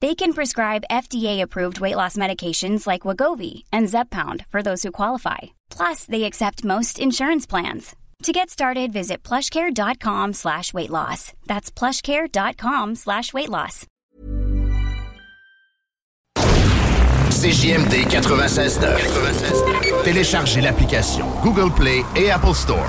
They can prescribe FDA-approved weight loss medications like Wagovi and Zepbound for those who qualify. Plus, they accept most insurance plans. To get started, visit plushcare.com slash weight loss. That's plushcare.com slash weight loss. CJMD 96.9. Téléchargez l'application Google Play et Apple Store.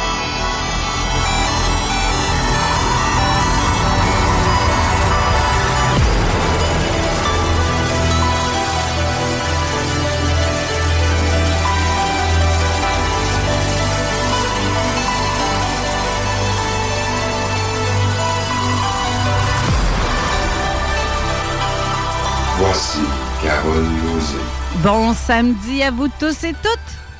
Bon samedi à vous tous et toutes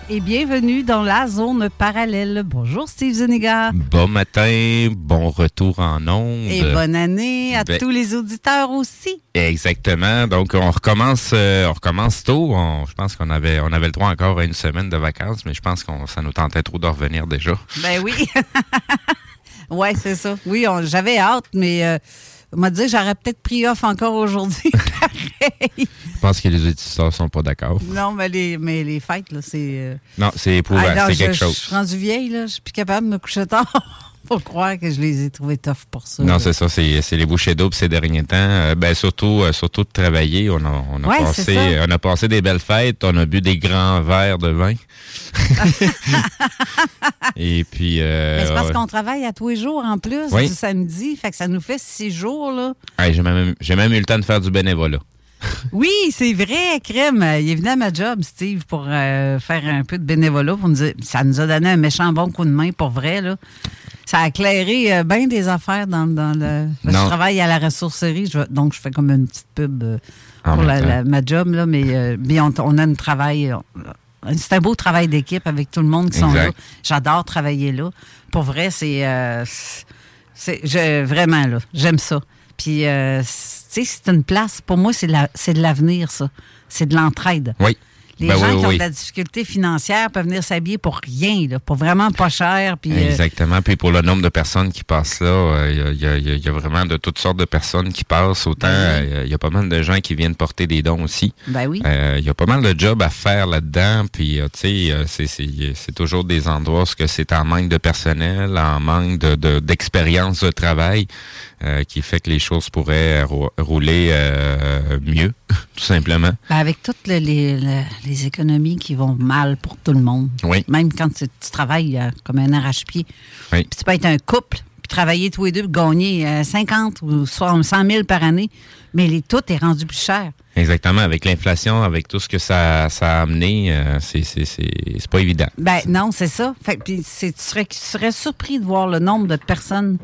et bienvenue dans la zone parallèle. Bonjour Steve Zuniga. Bon matin, bon retour en ondes. Et bonne année à Ben- tous les auditeurs aussi. Exactement. Donc on recommence, euh, on recommence tôt. On- je pense qu'on avait, on avait le droit encore à une semaine de vacances, mais je pense qu'on ça nous tentait trop de revenir déjà. Ben oui. ouais, c'est ça. Oui, on- j'avais hâte, mais euh, m'a dit que j'aurais peut-être pris off encore aujourd'hui. Pareil. Je pense que les auditeurs sont pas d'accord. non, mais les, mais les fêtes, là, c'est. euh, Non, c'est éprouvant, Ah, c'est je- quelque Je chose. suis rendue vieille, là. Je suis plus capable de me coucher tard pour croire que je les ai trouvés tough pour ça. Non, c'est ça, c'est les bouchées d'eau ces derniers temps. Euh, ben surtout, euh, surtout de travailler. On a, on a Ouais, passé, ça. on a passé des belles fêtes. On a bu des grands verres de vin. Et puis, euh, c'est parce ouais. qu'on travaille à tous les jours en plus Oui. du samedi. Fait que ça nous fait six jours, là. J'ai même, j'ai même eu le temps de faire du bénévolat. Oui, c'est vrai, Crème. Il est venu à ma job, Steve, pour euh, faire un peu de bénévolat. Pour nous dire, ça nous a donné un méchant bon coup de main, pour vrai, là. Ça a éclairé euh, bien des affaires dans, dans le. Je travaille à la ressourcerie, je- donc je fais comme une petite pub euh, En pour la- ma job, là, mais, euh, on, on a un travail. c'est un beau travail d'équipe avec tout le monde qui sont là. J'adore travailler là. Pour vrai, c'est. vraiment, là. J'aime ça. Puis, c'est- une place. Pour moi, c'est de la- c'est de l'avenir, ça. C'est de l'entraide. Oui. Les Ben gens oui, qui ont de la difficulté financière peuvent venir s'habiller pour rien, là, pour vraiment pas cher. Puis, euh, Exactement. Puis pour le nombre de personnes qui passent là, euh, il y, a- il y a- y y vraiment de toutes sortes de personnes qui passent. Autant, Ben euh, il y a pas mal de gens qui viennent porter des dons aussi. ben oui. Euh, Il y a pas mal de jobs à faire là-dedans. Puis, euh, tu sais, euh, c'est- toujours des endroits où c'est en manque de personnel, en manque de- de- d'expérience de, travail, euh, qui fait que les choses pourraient rou- rouler euh, mieux, tout simplement. Ben, avec toutes le- les, le- les économies qui vont mal pour tout le monde. Oui. Même quand tu, tu travailles euh, comme un arrache-pied. Oui. Puis tu peux être un couple, puis travailler tous les deux, puis gagner euh, 50 ou 100 000 par année. Mais les, tout est rendu plus cher. Exactement. Avec l'inflation, avec tout ce que ça, ça a amené, euh, c'est c'est- pas évident. Ben non, c'est ça. Fait puis tu, serais, tu serais surpris de voir le nombre de personnes,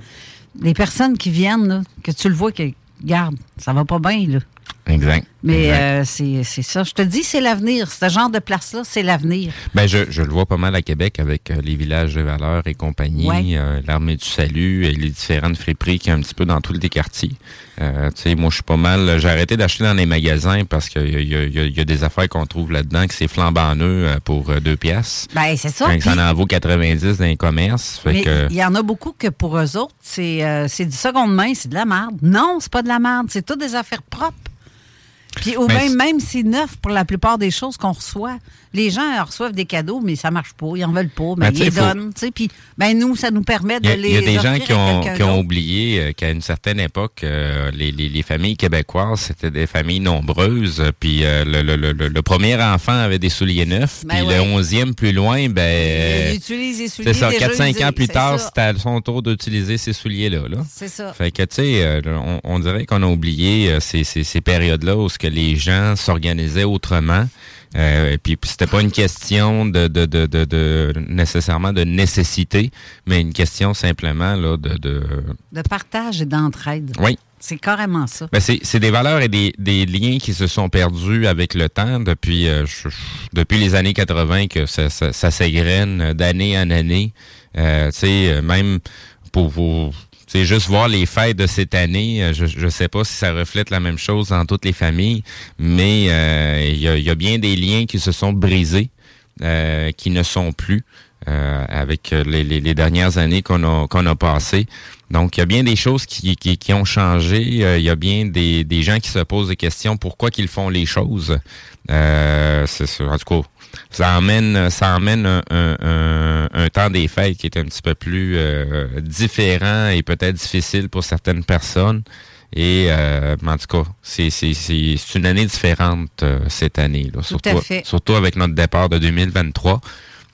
les personnes qui viennent, là, que tu le vois que, garde, ça va pas bien, là. Exact. Mais euh, c'est c'est ça. Je te dis, c'est l'avenir. Ce genre de place-là, c'est l'avenir. Ben, je, je le vois pas mal à Québec avec euh, les villages de valeur et compagnie, Ouais. euh, l'armée du salut et les différentes friperies qu'il y a un petit peu dans tous les quartiers. Euh, tu sais, moi, je suis pas mal. J'ai arrêté d'acheter dans les magasins parce qu'il y, a- il y y a- des affaires qu'on trouve là-dedans que c'est flambant neuf euh, pour deux pièces. Ben, c'est ça. Quand ça en vaut 90 dans les commerces. Fait Mais que, il y en a beaucoup que pour eux autres, c'est euh, c'est du seconde main, c'est de la merde. Non, c'est pas de la merde, c'est toutes des affaires propres. Puis Mais même, même c'est neuf pour la plupart des choses qu'on reçoit. Les gens reçoivent des cadeaux, mais ça marche pas, ils en veulent pas, mais Ben, ils les faut- donnent. Puis ben, nous, ça nous permet de Il a, les il y a des gens qui ont, qui ont oublié euh, qu'à une certaine époque, euh, les, les- les familles québécoises, c'était des familles nombreuses. Puis euh, le, le- le- premier enfant avait des souliers neufs. Ben puis ouais. le onzième plus loin, ben... Ils utilisent les souliers C'est ça, déjà 4-5 usés, ans plus tard, c'était à son tour d'utiliser ces souliers-là. Là. C'est ça. Fait que, tu sais, on, on dirait qu'on a oublié ces, ces, ces périodes-là où ce que les gens s'organisaient autrement. Euh, et puis, c'était pas une question de, de, de, de, de- nécessairement de nécessité, mais une question simplement là, de, de... De partage et d'entraide. Oui. C'est carrément ça. Ben c'est, c'est des valeurs et des, des liens qui se sont perdus avec le temps depuis euh, je- depuis les années 80 que ça, ça, ça s'égrène d'année en année. Euh, tu sais, euh, même pour, pour sais, juste voir les fêtes de cette année, euh, je ne sais pas si ça reflète la même chose dans toutes les familles, mais euh, il y, a, y a bien des liens qui se sont brisés, euh, qui ne sont plus. euh, avec les, les- les dernières années qu'on a qu'on a passées. Donc, il y a bien des choses qui, qui, qui ont changé. Euh, il y a bien des, des gens qui se posent des questions pourquoi qu'ils font les choses? C'est. En tout cas, ça emmène, ça emmène un, un- un- un temps des fêtes qui est un petit peu plus euh, différent et peut-être difficile pour certaines personnes. Et euh, en tout cas, c'est, c'est, c'est, c'est une année différente euh, cette année. Là, surtout, surtout avec notre départ de 2023.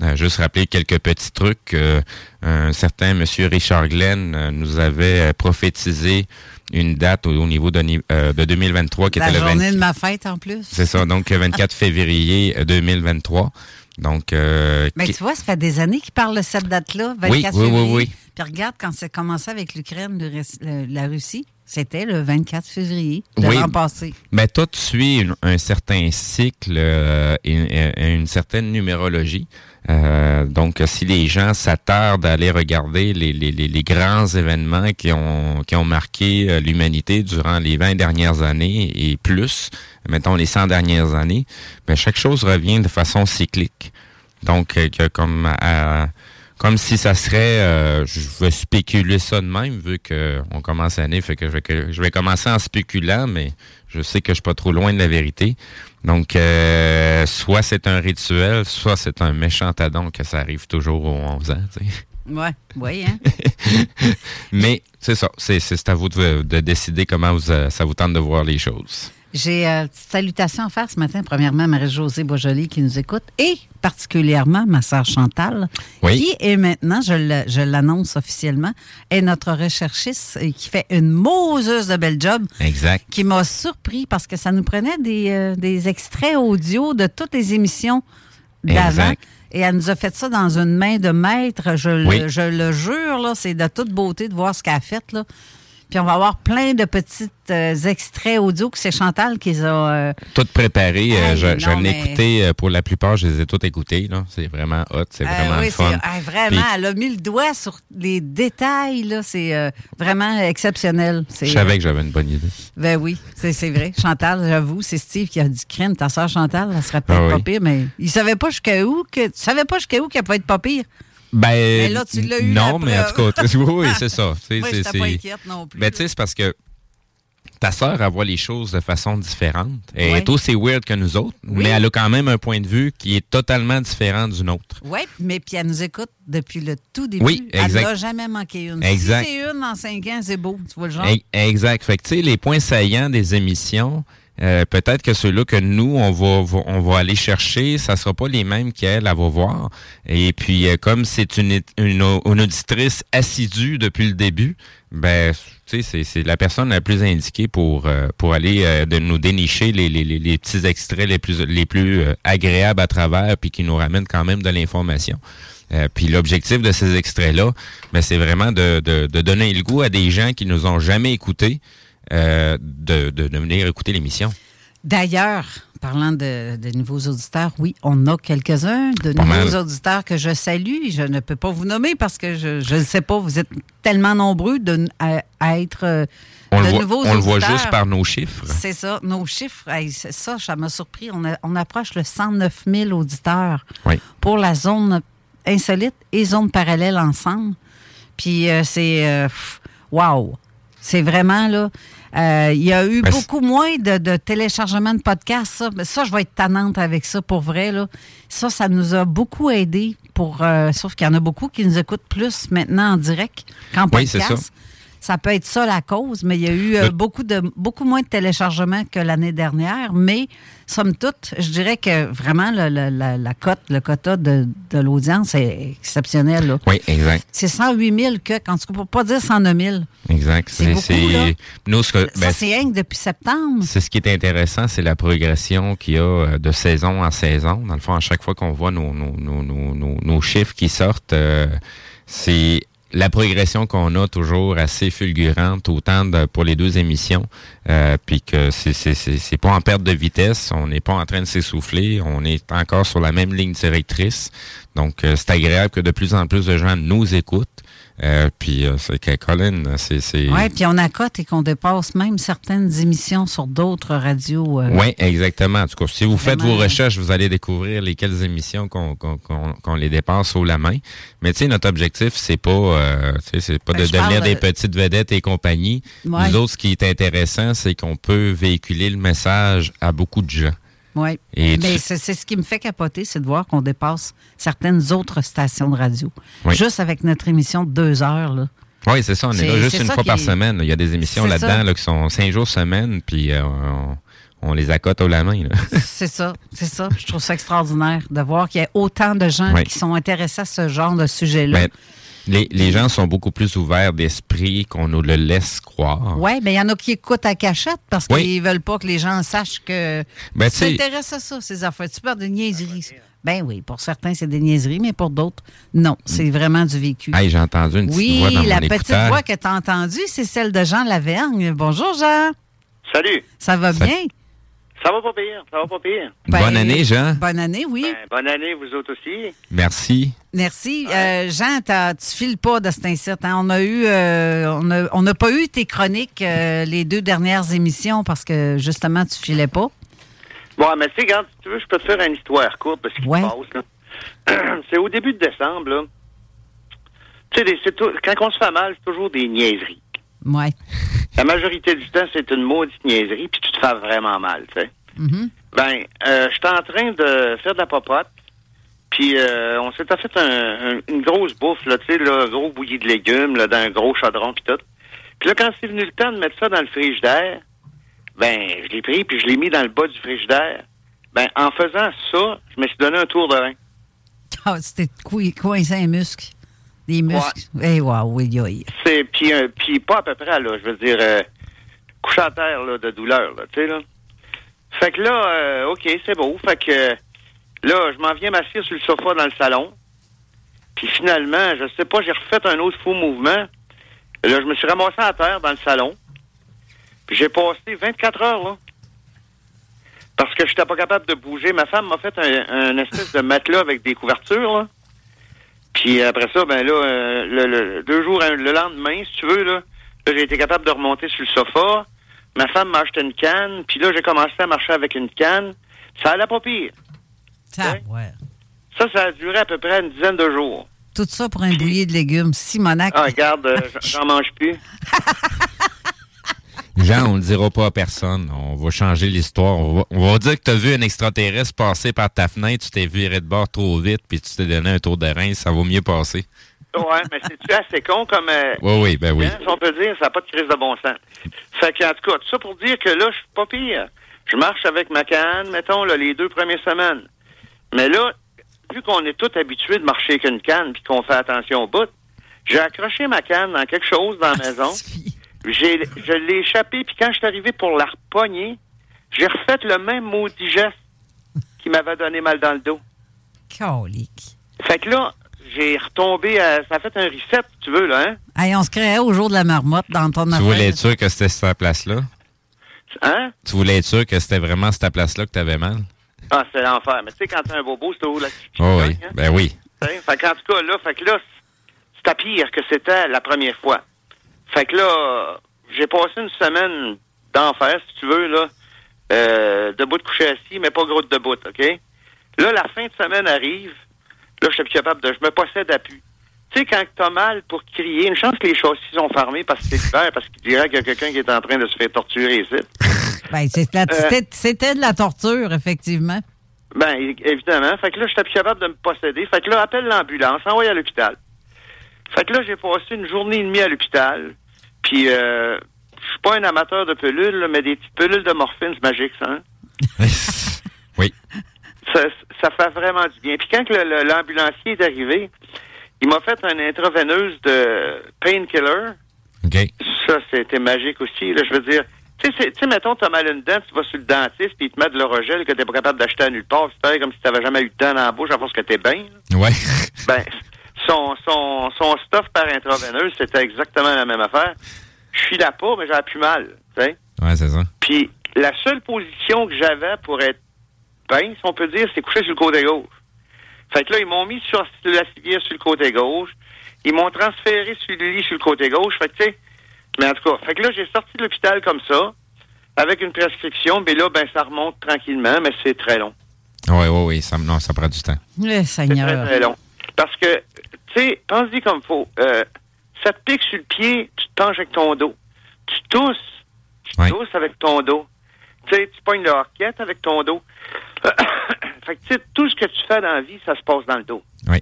Euh, juste rappeler quelques petits trucs. Euh, un certain monsieur Richard Glenn euh, nous avait prophétisé une date au, au niveau de, euh, de 2023 qui La était le journée 20 de ma fête en plus. C'est ça, donc le 24 février euh, 2023. Donc, euh, Mais qui- tu vois, ça fait des années qu'ils parlent de cette date-là, 24 Oui, oui, oui, février. oui. Puis regarde, quand ça commençait avec l'Ukraine, la Russie, c'était le 24 février de Oui. l'an passé. Ben, tout suit une- un certain cycle euh, et, et une certaine numérologie. Euh, donc, si les gens s'attardent à aller regarder les, les, les, les grands événements qui ont, qui ont marqué euh, l'humanité durant les 20 dernières années et plus, mettons les 100 dernières années, ben, chaque chose revient de façon cyclique. Donc, comme à- comme si ça serait, euh, je vais spéculer ça de même, vu qu'on commence l'année, fait que je vais, que je vais commencer en spéculant, mais je sais que je suis pas trop loin de la vérité. Donc, euh, soit c'est un rituel, soit c'est un méchant adon que ça arrive toujours aux 11 ans. tu sais. Ouais, oui, hein? Mais c'est ça, c'est à vous de, de décider comment vous, euh, ça vous tente de voir les choses. J'ai euh, petite salutation à faire ce matin. Premièrement, Marie-Josée Boisjoli qui nous écoute et particulièrement ma sœur Chantal, Oui. qui est maintenant, je le- l'annonce officiellement, est notre recherchiste et qui fait une moseuse de bel job. Exact. qui m'a surpris parce que ça nous prenait des, euh, des extraits audio de toutes les émissions d'avant. Et elle nous a fait ça dans une main de maître. Je, le- Oui. je le jure, là, c'est de toute beauté de voir ce qu'elle a fait. Là. Puis on va avoir plein de petits euh, extraits audio que c'est Chantal qui les a. euh, Tout préparé. euh, je l'ai écouté euh, pour la plupart, je les ai toutes écoutées. C'est vraiment hot, c'est vraiment oui, fun. ah, vraiment, Puis- elle a mis le doigt sur les détails. C'est vraiment exceptionnel. Je savais que j'avais une bonne idée. Ben oui, c'est vrai. Chantal, j'avoue, c'est Steve qui a dit crème. Ta soeur Chantal, elle serait peut-être Ah pas pire, mais il savait pas jusqu'à où que. Tu savais pas jusqu'à où qu'elle pouvait être pas pire. Ben, là, tu l'as eu, Non, mais en tout cas, oui, oui, c'est ça. Tu sais, Moi, c'est- j'étais pas inquiète non plus. Ben, tu sais, c'est parce que ta sœur, elle voit les choses de façon différente. Elle est aussi weird que nous autres, Oui. mais elle a quand même un point de vue qui est totalement différent du nôtre. Oui, mais puis elle nous écoute depuis le tout début. Oui, Elle exact. n'a jamais manqué une. Exact. Si c'est une en cinq ans, c'est beau. Tu vois le genre? Exact. Fait que, tu sais, les points saillants des émissions, euh, peut-être que ceux-là que nous, on va, on va aller chercher, ça sera pas les mêmes qu'elle, elle va voir. Et puis, euh, comme c'est une, une, une auditrice assidue depuis le début, ben, tu sais, c'est- la personne la plus indiquée pour, euh, pour aller euh, de nous dénicher les, les, les, les petits extraits les plus, les plus euh, agréables à travers, puis qui nous ramènent quand même de l'information. Euh, puis l'objectif de ces extraits-là, ben, c'est vraiment de, de, de donner le goût à des gens qui nous ont jamais écoutés, euh, de, de, de venir écouter l'émission. D'ailleurs, parlant de, de nouveaux auditeurs, oui, on a quelques-uns de Pas nouveaux mal. auditeurs que je salue. Je ne peux pas vous nommer parce que je ne sais pas, vous êtes tellement nombreux de, à, à être euh, On, de le voit, nouveaux on le voit auditeurs. juste par nos chiffres. C'est ça, nos chiffres, ça, ça m'a surpris. On, a- on approche le 109 000 auditeurs Oui. pour la zone insolite et zone parallèle ensemble. Puis euh, c'est euh, wow, c'est vraiment là. Euh, Il y a eu Ben, beaucoup moins de, de téléchargements de podcasts. Ça. Mais ça, je vais être tannante avec ça pour vrai. Là. Ça, ça nous a beaucoup aidé. Pour, euh, sauf qu'il y en a beaucoup qui nous écoutent plus maintenant en direct qu'en Oui, podcast. c'est ça. Peut être ça la cause, mais il y a eu euh, beaucoup, de, beaucoup moins de téléchargements que l'année dernière. Mais, somme toute, je dirais que vraiment, le- le- la, la cote, le quota de, de l'audience est exceptionnel. là. Oui, exact. C'est 108 000 que, quand tu peux pas dire 109 000. Exact. C'est nous, ce que, ça, ben, c'est rien que depuis septembre. C'est ce qui est intéressant, c'est la progression qu'il y a euh, de saison en saison. Dans le fond, à chaque fois qu'on voit nos, nos, nos- nos chiffres qui sortent, euh, c'est la progression qu'on a toujours assez fulgurante, autant de- pour les deux émissions, euh, puis que c'est pas en perte de vitesse, on n'est pas en train de s'essouffler, on est encore sur la même ligne directrice. Donc, euh, c'est agréable que de plus en plus de gens nous écoutent. Euh, puis, euh, c'est que Colin, c'est... Oui, puis on accote et qu'on dépasse même certaines émissions sur d'autres radios. euh, Oui, exactement. En tout cas, si vous faites vos recherches, vous allez découvrir lesquelles émissions qu'on qu'on qu'on- qu'on les dépasse haut la main. Mais tu sais, notre objectif, c'est pas, euh, tu sais, c'est pas Ben, de devenir des petites vedettes et compagnie. Ouais. Nous autres, ce qui est intéressant, c'est qu'on peut véhiculer le message à beaucoup de gens. Oui. Et Mais tu- c'est ce qui me fait capoter, c'est de voir qu'on dépasse certaines autres stations de radio. Oui. Juste avec notre émission de deux heures. Là. Oui, c'est ça. On est, là juste une fois par est- semaine. Il y a des émissions là-dedans là, qui sont cinq jours semaine, puis euh, on, on les accote haut la main. C'est ça, c'est ça. Je trouve ça extraordinaire de voir qu'il y a autant de gens Oui. qui sont intéressés à ce genre de sujet-là. Les, les gens sont beaucoup plus ouverts d'esprit qu'on nous le laisse croire. Oui, mais il y en a qui écoutent à cachette parce Oui. qu'ils veulent pas que les gens sachent que Ben, tu t'intéresses à ça, ces affaires. Tu parles de niaiseries. Ben oui, pour certains, c'est des niaiseries, mais pour d'autres, non. C'est vraiment du vécu. Hey, j'ai entendu une petite oui, voix dans la mon petite écouteur. voix que tu as entendue, c'est celle de Jean Lavergne. Bonjour, Jean. Salut. Ça va Ça- bien? Ça va pas pire, ça va pas pire. Ben, Bonne année, Jean. Bonne année, oui. Ben, bonne année, vous autres aussi. Merci. Merci. Euh, Jean, t'as- tu files pas de cet incite. hein. On a eu, euh, on a- on n'a pas eu tes chroniques euh, les deux dernières émissions parce que justement tu filais pas. Bon, mais tu sais, regarde, si tu veux, je peux te faire une histoire courte parce qu'il Ouais. se passe, là. c'est au début de décembre, là. Tu sais, des- c'est tout- quand on se fait mal, c'est toujours des niaiseries. Ouais. La majorité du temps, c'est une maudite niaiserie, puis tu te fais vraiment mal, tu sais. Mhm. Ben, euh, j'étais en train de faire de la popote, puis euh, on s'était fait un- un- une grosse bouffe, là, tu sais, là, gros bouilli de légumes, là, dans un gros chaudron, puis tout. Puis là, quand c'est venu le temps de mettre ça dans le frigidaire, ben, je l'ai pris, puis je l'ai mis dans le bas du frigidaire. Ben, en faisant ça, je me suis donné un tour de rein. Ah, C'était cou- coincé un muscle. Des muscles. Eh, wow, oui, oui. C'est puis euh, puis pas à peu près là, je veux dire euh, couché à terre là, de douleur là, tu sais là. Fait que là, euh, ok, c'est beau. Fait que là, je m'en viens m'asseoir sur le sofa dans le salon. Puis finalement, je sais pas, j'ai refait un autre faux mouvement. Là, je me suis ramassé à terre dans le salon. Puis j'ai passé 24 heures là. Parce que je n'étais pas capable de bouger. Ma femme m'a fait un, un espèce de matelas avec des couvertures là. Puis après ça, ben là, euh, le, le- deux jours, hein, le lendemain, si tu veux, là, là, j'ai été capable de remonter sur le sofa. Ma femme m'a acheté une canne, puis là, j'ai commencé à marcher avec une canne. Ça allait pas pire. Ça, ouais. Ça, ça a duré à peu près une dizaine de jours. Tout ça pour un bouilli de légumes. Simonac. Ah, regarde, euh, j'en mange plus. Jean, on ne le dira pas à personne. On va changer l'histoire. On va, on va dire que tu as vu un extraterrestre passer par ta fenêtre, tu t'es viré de bord trop vite, puis tu t'es donné un tour de rein. Ça vaut mieux passer. Ouais, mais c'est-tu assez con comme... euh, Oui, oui, ben oui. hein, si on peut dire, ça n'a pas de crise de bon sens. Fait que, en tout cas, tout ça pour dire que là, je suis pas pire. Je marche avec ma canne, mettons, là, les deux premières semaines. Mais là, vu qu'on est tous habitués de marcher avec une canne puis qu'on fait attention au bout, j'ai accroché ma canne dans quelque chose dans la maison. J'ai, je l'ai échappé, puis quand je suis arrivé pour la repogner, j'ai refait le même maudit geste qui m'avait donné mal dans le dos. Colique. Fait que là, j'ai retombé à... Ça a fait un reset, si tu veux, là, hein? Hey, on se créait au jour de la marmotte dans ton Tu voulais être sûr que c'était cette place-là? Hein? Tu voulais être sûr que c'était vraiment cette place-là que t'avais mal? Ah, c'est l'enfer. Mais tu sais, quand t'as un bobo, c'est au là Oh oui, ben oui. Fait qu'en tout cas, là, fait que là, c'était pire que c'était la première fois. Fait que là, j'ai passé une semaine d'enfer, si tu veux, là, euh, debout de coucher assis, mais pas gros de debout, OK? Là, la fin de semaine arrive. Là, je suis plus capable de... Je me possède à pu. Tu sais, quand t'as mal pour crier, une chance que les châssis sont fermés parce que c'est l'hiver, parce qu'il dirait qu'il y a quelqu'un qui est en train de se faire torturer ici. Ben, Euh. c'était de la torture, effectivement. Ben, évidemment. Fait que là, j'étais plus capable de me posséder. Fait que là, appelle l'ambulance, envoie à l'hôpital. Fait que là, j'ai passé une journée et demie à l'hôpital. Puis, euh, je suis pas un amateur de pelules, là, mais des petites pelules de morphine, c'est magique, ça, hein? oui. Ça, ça fait vraiment du bien. Puis quand l'ambulancier est arrivé, il m'a fait une intraveineuse de painkiller. OK. Ça, c'était magique aussi. Là, je veux dire, tu sais, mettons, t'as mal à une dent, tu vas sur le dentiste, puis il te met de l'orogel que t'es pas capable d'acheter à nulle part. C'est pareil comme si t'avais jamais eu de dent dans la bouche, à force que t'es bien. Ouais. Ben, son, son, son stuff par intraveineuse, c'était exactement la même affaire. Je suis là pas, mais j'avais plus mal, tu sais. Ouais, c'est ça. Puis la seule position que j'avais pour être bien, si on peut dire, c'est coucher sur le côté gauche. Fait que là, ils m'ont mis sur la civière sur le côté gauche. Ils m'ont transféré sur le lit sur le côté gauche. Fait que, tu sais, mais en tout cas, fait que là, j'ai sorti de l'hôpital comme ça, avec une prescription. Mais là, ben, ça remonte tranquillement, mais c'est très long. Ouais, ouais, oui. Ça, non, ça prend du temps. Le C'est Seigneur. très, très long. Parce que, tu sais, pense-y comme faut. Euh, ça te pique sur le pied, tu te penches avec ton dos. Tu tousses, tu tousses avec ton dos. Tu sais, tu pognes le hoquette avec ton dos. fait que, tu sais, tout ce que tu fais dans la vie, ça se passe dans le dos. Oui.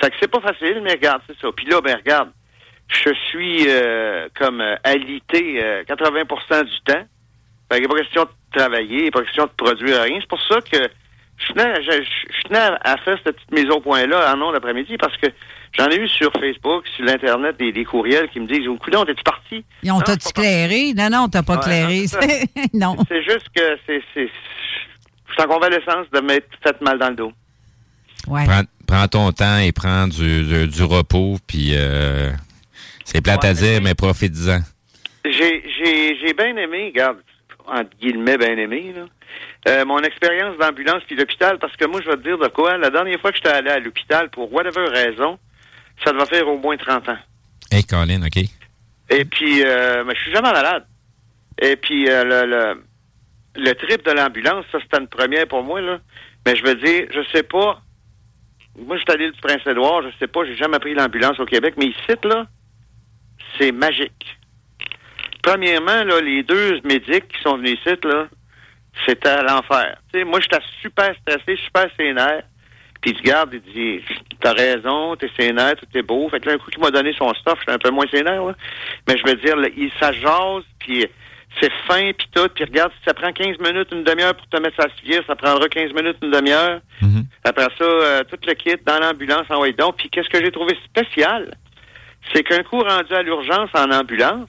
Fait que c'est pas facile, mais regarde, c'est ça. Puis là, ben regarde, je suis euh, comme euh, alité euh, 80% du temps. Fait qu'il n'y a pas question de travailler, il n'y a pas question de produire rien. C'est pour ça que je tenais, je, je- tenais à faire cette petite mise au point-là en nom l'après-midi parce que j'en ai eu sur Facebook, sur l'Internet, des, des courriels qui me disent « Coudon, t'es-tu parti? » Ils ont c'est pas éclairé? Non, non, t'as pas Ouais, éclairé. non, c'est ça. non. C'est juste que c'est... c'est- Je suis en convalescence de m'être fait mal dans le dos. Ouais. Prends, prends ton temps et prends du, du, du repos, puis euh, c'est plate à dire, mais profite-en. J'ai, j'ai, j'ai bien aimé, regarde, entre guillemets, bien aimé, là, euh, mon expérience d'ambulance puis d'hôpital, parce que moi, je vais te dire de quoi. La dernière fois que j'étais allé à l'hôpital, pour whatever raison, ça devait faire au moins 30 ans. Hey, Colin, OK? Et puis, euh, mais je suis jamais malade. Et puis, euh, le, le, le trip de l'ambulance, ça, c'était une première pour moi, là. Mais je veux dire, je sais pas. Moi, je suis allé du Prince-Édouard, je sais pas, j'ai jamais pris l'ambulance au Québec, mais ici, là, c'est magique. Premièrement, là, les deux médics qui sont venus ici, là, c'était à l'enfer. Tu sais, moi, j'étais super stressé, super sénère. Puis il regarde, il dit T'as raison, t'es sénère, tout est beau. Fait que là, un coup qu'il m'a donné son stuff, j'étais un peu moins sénère, là. Mais je veux dire, là, il ça jase, puis c'est fin, puis tout. Puis regarde, si ça prend 15 minutes, une demi-heure pour te mettre sa civière, ça prendra 15 minutes, une demi-heure. Après ça, euh, tout le kit dans l'ambulance, en ouais donc. Puis qu'est-ce que j'ai trouvé spécial? C'est qu'un coup rendu à l'urgence en ambulance,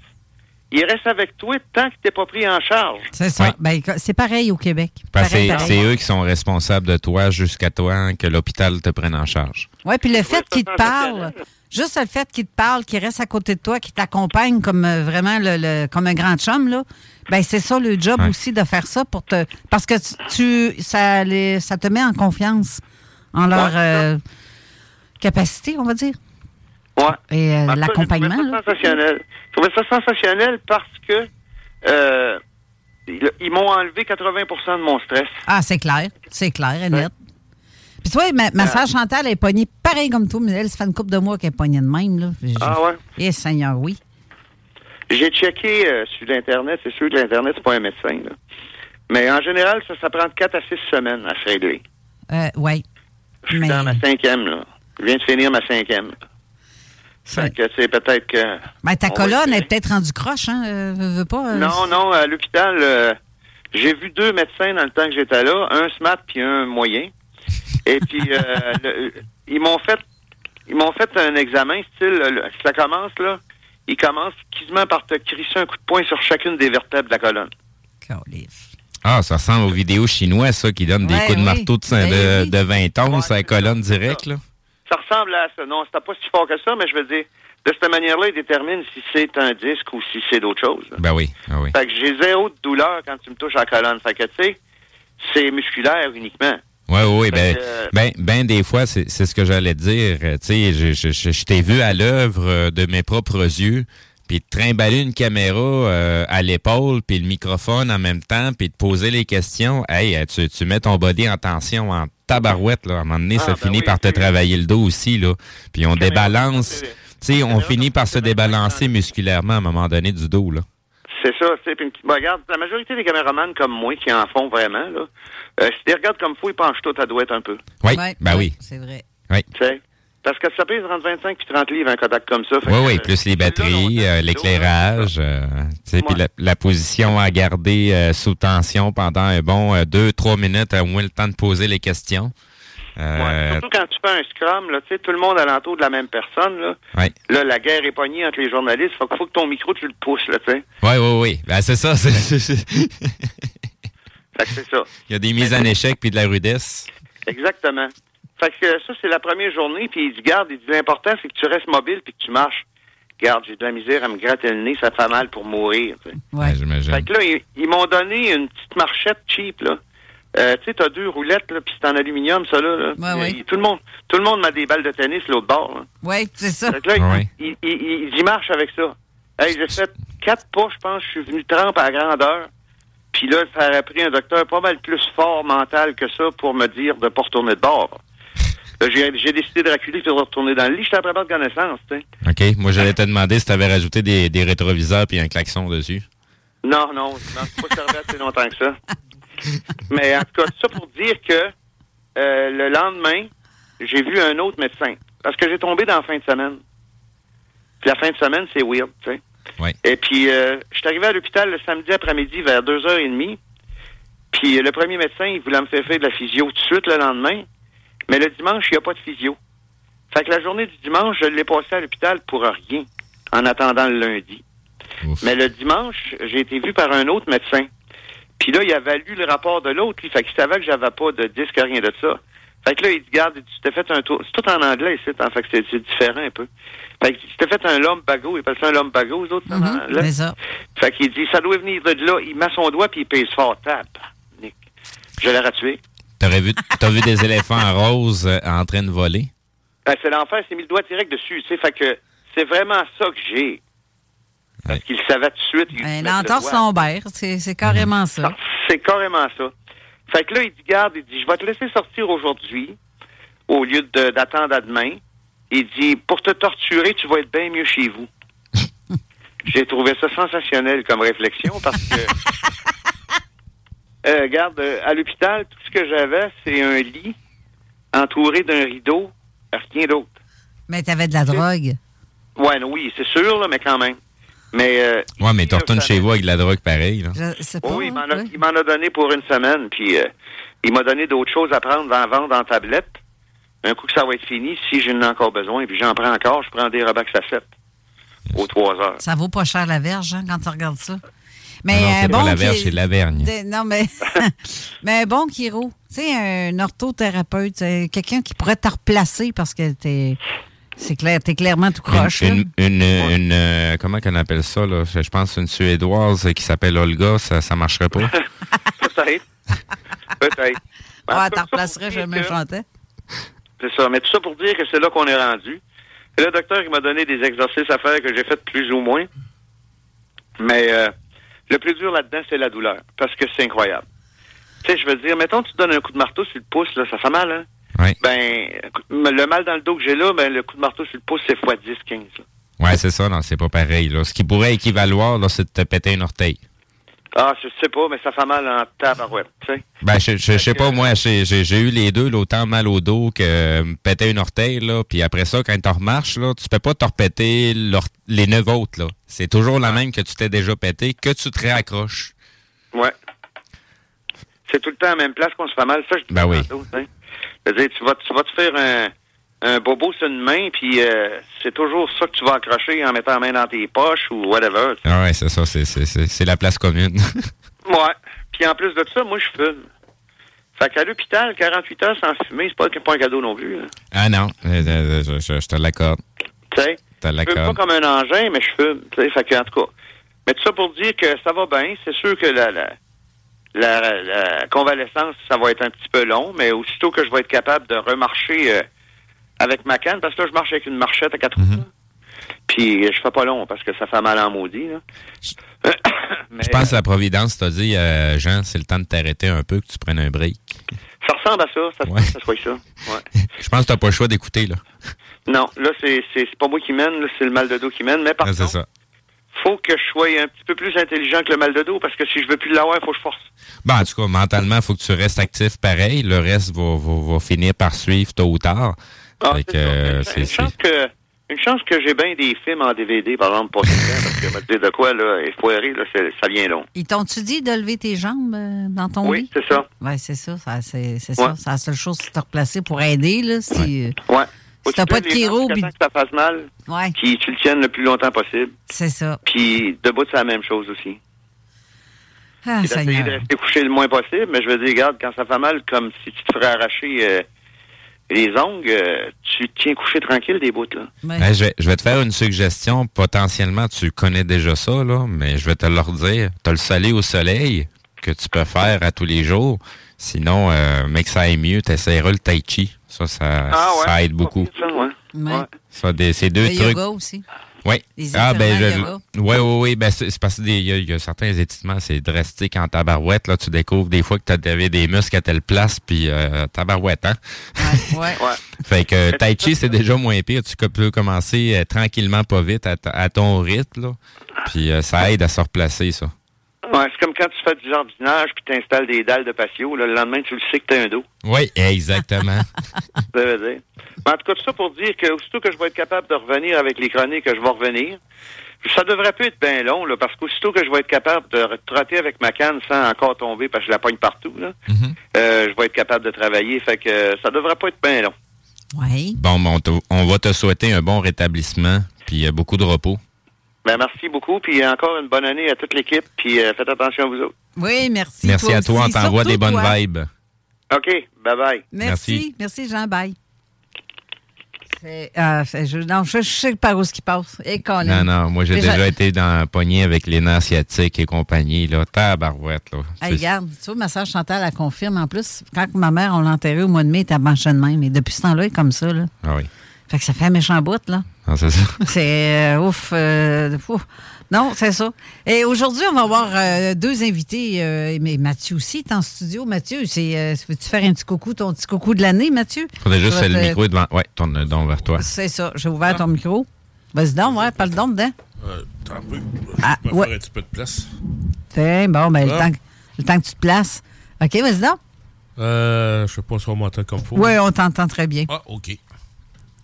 il reste avec toi tant que t'es pas pris en charge. C'est ça. Ben, c'est pareil au Québec. Parce que Pareil, c'est- eux qui sont responsables de toi jusqu'à toi hein, que l'hôpital te prenne en charge. Oui, puis le fait ça qu'il te parle, juste le fait qu'il te parle, qu'il reste à côté de toi, qu'il t'accompagne comme euh, vraiment le, le- comme un grand chum, là, ben c'est ça le job Ouais. aussi de faire ça pour te. Parce que tu, tu- ça, les- ça te met en confiance en leur Ouais, euh, capacité, on va dire. Ouais. Et euh, tout l'accompagnement. là. ça sensationnel. Je trouvais ça sensationnel parce que euh, ils, ils m'ont enlevé 80% de mon stress. Ah, c'est clair. C'est clair et net. Puis tu vois, ma, ma soeur Chantal est pognée pareil comme toi, mais elle, ça fait une couple de mois qu'elle est pognée de même. Là. Ah ouais? Eh, Seigneur, oui. J'ai checké euh, sur l'Internet. C'est sûr que l'Internet, c'est pas un médecin. Là. Mais en général, ça, ça prend 4 à 6 semaines à se régler. Euh, oui. Je suis Mais- dans ma cinquième. Là. Je viens de finir ma cinquième. là. Fait que c'est peut-être que... Ben, ta colonne est peut-être rendue croche, hein? euh, veux, pas? euh, Non, non, à l'hôpital, euh, j'ai vu deux médecins dans le temps que j'étais là, un smart puis un moyen. Et puis euh, le- ils m'ont fait ils m'ont fait un examen style le- ça commence là, ils commencent quasiment par te crisser un coup de poing sur chacune des vertèbres de la colonne. Ah, ça ressemble aux vidéos chinois, ça, qui donnent des coups de oui. marteau de, Ben de, de 20 tons Ouais, sur la colonne directe, là. Ça ressemble à ça. Non, c'était pas si fort que ça, mais je veux dire, de cette manière-là, il détermine si c'est un disque ou si c'est d'autre chose. là. Ben oui, ah oui. Fait que j'ai zéro de douleur quand tu me touches à la colonne. Fait que, tu sais, c'est musculaire uniquement. Oui, oui. Ben, euh, ben, ben, des fois, c'est ce que j'allais dire. Euh, Tu sais, je, je, je, je t'ai vu à l'œuvre euh, de mes propres yeux, puis de trimballer une caméra euh, à l'épaule, puis le microphone en même temps, puis de poser les questions. Hey, tu, tu mets ton body en tension, en tabarouette, là. À un moment donné, Ah, ça ben finit oui, par te travailler le dos aussi, là. Puis on débalance. Tu sais, on caméra, finit par se débalancer musculairement à un moment donné du dos, là. C'est ça, tu sais. Puis, ben, regarde, la majorité des caméramans comme moi qui en font vraiment, là, euh, si tu les regardes comme fou, ils penchent tout à douette un peu. Oui, Ouais, ben oui. C'est vrai. Oui. Tu sais? Parce que ça pèse entre 25 et 30 livres un Kodak comme ça. Oui, oui, euh, plus les batteries, euh, l'éclairage, euh, puis la, la position à garder euh, sous tension pendant un bon euh, deux, trois minutes, au moins le temps de poser les questions. Ouais, Surtout quand tu fais un scrum, là, tout le monde alentour de la même personne, là. ouais. Là, la guerre est pognée entre les journalistes. Faut, qu'il faut que ton micro, tu le pousses, là, tu sais. Oui, oui, oui. Ben, c'est ça. c'est ça. Il y a des mises en échec puis de la rudesse. Exactement. Fait que ça, c'est la première journée, puis il dit, garde, il dit, l'important, c'est que tu restes mobile puis que tu marches. Garde, j'ai de la misère à me gratter le nez, ça fait mal pour mourir, tu sais. Ouais. Ouais, J'imagine. Fait que là, ils, ils m'ont donné une petite marchette cheap, là. Euh, tu sais, t'as deux roulettes, là, puis c'est en aluminium, ça, là. là. Ouais, ouais. Il- tout, le monde, tout le monde m'a des balles de tennis, l'autre bord, là. Oui, c'est ça. Fait que là, Ouais. il, il, il, il y marche avec ça. Hey, j'ai fait quatre pas, je pense, je suis venu trempe à grandeur. Puis là, ça aurait pris un docteur pas mal plus fort mental que ça pour me dire de pas retourner de bord. Là, J'ai décidé de reculer et de retourner dans le lit. J'étais pas de connaissance. OK. Moi, j'allais te demander si tu avais rajouté des, des rétroviseurs puis un klaxon dessus. Non, non, non, c'est pas servi assez longtemps que ça. Mais en tout cas, ça pour dire que euh, le lendemain, j'ai vu un autre médecin. Parce que j'ai tombé dans la fin de semaine. Puis la fin de semaine, c'est weird, tu sais. Ouais. Et puis, euh, je suis arrivé à l'hôpital le samedi après-midi vers 2h30. Puis euh, le premier médecin, il voulait me faire faire de la physio tout de suite le lendemain. Mais le dimanche, il n'y a pas de physio. Fait que la journée du dimanche, je l'ai passé à l'hôpital pour rien, en attendant le lundi. Ouf. Mais le dimanche, j'ai été vu par un autre médecin. Puis là, il avait lu le rapport de l'autre, lui. Fait qu'il savait que j'avais pas de disque, rien de ça. Fait que là, il dit, garde, tu t'es fait un tour. C'est tout en anglais ici, hein, fait c'est, différent un peu. Fait que tu t'es fait un lumbago, ils appellent ça un lumbago, aux autres, anglais. c'est ça. Fait qu'il dit, ça doit venir de là. Il met son doigt, puis il pèse fort. Tape. Nick. Je l'aurais tué. T'aurais vu, t'as vu des éléphants roses euh, en train de voler? Ben, c'est l'enfer, c'est mis le doigt direct dessus. Fait que c'est vraiment ça que j'ai. Parce Ouais. qu'il savait tout de suite. il Un mettait le entorse doigt. lombaire, c'est c'est carrément ça. C'est carrément ça. Fait que là, il dit, garde, il dit, je vais te laisser sortir aujourd'hui au lieu de- d'attendre à demain. Il dit, pour te torturer, tu vas être bien mieux chez vous. J'ai trouvé ça sensationnel comme réflexion parce que, euh, regarde, euh, à l'hôpital, tout ce que j'avais, c'est un lit entouré d'un rideau, rien d'autre. Mais t'avais de la drogue. Ouais, non, oui, c'est sûr, là, mais quand même. Mais, euh, Ouais, mais tu retournes chez vous avec de la drogue pareil, là. Je sais pas. Oui, il m'en a, donné pour une semaine, puis euh, il m'a donné d'autres choses à prendre, à vendre en tablette. Un coup que ça va être fini, si j'en ai encore besoin, puis j'en prends encore, je prends des Robax à 7 aux 3 heures. Ça vaut pas cher la verge hein, quand tu regardes ça. Mais non, un pas bon la qui- verge, c'est la vergne. de- Non, mais, mais un bon chiro, tu sais, un orthothérapeute, euh, quelqu'un qui pourrait te replacer parce que t'es, c'est clair, t'es clairement tout croche. Une, une, euh, comment qu'on appelle ça, là? Je je pense une Suédoise qui s'appelle Olga, ça, ça marcherait pas? Peut-être. Peut-être. Ouais, t'en replacerais, je me chantais. C'est ça. Mais tout ça pour dire que c'est là qu'on est rendu. Et le docteur, il m'a donné des exercices à faire que j'ai fait plus ou moins. Mais euh, le plus dur là-dedans, c'est la douleur. Parce que c'est incroyable. Tu sais, je veux dire, mettons, tu donnes un coup de marteau sur le pouce, là, ça fait mal, hein? Oui. Ben, le mal dans le dos que j'ai là, ben, le coup de marteau sur le pouce, c'est x 10, 15. là. Ouais, c'est ça, non, c'est pas pareil. Là. Ce qui pourrait équivaloir, là, c'est de te péter un orteil. Ah, je sais pas, mais ça fait mal en tabarouette, tu sais. Ben, je, je, je sais pas, moi, j'ai j'ai- j'ai eu les deux, là, autant mal au dos que euh, me péter une orteil, là. Puis après ça, quand tu remarches, là, tu peux pas te repéter les neuf autres, là. C'est toujours la même que tu t'es déjà pété, que tu te réaccroches. Ouais. C'est tout le temps à la même place qu'on se fait mal. Ça, je dis Ben oui. tu vas, tu vas te faire un, un bobo sur une main, puis euh, c'est toujours ça que tu vas accrocher en mettant la main dans tes poches ou whatever. Ah ouais, c'est ça, c'est- c'est c'est- c'est la place commune. Ouais. Puis en plus de ça, moi, je fume. Fait qu'à l'hôpital, 48 heures sans fumer, c'est pas, pas un cadeau non plus. hein. Ah non, euh, euh, je, je- je te l'accorde. Tu sais, Je fume pas comme un engin, mais je fume. Tu sais, fait que, en tout cas. Mais tout ça pour dire que ça va bien. C'est sûr que la, la, la, la convalescence, ça va être un petit peu long, mais aussitôt que je vais être capable de remarcher euh, avec ma canne, parce que là, je marche avec une marchette à quatre roues. là. Puis je fais pas long parce que ça fait mal en maudit. Là. Mais, Je pense que la Providence t'a dit, euh, Jean, c'est le temps de t'arrêter un peu, que tu prennes un break. Ça ressemble à ça, ça que ça soit ça. Ouais. Je pense que t'as pas le choix d'écouter, là. Non, là, c'est pas moi qui mène, là, c'est le mal de dos qui mène. Mais par Ah, contre, ça. faut que je sois un petit peu plus intelligent que le mal de dos parce que si je veux plus l'avoir, il faut que je force. Bon, en tout cas, mentalement, il faut que tu restes actif pareil. Le reste va, va, va finir par suivre tôt ou tard. Ah, euh, c'est- Une c'est- chance que, une chance que j'ai bien des films en DVD, par exemple, pas tout le temps, parce que je me dire de quoi, là, foiré, là, c'est- ça vient long. Ils t'ont-tu dit de lever tes jambes euh, dans ton Oui, lit? c'est ça. Oui, c'est ça. ça c'est c'est Ouais. ça. C'est la seule chose que tu te replacer pour aider. Là, si, euh, Ouais. Si t'as pas de chiro, puis que ça fasse mal, Ouais. puis tu le tiennes le plus longtemps possible. C'est ça. Puis debout, c'est la même chose aussi. Ah, Seigneur. de rester couché le moins possible, mais je veux dire, regarde, quand ça fait mal, comme si tu te ferais arracher euh, les ongles, euh, tu te tiens couché tranquille des bouts, là. Hey, je, vais, je vais te faire une suggestion. Potentiellement, tu connais déjà ça, là, mais je vais te le redire. Tu as le soleil au soleil que tu peux faire à tous les jours. Sinon, euh, mais que ça aille mieux, tu essaieras le tai chi. Ça, ça, Ah ouais? ça aide beaucoup. Ça, ouais. Ouais. Ça, des, ces deux Le trucs. yoga aussi. Oui. Ah, ben, je. Oui, oui, oui. Ben, c'est parce qu'il y, a- il y a certains étirements, c'est drastique en tabarouette. Là, tu découvres des fois que tu avais des muscles à telle place, puis euh, tabarouette, hein? Ouais. Fait que Tai Chi, c'est déjà moins pire. Tu peux commencer euh, tranquillement, pas vite, à, à ton rythme, là. Puis euh, ça aide à se replacer, ça. Ouais, c'est comme quand tu fais du jardinage puis tu installes des dalles de patio. là, le lendemain, tu le sais que tu as un dos. Oui, exactement. Ça veut dire. Mais en tout cas, tout ça pour dire que aussitôt que je vais être capable de revenir avec les chroniques, je vais revenir. Ça devrait pas être bien long, là, parce qu'aussitôt que je vais être capable de trotter avec ma canne sans encore tomber, parce que je la pogne partout, là, euh, je vais être capable de travailler. Fait que euh, ça devrait pas être bien long. Oui. Bon, bon, on on va te souhaiter un bon rétablissement, puis euh, beaucoup de repos. Ben, merci beaucoup, puis encore une bonne année à toute l'équipe, puis euh, faites attention à vous autres. Oui, merci. Merci à toi, on t'envoie des bonnes toi. vibes. OK, bye-bye. Merci. Merci, Jean. Bye. Euh, je, non, je, je sais par où ce qui passe. Et. Non, non, moi j'ai Déjà- été dans un poignet avec les nains asiatiques et compagnie, là. Tabarouette, là. Hey, regarde, tu vois, ma soeur Chantal, elle confirme. En plus, quand ma mère, on l'a enterrée au mois de mai, elle était à de même. Et depuis ce temps-là, elle est comme ça, là. Ah oui. Fait que ça fait un méchant bout, là. Ah, c'est ça. C'est euh, ouf, euh, ouf. Non, c'est ça. Et aujourd'hui, on va avoir euh, deux invités. euh, mais Mathieu aussi est en studio. Mathieu, c'est, euh, veux-tu faire un petit coucou, ton petit coucou de l'année, Mathieu? Faudrait juste le micro devant. Ouais, tourne donc vers toi. C'est ça. J'ai ouvert ton micro. Vas-y donc, ouais, parle donc dedans. Euh, T'as un peu. Ah, je vais ouais. faire un petit peu de place. Tiens, bon, ben, le, Ah. temps, que- le temps que tu te places. OK, vas-y donc. Euh, je sais pas si on m'entend comme faut. Oui, on t'entend très bien. Ah, OK.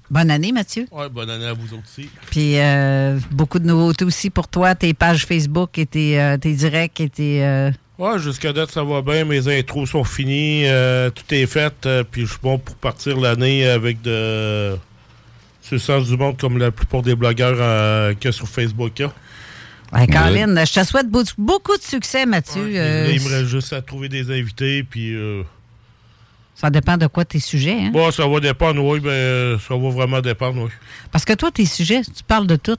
Bonne année, Mathieu. Ouais, bonne année à vous aussi. Puis euh, beaucoup de nouveautés aussi pour toi, tes pages Facebook et tes, euh, tes directs et tes. euh, Ouais, jusqu'à date, ça va bien. Mes intros sont finis. euh, tout est fait. euh, puis je suis bon pour partir l'année avec de. Sur le sens du monde, comme la plupart des blogueurs euh, qu'il y a sur Facebook. Ouais, Caroline, je te souhaite beau- beaucoup de succès, Mathieu. Euh, il me reste juste à trouver des invités. Puis. Euh, ça dépend de quoi tes sujets. Hein? Bon, ça va dépendre, oui. Ben, ça va vraiment dépendre, oui. Parce que toi, tes sujets, tu parles de tout.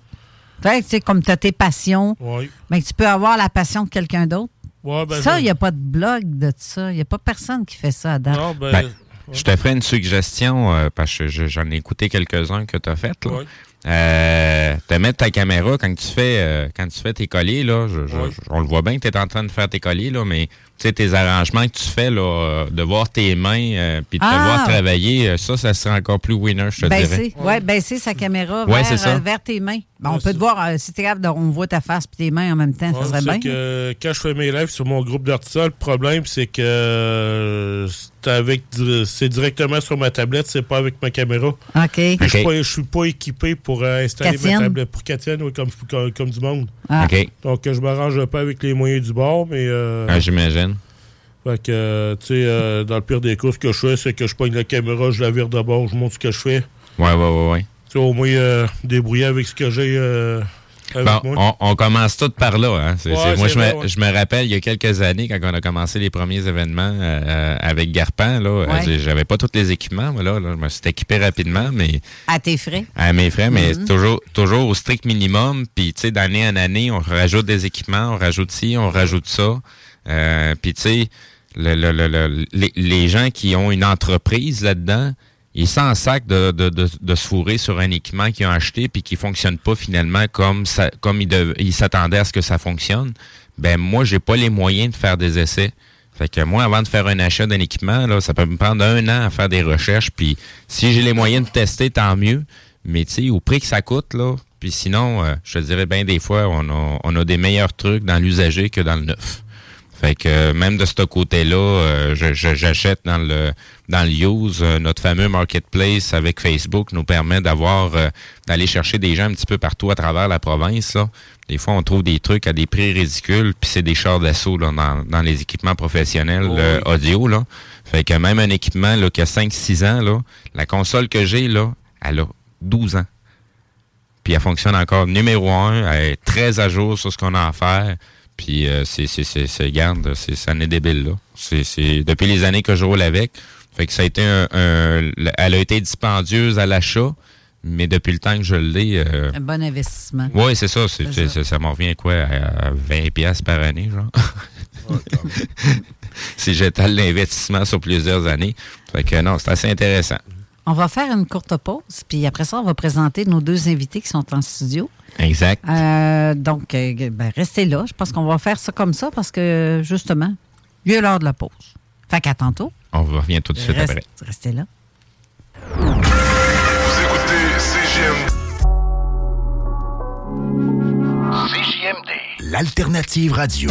Tu sais, tu sais, comme tu as tes passions, Oui. mais tu peux avoir la passion de quelqu'un d'autre. Ouais, ben, ça, il n'y a pas de blog de ça. Il n'y a pas personne qui fait ça à date. Non, ben, Ben, je te ferai une suggestion, euh, parce que je- j'en ai écouté quelques-uns que tu as fait. Là. Ouais. Euh, te mettre ta caméra quand tu fais euh, quand tu fais tes colliers, là, je- je- Ouais. je- on le voit bien que tu es en train de faire tes colliers, là, mais sais, tes arrangements que tu fais, là, euh, de voir tes mains euh, puis de te Ah! voir travailler, euh, ça, ça serait encore plus winner, je te dirais. Baisser, ouais, baisser sa caméra Ouais, vers, ça. euh, vers tes mains. Ben, on peut te voir, euh, si tu es capable, on voit ta face et tes mains en même temps, ça serait bien. que quand je fais mes lives sur mon groupe d'artisans, le problème, c'est que euh, avec c'est directement sur ma tablette, c'est pas avec ma caméra. OK. Puis Je suis pas- je suis pas équipé pour euh, installer ma tablette. Pour Katienne, oui, comme, comme, comme du monde. Ah. OK. Donc, je m'arrange pas avec les moyens du bord, mais... euh, Ah, J'imagine. fait que, euh, tu sais, euh, dans le pire des cas, ce que je fais, c'est que je pogne la caméra, je la vire d'abord, je montre ce que je fais. Ouais, ouais, ouais, ouais. Tu sais, au moins, euh, débrouiller avec ce que j'ai, euh, Bon, on, on commence tout par là. Hein. C'est- Ouais, c'est- moi, c'est je me, ouais. je me rappelle, il y a quelques années, quand on a commencé les premiers événements euh, avec Garpan, là, Ouais. euh, j'avais pas tous les équipements. moi, Là, là, je me suis équipé rapidement, mais À tes frais. à mes frais, mais Mhm. toujours, toujours au strict minimum. Puis, tu sais, d'année en année, on rajoute des équipements, on rajoute ci, on rajoute ça. Euh, puis, tu sais, le, le- le- le- les, les gens qui ont une entreprise là-dedans, ils s'en sac de, de, de, se fourrer sur un équipement qu'ils ont acheté puis qui fonctionne pas finalement comme comme ils s'attendaient à ce que ça fonctionne. Ben moi, j'ai pas les moyens de faire des essais. Fait que moi, avant de faire un achat d'un équipement, là, ça peut me prendre un an à faire des recherches. Puis si j'ai les moyens de tester, tant mieux. Mais tu sais, au prix que ça coûte, là. Puis sinon, euh, je te dirais bien des fois, on a, on a des meilleurs trucs dans l'usager que dans le neuf. Fait que euh, même de ce côté-là, euh, j'achète dans le dans le use. Euh, notre fameux marketplace avec Facebook nous permet d'avoir d'aller chercher des gens un petit peu partout à travers la province. Là. Des fois, on trouve des trucs à des prix ridicules, puis c'est des chars d'assaut là, dans, dans les équipements professionnels euh, audio. Là. Fait que même un équipement là, qui a 5-6 ans, là, la console que j'ai, là, elle a 12 ans. Puis elle fonctionne encore numéro un, elle est très à jour sur ce qu'on a à faire. Puis euh, c'est, c'est, c'est, c'est, garde, c'est, ça en est débile, là. C'est, c'est, depuis les années que je roule avec, fait que ça a été un, un- elle a été dispendieuse à l'achat, mais depuis le temps que je l'ai, euh, Un bon investissement. oui, c'est ça, c'est, C'est c'est- ça. m'en revient quoi, à 20 pièces par année, genre. si j'étale l'investissement sur plusieurs années. Fait que non, c'est assez intéressant. On va faire une courte pause, puis après ça, on va présenter nos deux invités qui sont en studio. Exact. Euh, donc, euh, ben, restez là. Je pense qu'on va faire ça comme ça parce que, justement, il est l'heure de la pause. Fait qu'à tantôt. On revient tout de suite Reste- après. Restez là. Vous écoutez CGM. L'alternative radio.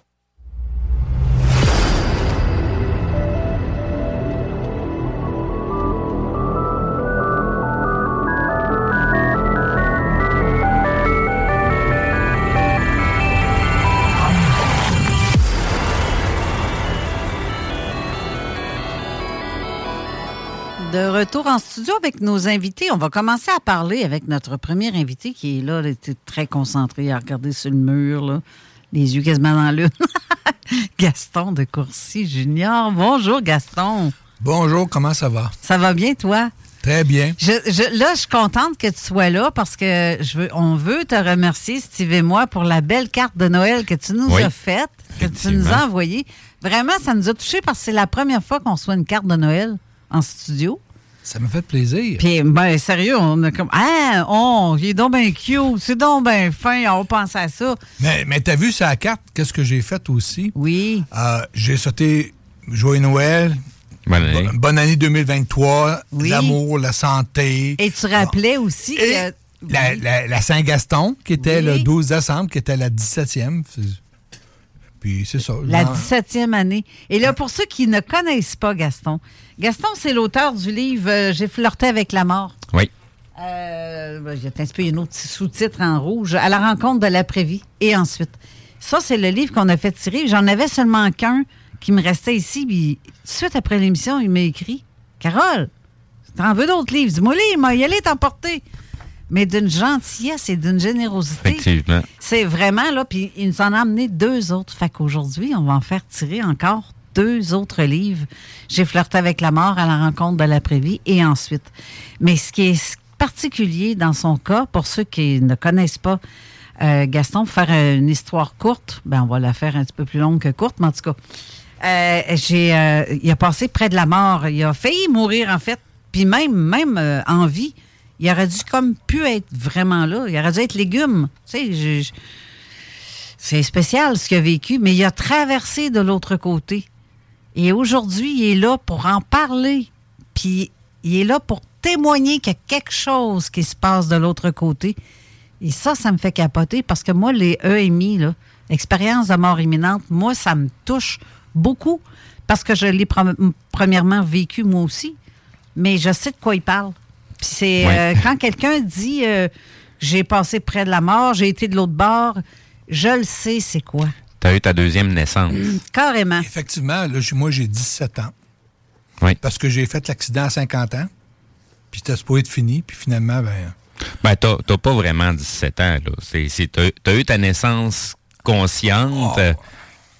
De retour en studio avec nos invités, on va commencer à parler avec notre premier invité qui est là, il était très concentré à regarder sur le mur, là, les yeux quasiment dans l'une. Gaston de Courcy Junior. Bonjour Gaston. Bonjour, comment ça va? Ça va bien toi? Très bien. Je, je- là, je suis contente que tu sois là parce que je veux, on veut te remercier, Steve et moi, pour la belle carte de Noël que tu nous Oui. as faite, que tu nous as envoyée. Vraiment, ça nous a touchés parce que c'est la première fois qu'on reçoit une carte de Noël en studio. Ça me fait plaisir. Puis, ben, sérieux, on a comme. Ah, oh, il est donc bien cute, c'est donc bien fin, on pense à ça. Mais, mais t'as vu sa carte, qu'est-ce que j'ai fait aussi? Oui. Euh, j'ai sauté Joyeux Noël. Bonne année. Bo- Bonne année 2023. Oui. L'amour, la santé. Et tu rappelais aussi Et que. La, la- la Saint-Gaston, qui était Oui. le 12 décembre, qui était la 17e. Puis c'est ça. La genre- 17e année. Et là, pour ceux qui ne connaissent pas Gaston, Gaston, c'est l'auteur du livre euh, J'ai flirté avec la mort. Oui. Euh, ben, je vais t'inspirer un autre sous-titre en rouge, À la rencontre de l'après-vie. Et ensuite. Ça, c'est le livre qu'on a fait tirer. J'en avais seulement qu'un qui me restait ici. Puis, suite après l'émission, il m'a écrit Carole, t'en veux d'autres livres? Dis-moi, il m'a y aller t'emporter. Mais d'une gentillesse et d'une générosité. Effectivement. C'est vraiment là, puis il nous en a amené deux autres. Fait qu'aujourd'hui, on va en faire tirer encore deux autres livres. J'ai flirté avec la mort à la rencontre de l'après-vie et ensuite. Mais ce qui est particulier dans son cas, pour ceux qui ne connaissent pas euh, Gaston, pour faire une histoire courte, ben on va la faire un petit peu plus longue que courte, mais en tout cas, euh, j'ai, euh, il a passé près de la mort. Il a failli mourir, en fait. Puis même, même en vie, il aurait dû comme pu être vraiment là. Il aurait dû être légume. Tu sais, c'est spécial ce qu'il a vécu, mais il a traversé de l'autre côté. Et aujourd'hui, il est là pour en parler. Puis il est là pour témoigner qu'il y a quelque chose qui se passe de l'autre côté. Et ça, ça me fait capoter parce que moi, les EMI, là, expérience de mort imminente, moi, ça me touche Beaucoup. Parce que je l'ai pre- premièrement vécu moi aussi. Mais je sais de quoi il parle. Puis c'est Ouais. euh, quand quelqu'un dit euh, j'ai passé près de la mort, j'ai été de l'autre bord, je le sais c'est quoi. Tu as eu ta deuxième naissance. Carrément. Effectivement, là, j'ai- moi, j'ai 17 ans. Oui. Parce que j'ai fait l'accident à 50 ans. Puis c'était supposé être fini. Puis finalement, ben, Ben, t'as t'as pas vraiment 17 ans, là. T'as, t'as eu ta naissance consciente, euh,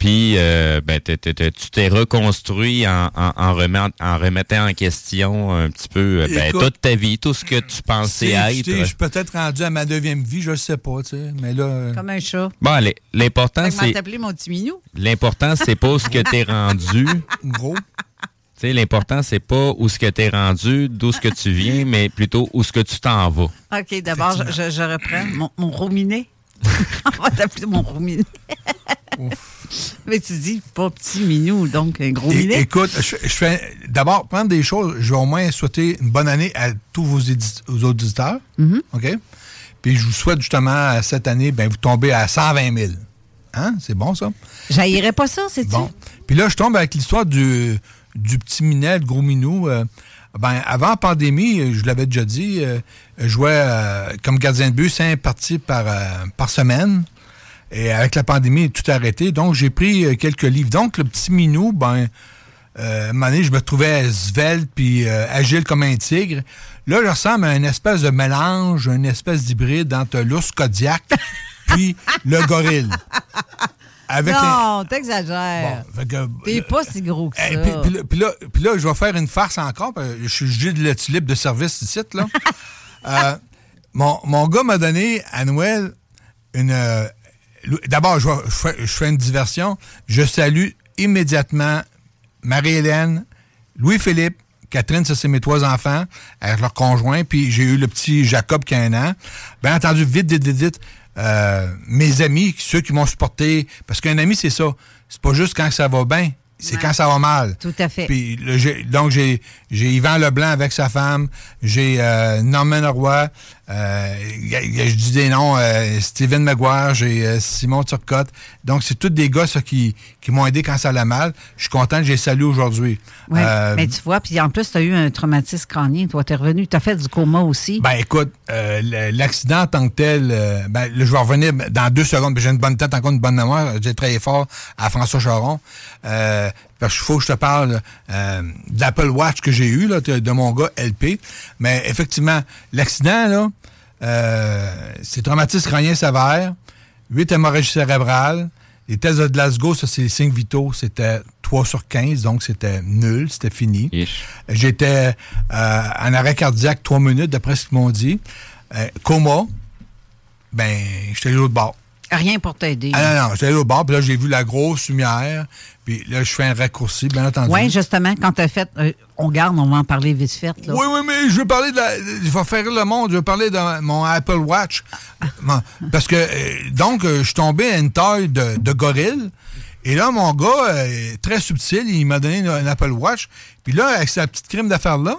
puis euh, ben, tu t'es reconstruit en, en, en, remet- en remettant en question un petit peu euh, ben, Écoute, toute ta vie, tout ce que tu pensais être. Je suis peut-être rendu à ma deuxième vie, je ne sais pas, tu sais. Mais là. euh, Comme un chat. Bon, allez, l'important, c'est, t'appeler mon petit minou? l'important, c'est pas où ce que t'es rendu. Gros. Tu sais, l'important, c'est pas où ce que t'es rendu, d'où ce que tu viens, mais plutôt où ce que tu t'en vas. OK, d'abord, je, reprends mon, mon rominet. On va t'appeler mon rominet. Mais tu dis pas petit minou, donc un gros minet. écoute, je, je fais d'abord prendre des choses. Je vais au moins souhaiter une bonne année à tous vos aux auditeurs. Mhm. OK? Puis je vous souhaite justement cette année, ben, vous tombez à 120 000. Hein? C'est bon, ça? J'haïrais pas ça, c'est-tu? Bon. Puis là, je tombe avec l'histoire du, du petit minet, le gros minou. Euh, ben, avant la pandémie, euh, je l'avais déjà dit, euh, je jouais euh, comme gardien de but cinq parties par, par semaine. Et avec la pandémie, tout a arrêté. Donc, j'ai pris euh, quelques livres. Donc, le petit minou, ben, euh, à un moment donné, je me trouvais svelte puis euh, agile comme un tigre. Là, je ressemble à une espèce de mélange, une espèce d'hybride entre l'ours Kodiak puis le gorille. Avec les- non, t'exagères. Que, T'es pas si gros que ça. Hey, puis, puis là, puis là- puis là, je vais faire une farce encore. Je suis juste de libre de service ici, là. Euh, mon, mon gars m'a donné à Noël une. D'abord, je, fais, une diversion. Je salue immédiatement Marie-Hélène, Louis-Philippe, Catherine, ça c'est mes trois enfants, avec leur conjoint, puis j'ai eu le petit Jacob qui a un an. Bien entendu, vite, vite, vite, vite, euh, mes amis, ceux qui m'ont supporté, parce qu'un ami, c'est ça. C'est pas juste quand ça va bien, c'est quand ça va mal. Tout à fait. Puis, là, j'ai- donc, j'ai, j'ai Yvan Leblanc avec sa femme, j'ai euh, Norman Roy, euh, y a- y a- je dis des noms, euh, Steven Maguire, j'ai euh, Simon Turcotte. Donc, c'est tous des gars ça, qui, qui m'ont aidé quand ça allait mal. Je suis content que j'ai salué aujourd'hui. Ouais, Euh, mais tu vois, puis en plus, tu as eu un traumatisme crânien. Toi, t'es revenu, tu as fait du coma aussi. Ben écoute, euh, l'accident en tant que tel, euh, ben, là, je vais revenir dans deux secondes, j'ai une bonne tête, encore une bonne mémoire. J'ai travaillé fort à François Charon. Euh, parce qu'il faut que je te parle euh, de l'Apple Watch que j'ai eu, là, de, de mon gars LP. Mais effectivement, l'accident, là, c'est traumatisme crânien sévère, 8 hémorragies cérébrales. Les tests de Glasgow, ça, c'est les signes vitaux, c'était 3 sur 15, donc c'était nul, c'était fini. J'étais euh, en arrêt cardiaque 3 minutes, d'après ce qu'ils m'ont dit. Euh, coma, ben, j'étais l'autre bord. Rien pour t'aider. Ah non, non, j'étais allé l'autre bord, puis là, j'ai vu la grosse lumière, puis là, je fais un raccourci, bien entendu. Oui, justement, quand tu as fait. euh, on garde, on va en parler vite fait. Là. Oui, oui, mais je veux parler de la. Je vais faire le monde. Je veux parler de mon Apple Watch. Parce que, euh, donc, euh, je suis tombé à une taille de, de gorille. Et là, mon gars, euh, très subtil, il m'a donné une Apple Watch. Puis là, avec sa petite crime d'affaires-là,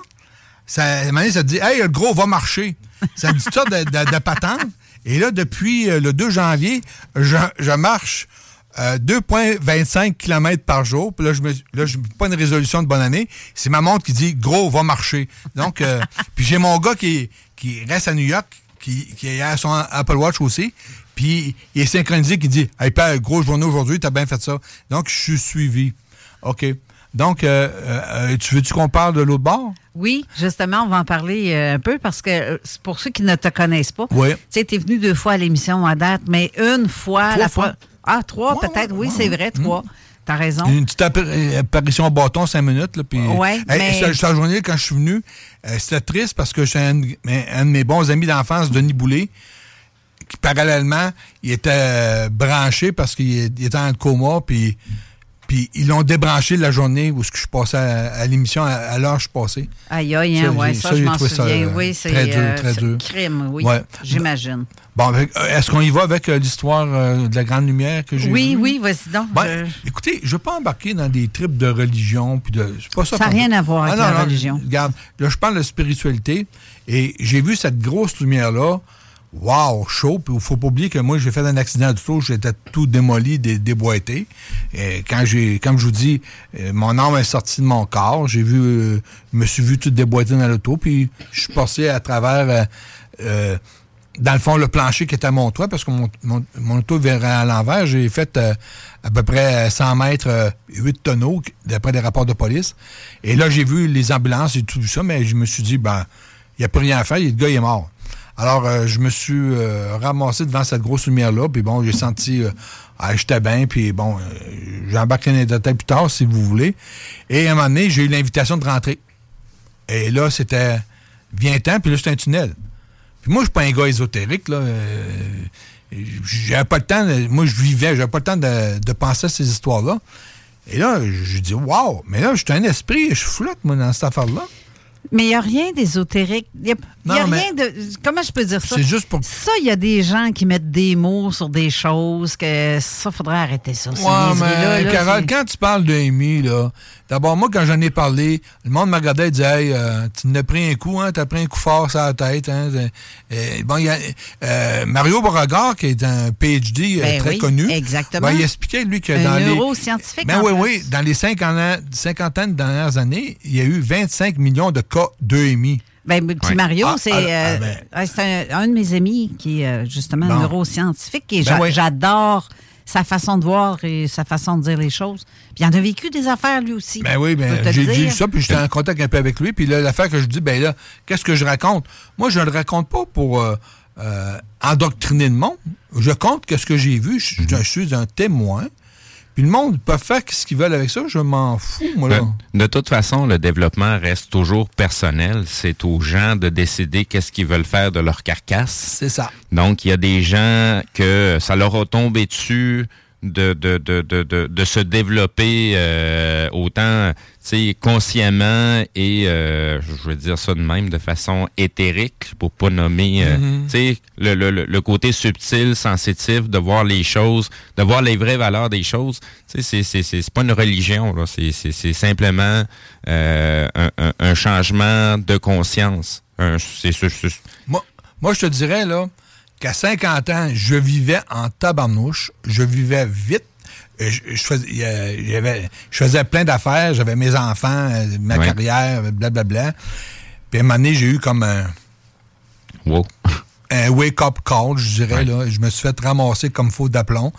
ça, à un moment donné, ça te dit, hey, le gros va marcher. Ça me dit ça de, de, de patente. Et là, depuis euh, le 2 janvier, je, je marche euh, 2,25 km par jour. Puis là, je me, là, je pas une résolution de bonne année. C'est ma montre qui dit gros va marcher. Donc, euh, puis j'ai mon gars qui, qui reste à New York, qui, qui a son Apple Watch aussi. Puis il est synchronisé, qui dit Hey, père, grosse journée aujourd'hui, t'as bien fait ça. Donc, je suis suivi. OK. Donc, euh, euh, tu veux-tu qu'on parle de l'autre bord? Oui, justement, on va en parler euh, un peu parce que pour ceux qui ne te connaissent pas. Oui. Tu sais, es venu deux fois à l'émission à date, mais une fois. Trois la fois? fois- Ah, trois, peut-être. oui, c'est vrai, trois. T'as raison. Une petite appar- apparition au bâton, cinq minutes. Là, puis, Ouais, Hey, mais- cette- cette journée, quand je suis venu, euh, c'était triste parce que j'ai un, un de mes bons amis d'enfance, Denis Boulet, qui parallèlement, il était euh, branché parce qu'il était en coma, puis, puis ils l'ont débranché la journée où je passais à, à l'émission, à, à l'heure où je suis passé. Aïe, aïe, hein, Ça, ouais, ça, ça, je m'en souviens. euh, oui, c'est très dur, euh, très dur. crime, oui. Ouais. J'imagine. Bon, euh, est-ce qu'on y va avec l'histoire de la Grande Lumière que j'ai Oui, oui, vas-y donc. Ben, Je- Écoutez, je ne veux pas embarquer dans des tripes de religion. Puis de, c'est pas ça. Ça n'a rien à voir avec Ah, non, la non, religion. Regarde, là, je parle de spiritualité et j'ai vu cette grosse lumière-là wow, chaud. Puis il faut pas oublier que moi, j'ai fait un accident du tout, j'étais tout démoli, dé- déboîté. Et quand j'ai, comme je vous dis, euh, mon âme est sortie de mon corps. J'ai vu, euh, me suis vu tout déboîté dans l'auto, puis je suis passé à travers, euh, euh, dans le fond, le plancher qui était à mon toit, parce que mon, mon, mon auto virait à l'envers. J'ai fait euh, à peu près 100 mètres, euh, 8 tonneaux, d'après des rapports de police. Et là, j'ai vu les ambulances et tout ça, mais je me suis dit, ben, il n'y a plus rien à faire, le gars il est mort. Alors, euh, je me suis euh, ramassé devant cette grosse lumière-là, puis bon, j'ai senti, euh, ah, j'étais bien, puis bon, embarqué dans les détails plus tard, si vous voulez. Et à un moment donné, j'ai eu l'invitation de rentrer. Et là, c'était, viens-t'en, puis là, c'était un tunnel. Puis moi, je suis pas un gars ésotérique, là. j'avais pas le temps, moi, je vivais, j'avais pas le temps de, penser à ces histoires-là. Et là, je dis, wow, mais là, je suis un esprit, je flotte, moi, dans cette affaire-là. Mais il n'y a rien d'ésotérique. Il n'y a, y a rien de. Comment je peux dire ça? C'est juste pour- Ça, il y a des gens qui mettent des mots sur des choses que ça, faudrait arrêter ça. Ouais, mais là, Carole, c'est- quand tu parles d'Amy, là, d'abord, moi, quand j'en ai parlé, le monde m'a regardé et disait, hey, euh, tu n'as pris un coup, hein, t'as pris un coup fort sur la tête, hein. Euh, bon, il y a euh, Mario Beauregard, qui est un PhD euh, Ben très oui, connu. exactement. ben, il expliquait, lui, que Un dans les. Ben en oui, oui. Dans les 50 ans- cinquantaine dernières années, il y a eu 25 millions de cas d'EMI. Ben, petit Ouais. Mario, Ah, c'est ah, euh, ah, ben. c'est un, un de mes amis qui est euh, justement Bon. neuroscientifique et Ben oui. j'adore sa façon de voir et sa façon de dire les choses. Puis il en a vécu des affaires lui aussi. Ben oui, ben, j'ai dit dire. ça, puis j'étais en contact un peu avec lui. Puis là, l'affaire que je dis, ben là, qu'est-ce que je raconte? Moi, je ne le raconte pas pour euh, euh, endoctriner le monde. Je compte qu'est-ce que j'ai vu. Je, je suis un témoin. Puis le monde peut faire ce qu'ils veulent avec ça? Je m'en fous, moi, là. De, de toute façon, le développement reste toujours personnel. C'est aux gens de décider qu'est-ce qu'ils veulent faire de leur carcasse. C'est ça. Donc, il y a des gens que ça leur a tombé dessus de, de, de, de, de, de se développer euh, autant tu sais, consciemment et, euh, je veux dire ça de même, de façon éthérique, pour pas nommer euh, tu sais, le, le, le- côté subtil, sensitif, de voir les choses, de voir les vraies valeurs des choses. Tu sais, c'est- c'est c'est- c'est pas une religion. C'est- c'est c'est simplement euh, un, un, un changement de conscience. Un- c'est- Moi, moi, je te dirais, là, qu'à 50 ans, je vivais en tabarnouche. Je vivais vite. Euh, Je, je faisais, je plein d'affaires. J'avais mes enfants, euh, ma carrière, blablabla. Puis à un moment donné, j'ai eu comme un... Wow. Un wake-up call, je dirais. Là. Je me suis fait ramasser comme faux d'aplomb.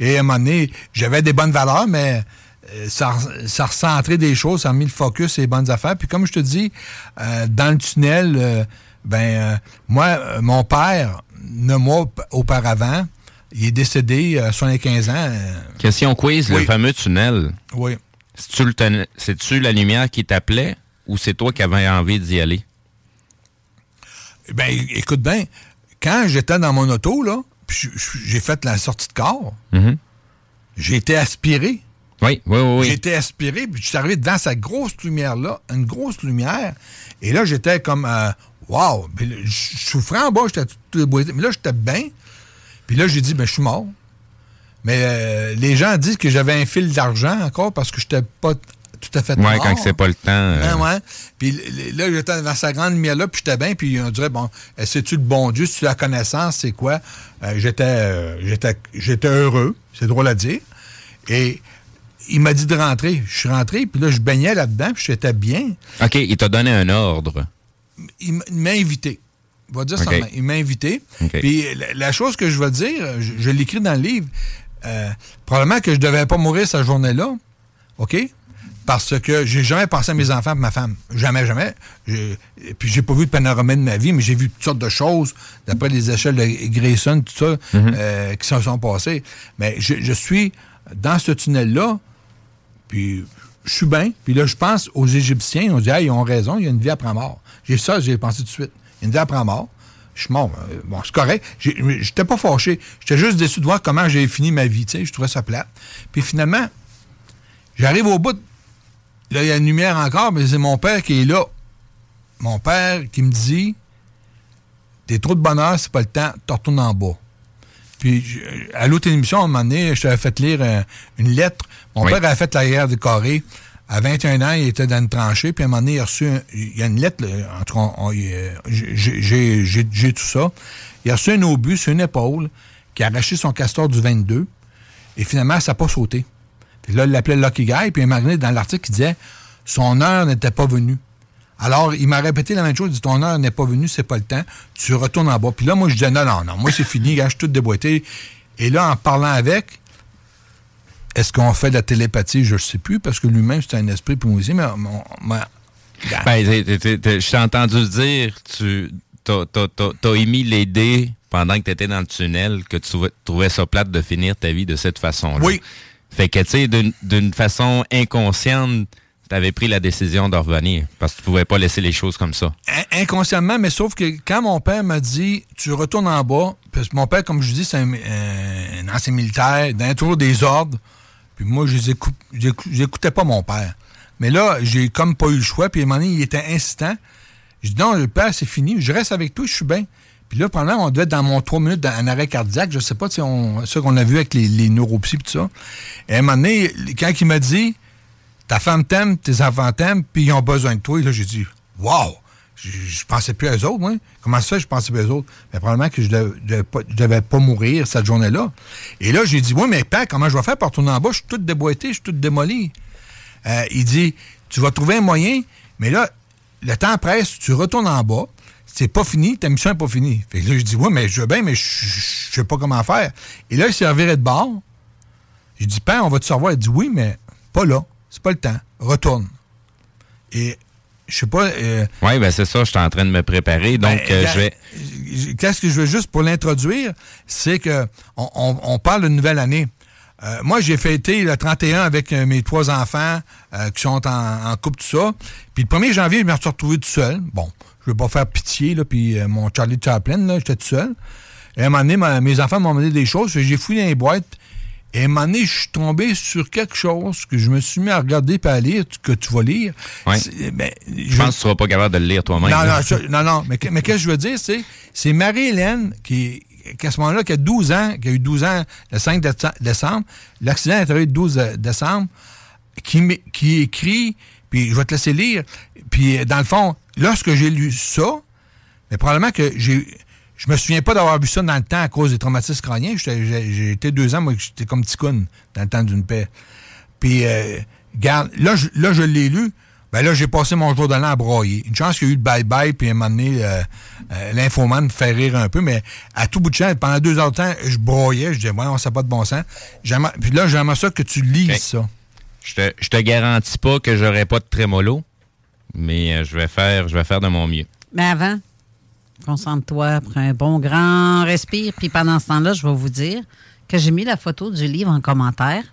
Et à un moment donné, j'avais des bonnes valeurs, mais euh, ça, ça a recentré des choses, ça a mis le focus sur les bonnes affaires. Puis comme je te dis, euh, dans le tunnel, euh, ben euh, moi, mon père, neuf mois auparavant, il est décédé à 75 ans. euh, Question quiz, le fameux tunnel. Oui. C'est-tu la lumière qui t'appelait ou c'est toi qui avais envie d'y aller? Ben, écoute bien, quand j'étais dans mon auto, là, puis j'ai fait la sortie de corps, Mhm. j'ai été aspiré. Oui, oui, oui. oui. J'ai été aspiré, puis je suis arrivé dans cette grosse lumière-là, une grosse lumière, et là, j'étais comme, euh, wow! Puis je souffrais en bas, j'étais tout déboîté, mais là, j'étais bien. Puis là, j'ai dit, ben, je suis mort. Mais euh, les gens disent que j'avais un fil d'argent encore parce que j'étais pas tout à fait Ouais, mort. quand c'est pas le temps. euh, Ben ouais. Puis là, j'étais dans sa grande lumière-là, puis j'étais bien, puis on dirait, bon, euh, c'est-tu le bon Dieu, c'est-tu la connaissance, c'est quoi? Euh, j'étais, euh, j'étais, j'étais heureux, c'est drôle à dire. Et il m'a dit de rentrer. Je suis rentré, puis là, je baignais là-dedans, puis j'étais bien. OK, il t'a donné un ordre. Il m'a invité. On va dire ça, OK. il m'a invité. OK. Puis la, la chose que je vais dire, je, je l'écris dans le livre, euh, probablement que je devais pas mourir cette journée-là, OK? Parce que j'ai jamais pensé à mes enfants et ma femme. Jamais, jamais. Puis j'ai pas vu de panorama de ma vie, mais j'ai vu toutes sortes de choses, d'après les échelles de Grayson, tout ça, Mhm. euh, qui s'en sont passées. Mais je, je suis dans ce tunnel-là, puis je suis bien. Puis là, je pense aux Égyptiens. On dit, ah, ils ont raison, il y a une vie après mort. J'ai ça, j'ai pensé tout de suite. Il y a une vie après mort. Je suis mort. Euh, Bon, c'est correct. J'étais pas fâché. J'étais juste déçu de voir comment j'ai fini ma vie. tu. Je trouvais ça plate. Puis finalement, j'arrive au bout. Là, il y a une lumière encore, mais c'est mon père qui est là. Mon père qui me dit T'es trop de bonheur, c'est pas le temps, te retournes en bas. Puis, à l'autre émission, à un moment donné, je t'avais fait lire euh, une lettre. Mon Oui. père avait fait la guerre des carrés À 21 ans, il était dans une tranchée, puis à un moment donné, il a reçu un- il y a une lettre, là, en tout cas, euh, j'ai- tout ça. Il a reçu un obus sur une épaule qui a arraché son castor du 22, et finalement, ça n'a pas sauté. Puis là, il l'appelait Lucky Guy, puis il m'a dans l'article, il disait son heure n'était pas venue. Alors, il m'a répété la même chose, il dit ton heure n'est pas venue, c'est pas le temps, tu retournes en bas. Puis là, moi, je disais non, non, non, moi, c'est fini, gars, je suis tout déboîté. Et là, en parlant avec, est-ce qu'on fait de la télépathie? Je ne sais plus, parce que lui-même, c'est un esprit, puis moi aussi, mais. mon- ma- Ben, je t'ai entendu dire, tu t'as, émis l'idée pendant que tu étais dans le tunnel que tu trouvais- ça plate de finir ta vie de cette façon-là. Oui. Fait que, tu sais, d'une façon inconsciente, tu avais pris la décision de revenir parce que tu pouvais pas laisser les choses comme ça. In- inconsciemment, mais sauf que quand mon père m'a dit tu retournes en bas, parce que mon père, comme je dis, c'est un, un ancien militaire, dans toujours des ordres. Puis moi, je j'écoutais pas mon père. Mais là, j'ai comme pas eu le choix. Puis à un moment donné, il était insistant. Je dis non, le père, c'est fini. Je reste avec toi, je suis bien. Puis là, pendant, on devait être dans mon trois minutes en arrêt cardiaque. Je sais pas, si on, ça qu'on a vu avec les, les neuropsies et tout ça. Et à un moment donné, quand il m'a dit ta femme t'aime, tes enfants t'aiment, puis ils ont besoin de toi. Et là, j'ai dit, wow! Je, pensais plus à eux autres, moi. Comment ça, je pensais plus à eux autres? Mais probablement que je ne devais, pas- je devais pas mourir cette journée-là. Et là, j'ai dit, oui, mais père, comment je vais faire pour retourner en bas? Je suis tout déboîté, je suis tout démoli. Euh, il dit, tu vas trouver un moyen, mais là, le temps presse, tu retournes en bas, c'est pas fini, ta mission n'est pas finie. Fait que là, je dis, oui, mais je veux bien, mais je je sais pas comment faire. Et là, il s'est reviré de bord. J'ai dit, père, on va te savoir. Il dit, oui, mais pas là. Pas le temps. Retourne. Et je sais pas. euh, Oui, ben c'est ça, je suis en train de me préparer. Donc, ben, euh, gars, je vais. Qu'est-ce que je veux juste pour l'introduire, c'est que on, on- on parle de nouvelle année. Euh, moi, j'ai fêté le 31 avec euh, mes trois enfants euh, qui sont en, en couple, tout ça. Puis le 1er janvier, je me suis retrouvé tout seul. Bon, je veux pas faire pitié, là, puis euh, mon Charlie Chaplin, là, j'étais tout seul. Et à un moment donné, ma- mes enfants m'ont demandé des choses, j'ai fouillé dans les boîtes. Et à un moment donné, je suis tombé sur quelque chose que je me suis mis à regarder et à lire, que tu vas lire. Ouais. C'est- ben, Je pense que tu seras pas capable de le lire toi-même. non, non, je- non, non, mais, mais qu'est-ce que je veux dire, c'est c'est Marie-Hélène qui, à ce moment-là, qui a 12 ans, qui a eu 12 ans le 5 déce- décembre, l'accident est arrivé le 12 de- décembre, qui, qui écrit, puis je vais te laisser lire, puis euh, dans le fond, lorsque j'ai lu ça, mais probablement que j'ai... Je me souviens pas d'avoir vu ça dans le temps à cause des traumatismes crâniens. J'étais- J'ai été deux ans, moi, j'étais comme petit con dans le temps d'une paix. Puis, euh, regarde, là, je, là, je l'ai lu. Ben là, j'ai passé mon jour de l'an à broyer. Une chance qu'il y a eu le bye-bye, puis à un moment donné, euh, euh, l'infoman me fait rire un peu, mais à tout bout de champ, pendant deux heures de temps, je broyais, je disais, ouais, on sait pas de bon sens. Puis là, j'aimerais ça que tu lises ça. Je te, je te garantis pas que j'aurai pas de trémolo, mais euh, je vais faire, je vais faire de mon mieux. Mais avant, concentre-toi, prends un bon grand respire, puis pendant ce temps-là, je vais vous dire que j'ai mis la photo du livre en commentaire.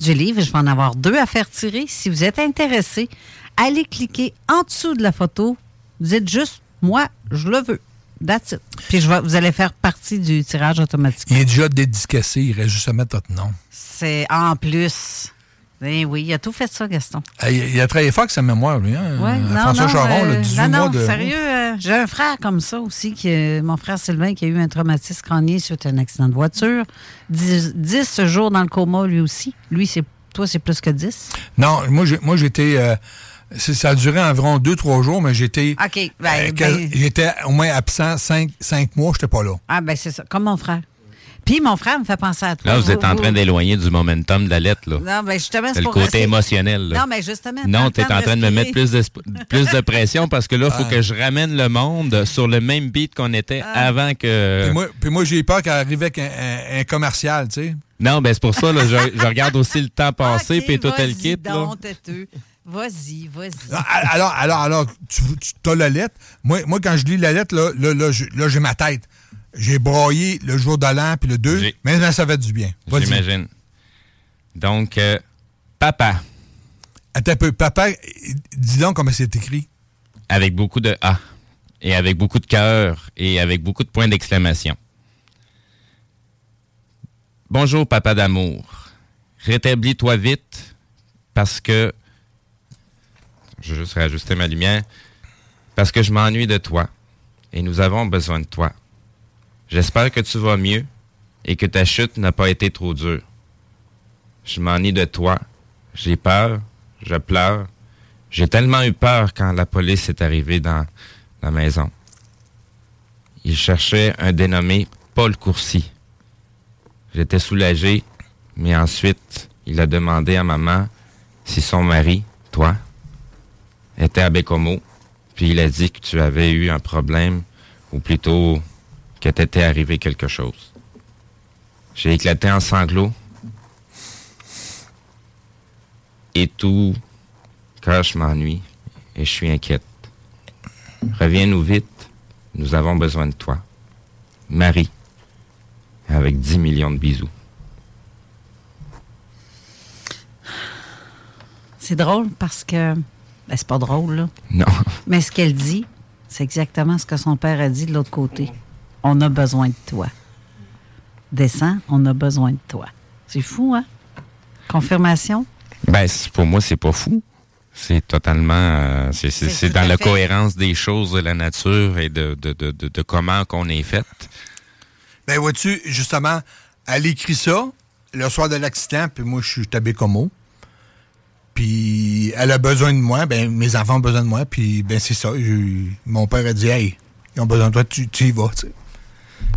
Du livre, je vais en avoir deux à faire tirer. Si vous êtes intéressé, allez cliquer en dessous de la photo. Dites juste, moi, je le veux. That's it. Puis je vais, vous allez faire partie du tirage automatique. Il est déjà dédicacé, il reste juste à mettre votre nom. C'est en plus. Ben oui, il a tout fait ça, Gaston. Ah, Il, il a travaillé fort avec sa mémoire, lui. Hein? Ouais, non, François non, Charon, euh, 18 non, mois de. sérieux, euh, j'ai un frère comme ça aussi, qui, euh, mon frère Sylvain, qui a eu un traumatisme crânien suite à un accident de voiture. 10, 10 jours dans le coma, lui aussi. Lui, c'est toi, c'est plus que 10. Non, moi, j'étais. euh, ça a duré environ deux, trois jours, mais j'étais. OK. Ben, ben- j'étais au moins absent cinq, cinq mois, j'étais pas là. Ah, ben c'est ça, comme mon frère. Puis mon frère me fait penser à toi. Là, vous êtes en train d'éloigner du momentum de la lettre, là. Non, ben justement, C'est le pour côté émotionnel. là. Non, mais justement. Non, tu es en train de me mettre plus de, plus de pression parce que là, il faut Ah. que je ramène le monde sur le même beat qu'on était Ah. avant que. Puis moi, puis moi, j'ai eu peur qu'elle arrive avec un, un- un commercial, tu sais. Non, ben c'est pour ça, là, je, je regarde aussi le temps passé, OK, puis tout le kit. Vas-y, vas-y. Ah, Alors, alors, alors, tu, tu as la lettre? Moi, moi, quand je lis la lettre, là, là, là, j'ai ma tête. J'ai broyé le jour de l'an puis le 2, J'ai- mais ça fait du bien. J'imagine. Donc, euh, papa, Attends un peu. Papa, dis donc comment c'est écrit. avec beaucoup de A, et avec beaucoup de cœur, et avec beaucoup de points d'exclamation. Bonjour, papa d'amour. Rétablis-toi vite, parce que. Je vais juste réajuster ma lumière. Parce que je m'ennuie de toi, et nous avons besoin de toi. J'espère que tu vas mieux, et que ta chute n'a pas été trop dure. Je m'ennuie de toi. J'ai peur. Je pleure. J'ai tellement eu peur quand la police est arrivée dans la maison. Il cherchait un dénommé Paul Courcy. J'étais soulagé, mais ensuite, il a demandé à maman si son mari, toi, était à Bécomo, puis il a dit que tu avais eu un problème, ou plutôt que t'était arrivé quelque chose. J'ai éclaté en sanglots. Et tout, car je m'ennuie et je suis inquiète. Reviens-nous vite, nous avons besoin de toi. Marie, avec 10 millions de bisous. C'est drôle parce que. Ben, c'est pas drôle, là. Non. Mais ce qu'elle dit, c'est exactement ce que son père a dit de l'autre côté. On a besoin de toi. Descends, on a besoin de toi. C'est fou, hein? Confirmation? Ben, pour moi, c'est pas fou. C'est totalement. euh, c'est- dans la fait. cohérence des choses de la nature et de, de, de, de, de comment qu'on est fait. Ben, vois-tu, justement, elle écrit ça le soir de l'accident, puis moi, je suis à Bécomo. Puis elle a besoin de moi, ben mes enfants ont besoin de moi, puis ben c'est ça. je- mon père a dit, hey, ils ont besoin de toi, tu, tu y vas, tu sais.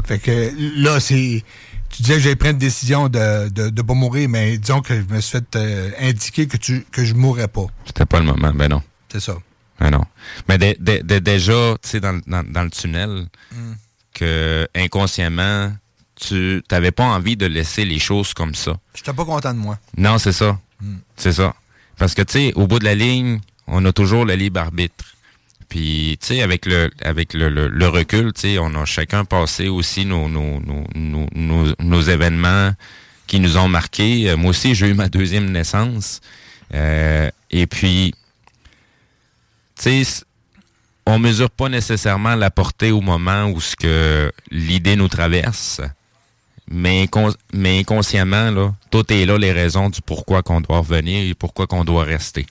Fait que là, c'est. Tu disais que j'avais pris une décision de ne de, pas mourir, mais disons que je me suis fait euh, indiquer que, tu, que je mourrais pas. C'était pas le moment. Ben non. C'est ça. Ben non. Mais dé- dé- dé- déjà, tu sais, dans, le- dans, dans le tunnel, Mm. que inconsciemment, tu n'avais pas envie de laisser les choses comme ça. J'étais pas content de moi. Non, c'est ça. Mm. C'est ça. Parce que, tu sais, au bout de la ligne, on a toujours le libre arbitre. Puis, tu sais, avec le avec le, le, recul, tu sais, on a chacun passé aussi nos, nos, nos, nos, nos- événements qui nous ont marqués. Euh, Moi aussi, j'ai eu ma deuxième naissance. Euh, et puis, tu sais, on mesure pas nécessairement la portée au moment où ce que l'idée nous traverse. Mais, mais inconsciemment, là, tout est là les raisons du pourquoi qu'on doit revenir et pourquoi qu'on doit rester.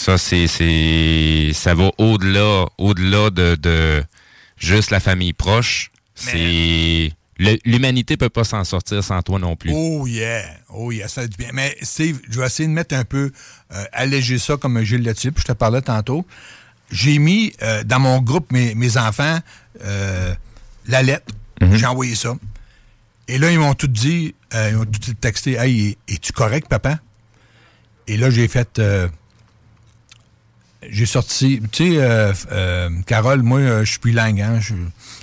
Ça, c'est, c'est, ça va au-delà, au-delà de, de juste la famille proche. C'est, le- l'humanité peut pas s'en sortir sans toi non plus. Oh yeah, oh yeah, ça fait du bien. Mais Steve, je vais essayer de mettre un peu, euh, alléger ça comme Gilles puis je te parlais tantôt. J'ai mis euh, dans mon groupe, mes, mes enfants, euh, la lettre. J'ai envoyé ça. Et là, ils m'ont tout dit, ils m'ont tout texté, Hey, es- es-tu correct, papa? Et là, j'ai fait. Euh, j'ai sorti. Tu sais, euh, euh, Carole, moi, euh, je suis bilingue, hein, je,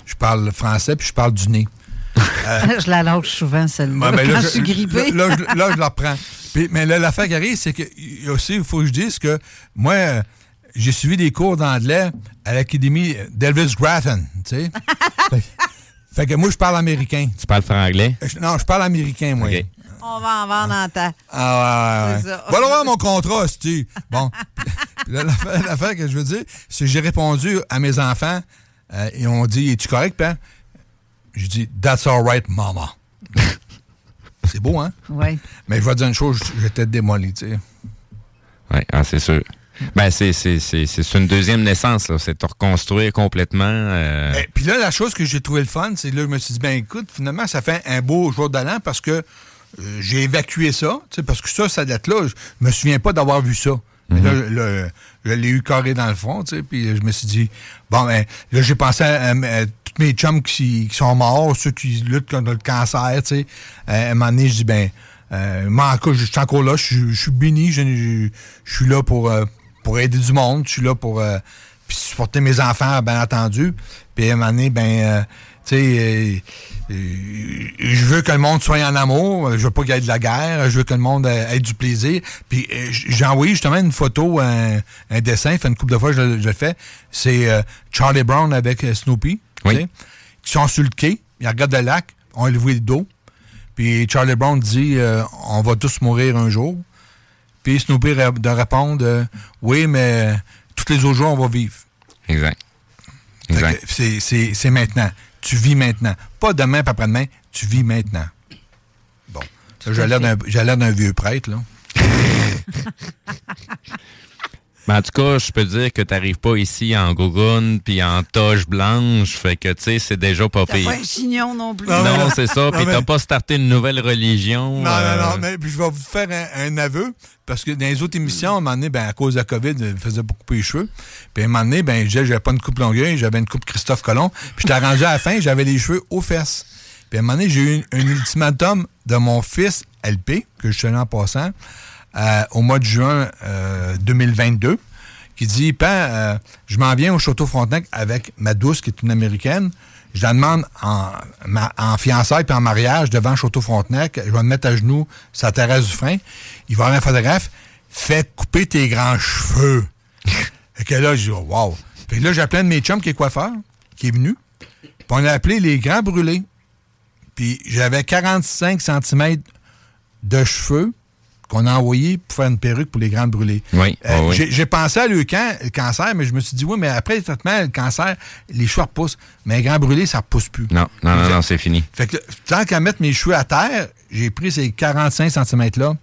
je parle français puis je parle du nez. je la lâche souvent, celle-là, Ouais, ben quand là, je suis. Là, là, je- là, je la reprends. Puis- mais là, l'affaire qui arrive, c'est que il y a aussi, il faut que je dise que moi, euh, j'ai suivi des cours d'anglais à l'Académie d'Elvis Grattan, tu sais. fait, fait que moi, je parle américain. Tu parles franglais? Je- Non, je parle américain, moi. On va en vendre en temps. Ah ouais, ouais, C'est ça. Va le voir mon contrat, tu Bon. L'affaire, l'affaire que je veux dire, c'est que j'ai répondu à mes enfants, euh, ils ont dit Es-tu correct, père J'ai dit That's all right, mama. c'est beau, hein? Oui. Mais je vais te dire une chose, j'étais démoli, tu sais. Oui, ah, c'est sûr. Ben, c'est, c'est, c'est, c'est une deuxième naissance, là. C'est de reconstruire complètement. euh, Eh, Puis là, la chose que j'ai trouvé le fun, c'est que là, je me suis dit, ben écoute, finalement, ça fait un beau jour de l'an parce que euh, j'ai évacué ça, tu sais, parce que ça, ça date là, je me souviens pas d'avoir vu ça. Mais là, là, je l'ai eu carré dans le front, tu sais, puis je me suis dit, bon, ben, là, j'ai pensé à, à- à tous mes chums qui, qui sont morts, ceux qui luttent contre le cancer, tu sais. Euh, à un moment donné, je dis, ben, euh, moi, encore, je suis encore là, je suis- je suis béni, je, je- je suis là pour, euh, pour aider du monde, je suis là pour euh, supporter mes enfants, bien entendu. Puis à un moment donné, ben, euh, sais, euh, euh, je veux que le monde soit en amour, je veux pas qu'il y ait de la guerre, je veux que le monde euh, ait du plaisir. Puis j'ai envoyé justement une photo, un, un dessin, fait une couple de fois, je, le- je le fais. C'est euh, Charlie Brown avec Snoopy, qui sont sur le quai, ils regardent le lac, on levé le dos. Puis Charlie Brown dit euh, on va tous mourir un jour. Puis Snoopy de répondre euh, oui, mais tous les autres jours, on va vivre. Exact. C'est maintenant. Tu vis maintenant. Pas demain, pas après-demain. Tu vis maintenant. Bon. J'ai l'air d'un vieux prêtre, là. Mais en tout cas, je peux dire que tu n'arrives pas ici en gougoune puis en toge blanche. Fait que, tu sais, c'est déjà pas pire. pas un chignon non plus. Non, c'est ça. Non, Puis mais- t'as pas starté une nouvelle religion. Non, euh, non, non, mais puis je vais vous faire un, un aveu, parce que dans les autres émissions, à un moment donné, ben, à cause de la COVID, je me faisais beaucoup couper les cheveux. Puis à un moment donné, ben, je disais, j'avais pas une coupe Longueuil, j'avais une coupe Christophe Colomb. Puis j'étais arrangé à la fin, j'avais les cheveux aux fesses. Puis à un moment donné, j'ai eu un, un ultimatum de mon fils LP, que je tenais en passant, euh, au mois de juin euh, 2022, qui dit, Pan, euh, je m'en viens au Château Frontenac avec ma douce, qui est une Américaine. Je la demande en, ma- en fiançailles puis en mariage devant Château Frontenac. Je vais me mettre à genoux la terrasse du frein. Il va avoir un photographe. Fais couper tes grands cheveux. Et que là, je dis, wow. Puis là, j'ai appelé un de mes chums qui est coiffeur, qui est venu. Puis on a appelé les grands brûlés. Puis j'avais 45 cm de cheveux qu'on a envoyés pour faire une perruque pour les grands brûlés. Oui, Euh, oui. j'ai- J'ai pensé à le, can- le cancer, mais je me suis dit, oui, mais après le traitement, le cancer, les cheveux repoussent. Mais les grands brûlés, ça ne repousse plus. Non, non, non, non, c'est fini. Fait que tant qu'à mettre mes cheveux à terre, j'ai pris ces 45 cm-là,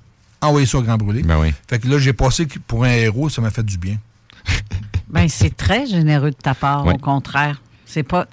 envoyé ça au grand brûlé. Ben oui. Fait que là, j'ai passé pour un héros, ça m'a fait du bien. Ben, c'est très généreux de ta part, Oui. au contraire. C'est pas.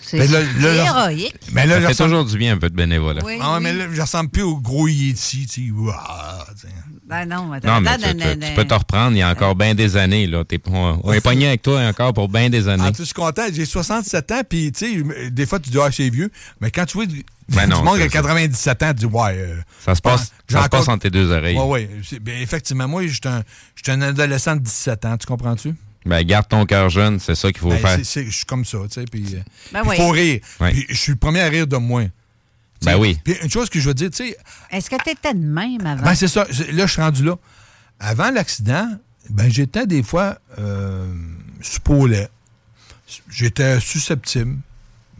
C'est héroïque. Mais là, Ça fait toujours du bien un peu de bénévolat. Oui, Ah, oui. mais là, je ressemble plus au gros Yeti, tu sais. Ben non, mais Non, mais t'as- tu, tu- tu peux te reprendre, il y a encore bien des années. Là. T'es, on, on est pogné avec toi encore pour bien des années. Plus, je suis content. J'ai 67 ans, puis tu sais, des fois, tu dis, ah, c'est vieux. Mais quand tu vois du, Ben du non, monde qui a c'est ça. 97 ans, tu dis, ouais. euh, Ça se passe, ça se passe entre tes deux oreilles. Ouais, oui. effectivement, moi, je suis un, je suis un adolescent de 17 ans, tu comprends-tu? Ben, garde ton cœur jeune, c'est ça qu'il faut Ben, faire. je suis comme ça, tu sais. Puis, euh, Ben oui. faut rire. Je suis le premier à rire de moi. Tu. Ben oui. Puis une chose que je veux dire, tu sais, Est-ce que t'étais de même avant? ben c'est ça. Là, je suis rendu là. Avant l'accident, ben j'étais des fois euh, supposé. J'étais susceptible.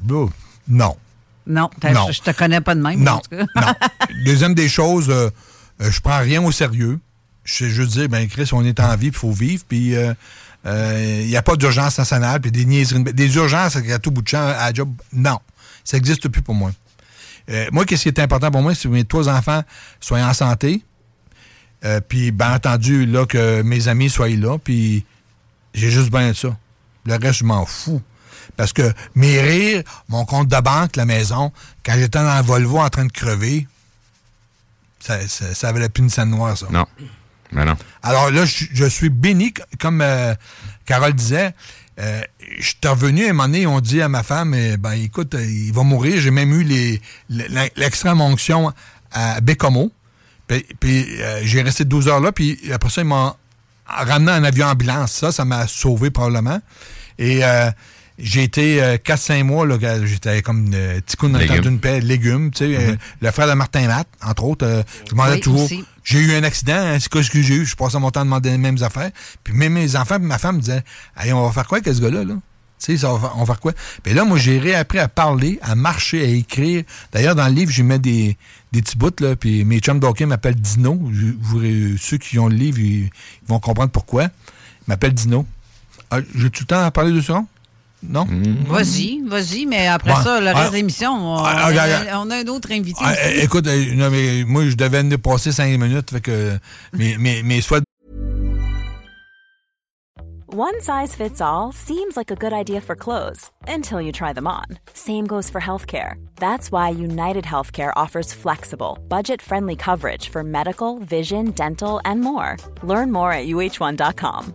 Non. non, non. je te connais pas de même. Non. en tout cas. non. Deuxième des choses, euh, euh, je prends rien au sérieux. Je sais juste dire, ben Chris, on est en vie, il faut vivre, puis il n'y a pas d'urgence nationale, puis des niaiseries. Des urgences à tout bout de champ, à la job, non. Ça n'existe plus pour moi. Euh, moi, qu'est-ce qui est important pour moi, c'est que mes trois enfants soient en santé, euh, puis bien entendu, là, que mes amis soient là, puis j'ai juste bien ça. Le reste, je m'en fous. Parce que mes rires, mon compte de banque, la maison, quand j'étais dans le Volvo en train de crever, ça, plus une scène noire, ça. Non. Non. Alors là, je, je suis béni, comme euh, Carole disait. Euh, je suis revenu à un moment donné, on dit à ma femme, eh, ben écoute, euh, il va mourir. J'ai même eu l'extrême onction à Bécomo. Puis, puis, euh, j'ai resté 12 heures là, puis après ça, ils m'ont ramené en avion ambulance. Ça, ça m'a sauvé probablement. Et euh, j'ai été 4-5 mois, j'étais comme une euh, petit coup dans d'une paix, légumes. Tu sais, euh, le frère de Martin Matt, entre autres, euh, je demandais Oui, toujours. aussi. J'ai eu un accident, hein, c'est quoi ce que j'ai eu? Je passais mon temps à demander les mêmes affaires. Puis même mes enfants, ma femme me disaient Hey, on va faire quoi avec ce gars-là? Là? Tu sais, on va faire quoi? Puis là, moi, j'ai réappris à parler, à marcher, à écrire. D'ailleurs, dans le livre, j'y mets des, des petits bouts, là, puis mes chums d'hockey m'appellent Dino. Vous- ceux qui ont le livre, ils, ils vont comprendre pourquoi. Ils m'appellent Dino. Ah, J'ai tout le temps à parler de ça? Non? Vas-y, vas-y, mais après Ouais. ça, le reste Ah. de l'émission, on, Ah, on regarde, a, regarde. on a un autre invité. Ah, aussi. écoute, euh, non, mais moi, je devais venir passer cinq minutes, fait que mes, mes, mes souhaits One size fits all seems like a good idea for clothes until you try them on. Same goes for healthcare. That's why United Healthcare offers flexible, budget friendly coverage for medical, vision, dental, and more. Learn more at uh1.com.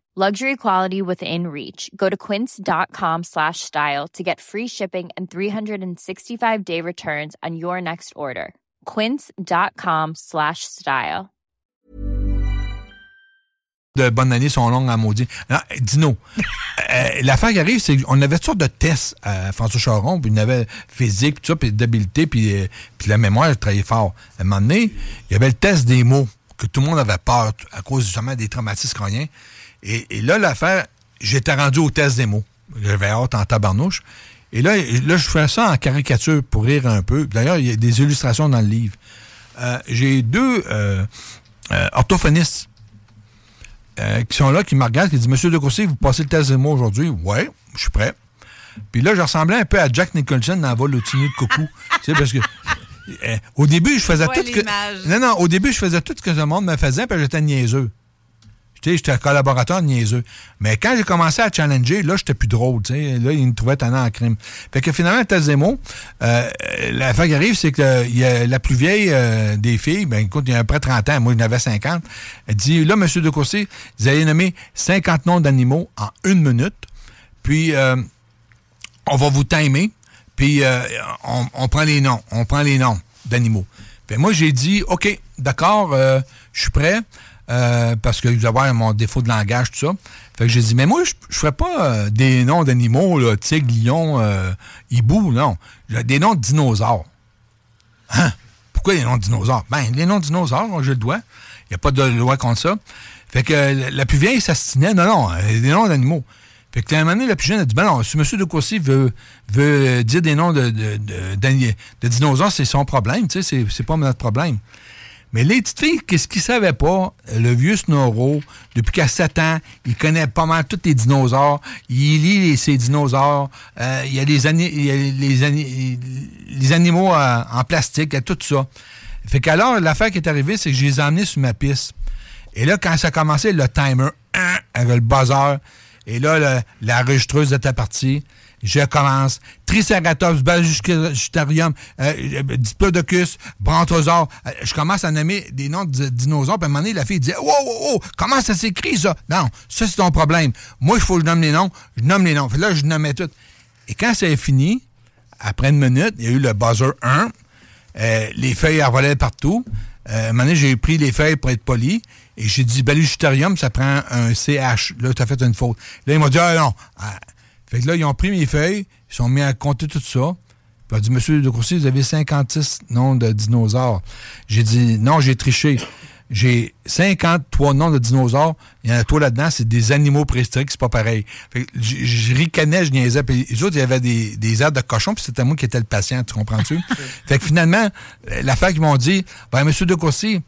Luxury quality within reach. Go to quince.com slash style to get free shipping and 365 day returns on your next order. Quince.com slash style. de bonne année sont longues à maudit. Non, Dino, euh, l'affaire qui arrive, c'est qu'on avait toutes sortes de tests à François Charon, puis il y avait physique, puis tout ça, puis d'habileté, puis, euh, puis la mémoire, je travaillais fort. À un moment donné, il y avait le test des mots, que tout le monde avait peur à cause justement des traumatismes crâniens. Et, et là, l'affaire, j'étais rendu au test des mots. J'avais hâte en tabarnouche. Et là, là, je fais ça en caricature pour rire un peu. D'ailleurs, il y a des illustrations dans le livre. Euh, J'ai deux euh, euh, orthophonistes qui sont là, qui me regardent, qui disent Monsieur De Courcy, vous passez le test de mots aujourd'hui? Ouais, je suis prêt. Puis là, je ressemblais un peu à Jack Nicholson dans Vol de coucou. tu sais, parce que. au début, je faisais tout ce que. Non, non, au début, je faisais tout ce que le monde me faisait, puis j'étais niaiseux. Tu sais, j'étais collaborateur niaiseux. Mais quand j'ai commencé à challenger, là, j'étais plus drôle, tu sais. Là, ils me trouvaient tannant en crime. Fait que finalement, mots, euh, l'affaire qui arrive, c'est que euh, il y a la plus vieille euh, des filles, ben écoute, il y a à peu près 30 ans, moi, j'en avais 50, elle dit, là, monsieur de Courcy, vous allez nommer 50 noms d'animaux en une minute, puis euh, on va vous timer, puis euh, on, on prend les noms, on prend les noms d'animaux. Fait moi, j'ai dit, OK, d'accord, euh, je suis prêt, euh, parce vais avoir mon défaut de langage, tout ça. Fait que j'ai dit, mais moi, je ne ferais pas euh, des noms d'animaux, là, tigre, lion, euh, hibou, non. Des noms de dinosaures. Hein? Pourquoi les noms de dinosaures? Ben, les noms de dinosaures, je le dois. Il n'y a pas de loi contre ça. Fait que euh, la plus vieille s'astinait, non, non, des noms d'animaux. Fait que à un moment donné, la plus jeune a dit, ben non, si M. de Courcy veut, veut dire des noms de, de, dinosaures, c'est son problème, tu sais, c'est pas notre problème. Mais les petites filles, qu'est-ce qu'ils savaient pas? Le vieux Snorro, depuis qu'à 7 ans, il connaît pas mal tous les dinosaures. Il lit ces dinosaures. Euh, il y a les, il a les, ani- les animaux euh, en plastique, il y a tout ça. Fait qu'alors, l'affaire qui est arrivée, c'est que je les ai emmenés sur ma piste. Et là, quand ça a commencé, le timer, hein, avec le buzzer, et là, la enregistreuse était partie. Je commence. Triceratops, Basiustarium, euh, Diplodocus, Brontosaure. Euh, je commence à nommer des noms de dinosaures. Puis à un moment donné, la fille dit Wow, wow, wow, comment ça s'écrit ça? Non, ça c'est ton problème. Moi, il faut que je nomme les noms. Je nomme les noms. Là, je nommais tout. Et quand c'est fini, après une minute, il y a eu le buzzer 1. Euh, les feuilles envolaient partout. Euh, à un moment donné, j'ai pris les feuilles pour être poli. Et j'ai dit, Baluchitarium, ça prend un CH. Là, tu as fait une faute. Là, ils m'ont dit, ah non. Fait que là, ils ont pris mes feuilles, ils sont mis à compter tout ça. Puis ont dit, Monsieur de Courcy, vous avez 56 noms de dinosaures. J'ai dit, non, j'ai triché. J'ai 53 noms de dinosaures. Il y en a toi là-dedans, c'est des animaux préhistoriques, c'est pas pareil. Fait que je, je ricanais, je niaisais. Puis les autres, il y avait des, des airs de cochon, puis c'était moi qui étais le patient, tu comprends-tu? fait que finalement, l'affaire qu'ils m'ont dit, ben, Monsieur de Courcy,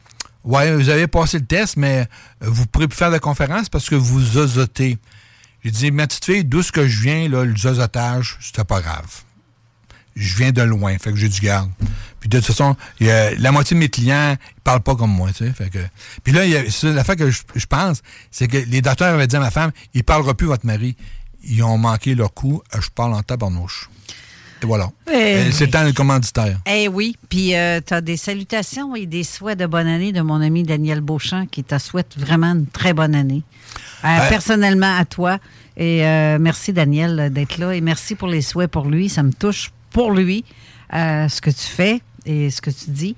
ouais, vous avez passé le test, mais vous pourrez plus faire de conférence parce que vous zozotez. J'ai dit, ma petite fille, d'où ce que je viens, là, le zozotage, c'était pas grave. Je viens de loin, fait que j'ai du garde. Puis de toute façon, y a- la moitié de mes clients, ils parlent pas comme moi, tu sais. Fait que, puis là, l'affaire que je, pense, c'est que les docteurs avaient dit à ma femme, il parlera plus votre mari. Ils ont manqué leur coup, je parle en tabarnouche. Et voilà. Eh Euh. C'est le commanditaire. Eh oui, puis tu as des salutations et des souhaits de bonne année de mon ami Daniel Beauchamp qui te souhaite vraiment une très bonne année. Euh, Euh, personnellement à toi. Et euh, merci Daniel euh, d'être là et merci pour les souhaits pour lui. Ça me touche pour lui, euh, ce que tu fais et ce que tu dis.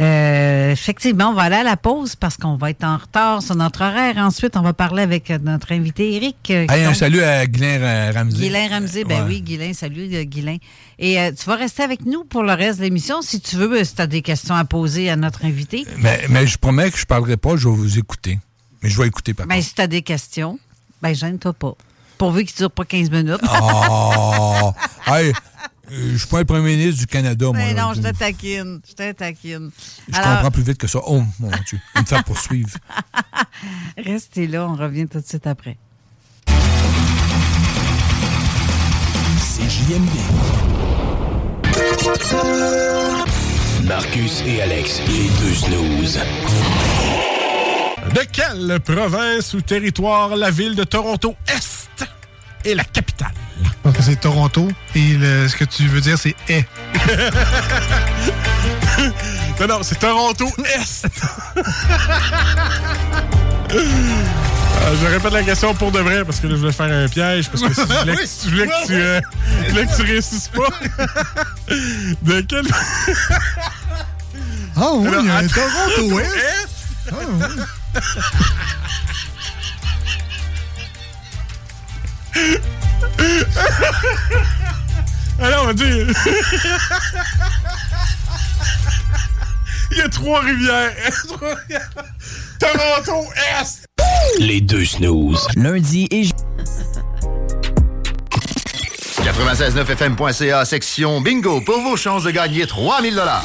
Euh, effectivement, on va aller à la pause parce qu'on va être en retard sur notre horaire. Ensuite, on va parler avec euh, notre invité Eric. euh, Hey, un salut à Guylain Ramsey. Guylain Ramsey, ben Ouais. oui, Guylain, salut Guylain. Et euh, tu vas rester avec nous pour le reste de l'émission si tu veux, si tu as des questions à poser à notre invité. Mais, mais je promets que je parlerai pas, je vais vous écouter. Mais je vais écouter, par Ben, si tu as des questions, ben gêne-toi pas. Pourvu qu'il ne dure pas 15 minutes. Oh! hey, je suis pas le premier ministre du Canada, moi. Ben non, je te taquine. Je te taquine. Je Alors, comprends plus vite que ça. Oh, mon Dieu. Il me fait poursuivre. restez là, on revient tout de suite après. CJMD. Marcus et Alex, les deux snooze. De quelle province ou territoire la ville de Toronto Est? Est la capitale? Donc c'est Toronto et le- ce que tu veux dire c'est est. non, non, c'est Toronto Est. Euh, je répète la question pour de vrai parce que là, je voulais faire un piège parce que si je voulais, que- Oui, je voulais que, tu, euh, je voulais que tu réussisses pas. de quelle. Ah oui, il y a un Toronto Est. Est? Ah oui. Alors, on va dire. Il y a trois rivières. Trois rivières. Toronto Est. Les deux snooze. Lundi et 969fm.ca, section bingo, pour vos chances de gagner 3000 dollars.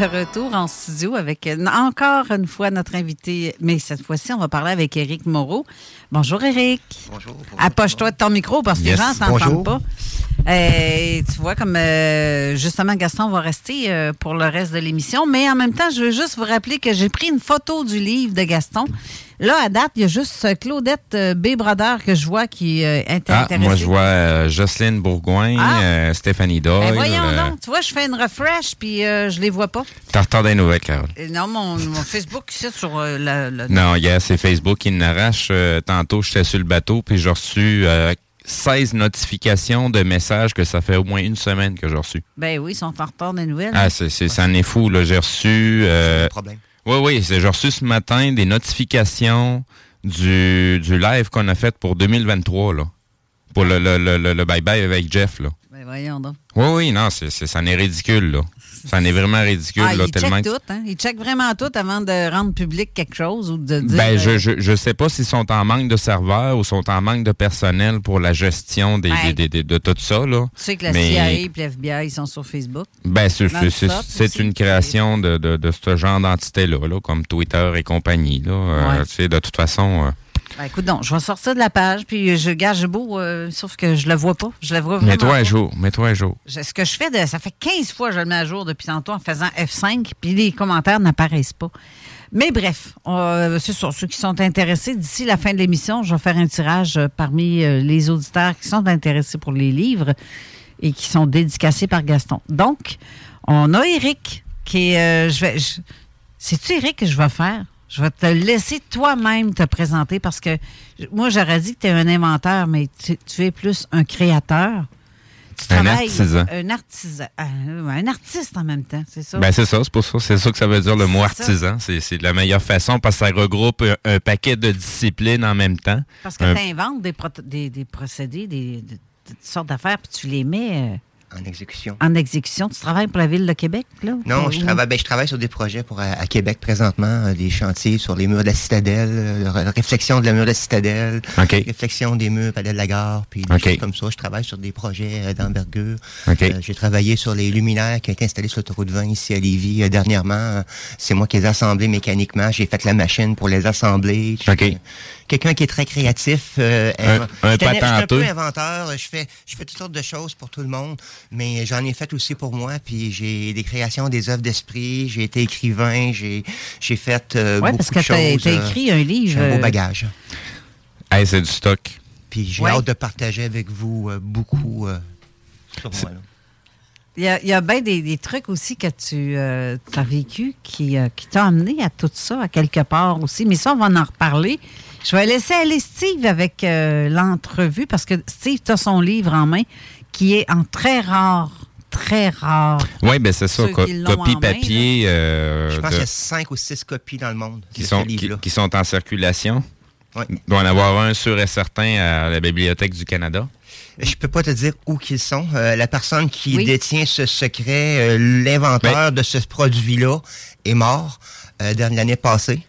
De retour en studio avec encore une fois notre invité, mais cette fois-ci, on va parler avec Éric Moreau. Bonjour Éric. Bonjour. Approche-toi de ton micro parce que Yes. les gens t'entendent Bonjour. pas. Euh, tu vois, comme euh, justement, Gaston va rester euh, pour le reste de l'émission, mais en même temps, je veux juste vous rappeler que j'ai pris une photo du livre de Gaston. Là, à date, il y a juste euh, Claudette euh, B. Que je vois qui euh, est Ah, intéressée. moi, je vois euh, Jocelyne Bourgoin, Ah. euh, Stéphanie Doyle. Ben voyons euh, donc, tu vois, je fais une refresh puis euh, je les vois pas. T'as retard des nouvelles, Carole. Non, mon, mon Facebook, c'est sur euh, la, la- Non, hier, c'est Facebook qui n'arrache. Euh, tantôt, j'étais sur le bateau, puis j'ai reçu euh, 16 notifications de messages que ça fait au moins une semaine que j'ai reçu. Ben oui, ils sont en retard des nouvelles. Ah, c'est, c'est, ça en est fou, là. J'ai reçu... Euh, problème. Oui, oui, j'ai reçu ce matin des notifications du, du live qu'on a fait pour 2023, là. Pour le bye-bye avec Jeff, là. Ben voyons donc. Oui, oui, non, c'est, c'est, ça en est ridicule, là. Ça en est vraiment ridicule, Ah, là, ils tellement... checkent tout, hein? Ils checkent vraiment tout avant de rendre public quelque chose ou de dire... Ben, euh, je, je, je sais pas s'ils sont en manque de serveurs ou sont en manque de personnel pour la gestion des, Ouais. des- des- de tout ça, là. Tu sais que la Mais- CIA et le FBI, ils sont sur Facebook. Ben, c'est, une création de, de, de ce genre d'entité-là, là, comme Twitter et compagnie, là. Euh, Ouais. tu sais, de toute façon... euh, Ben, écoute donc, je vais sortir de la page, puis je gage beau, euh, sauf que je le vois pas. Je le vois vraiment mets-toi à jour, mets-toi à jour. Je- Ce que je fais, de, ça fait 15 fois que je le mets à jour depuis tantôt en faisant F5, puis les commentaires n'apparaissent pas. Mais bref, euh, c'est sûr, ceux qui sont intéressés, d'ici la fin de l'émission, je vais faire un tirage euh, parmi les auditeurs qui sont intéressés pour les livres et qui sont dédicacés par Gaston. Donc, on a Eric qui est... euh, je vais, je- C'est-tu Eric que je vais faire? Je vais te laisser toi-même te présenter parce que moi, j'aurais dit que tu es un inventeur, mais tu, tu es plus un créateur. Tu Un travailles- artisan. Un artisan. euh, un artiste en même temps, c'est ça? Ben, c'est ça, c'est pour ça. C'est ça que ça veut dire le mot artisan. C'est, la meilleure façon parce que ça regroupe un, un paquet de disciplines en même temps. Parce que Un- tu inventes des, des, des procédés, des, de- de- toutes sortes d'affaires, puis tu les mets euh, En exécution. en exécution. Tu travailles pour la Ville de Québec, là? Non, je travaille, ben, je travaille sur des projets pour à, à Québec présentement, euh, des chantiers sur les murs de la citadelle, euh, ré- réflexion de la mur de la citadelle, OK. réflexion des murs palais de la gare, puis des choses comme ça. Je travaille sur des projets euh, d'envergure. OK. Euh, J'ai travaillé sur les luminaires qui ont été installés sur l'autoroute 20 ici à Lévis euh, dernièrement. Euh, C'est moi qui les ai assemblés mécaniquement. J'ai fait la machine pour les assembler. Quelqu'un qui est très créatif. euh, Un- je suis Je suis un peu inventeur. Je fais, je fais toutes sortes de choses pour tout le monde, mais j'en ai fait aussi pour moi. Puis j'ai des créations, des œuvres d'esprit. J'ai été écrivain. J'ai, j'ai fait euh, Ouais, beaucoup parce que de t'as- choses. t'as euh, écrit un livre, J'ai un beau euh, bagage. Hey, c'est du stock. Puis j'ai Ouais. hâte de partager avec vous euh, beaucoup euh, sur moi. là. Il y a, il y a bien des, des trucs aussi que tu as vécu qui, euh, qui t'ont amené à tout ça, à quelque part aussi. Mais ça, on va en reparler. Je vais laisser aller Steve avec euh, l'entrevue parce que Steve, tu as son livre en main qui est en très rare, très rare. Oui, ben c'est ça. Co- copie main, papier. euh, Je pense de- qu'il y a cinq ou six copies dans le monde qui sont, ce qui, livre-là. qui sont en circulation. Ouais. Il doit en avoir un sûr et certain à la Bibliothèque du Canada. Je peux pas te dire où qu'ils sont. Euh, la personne qui Oui. détient ce secret, euh, l'inventeur de ce produit-là, est mort euh, dans l'année passée.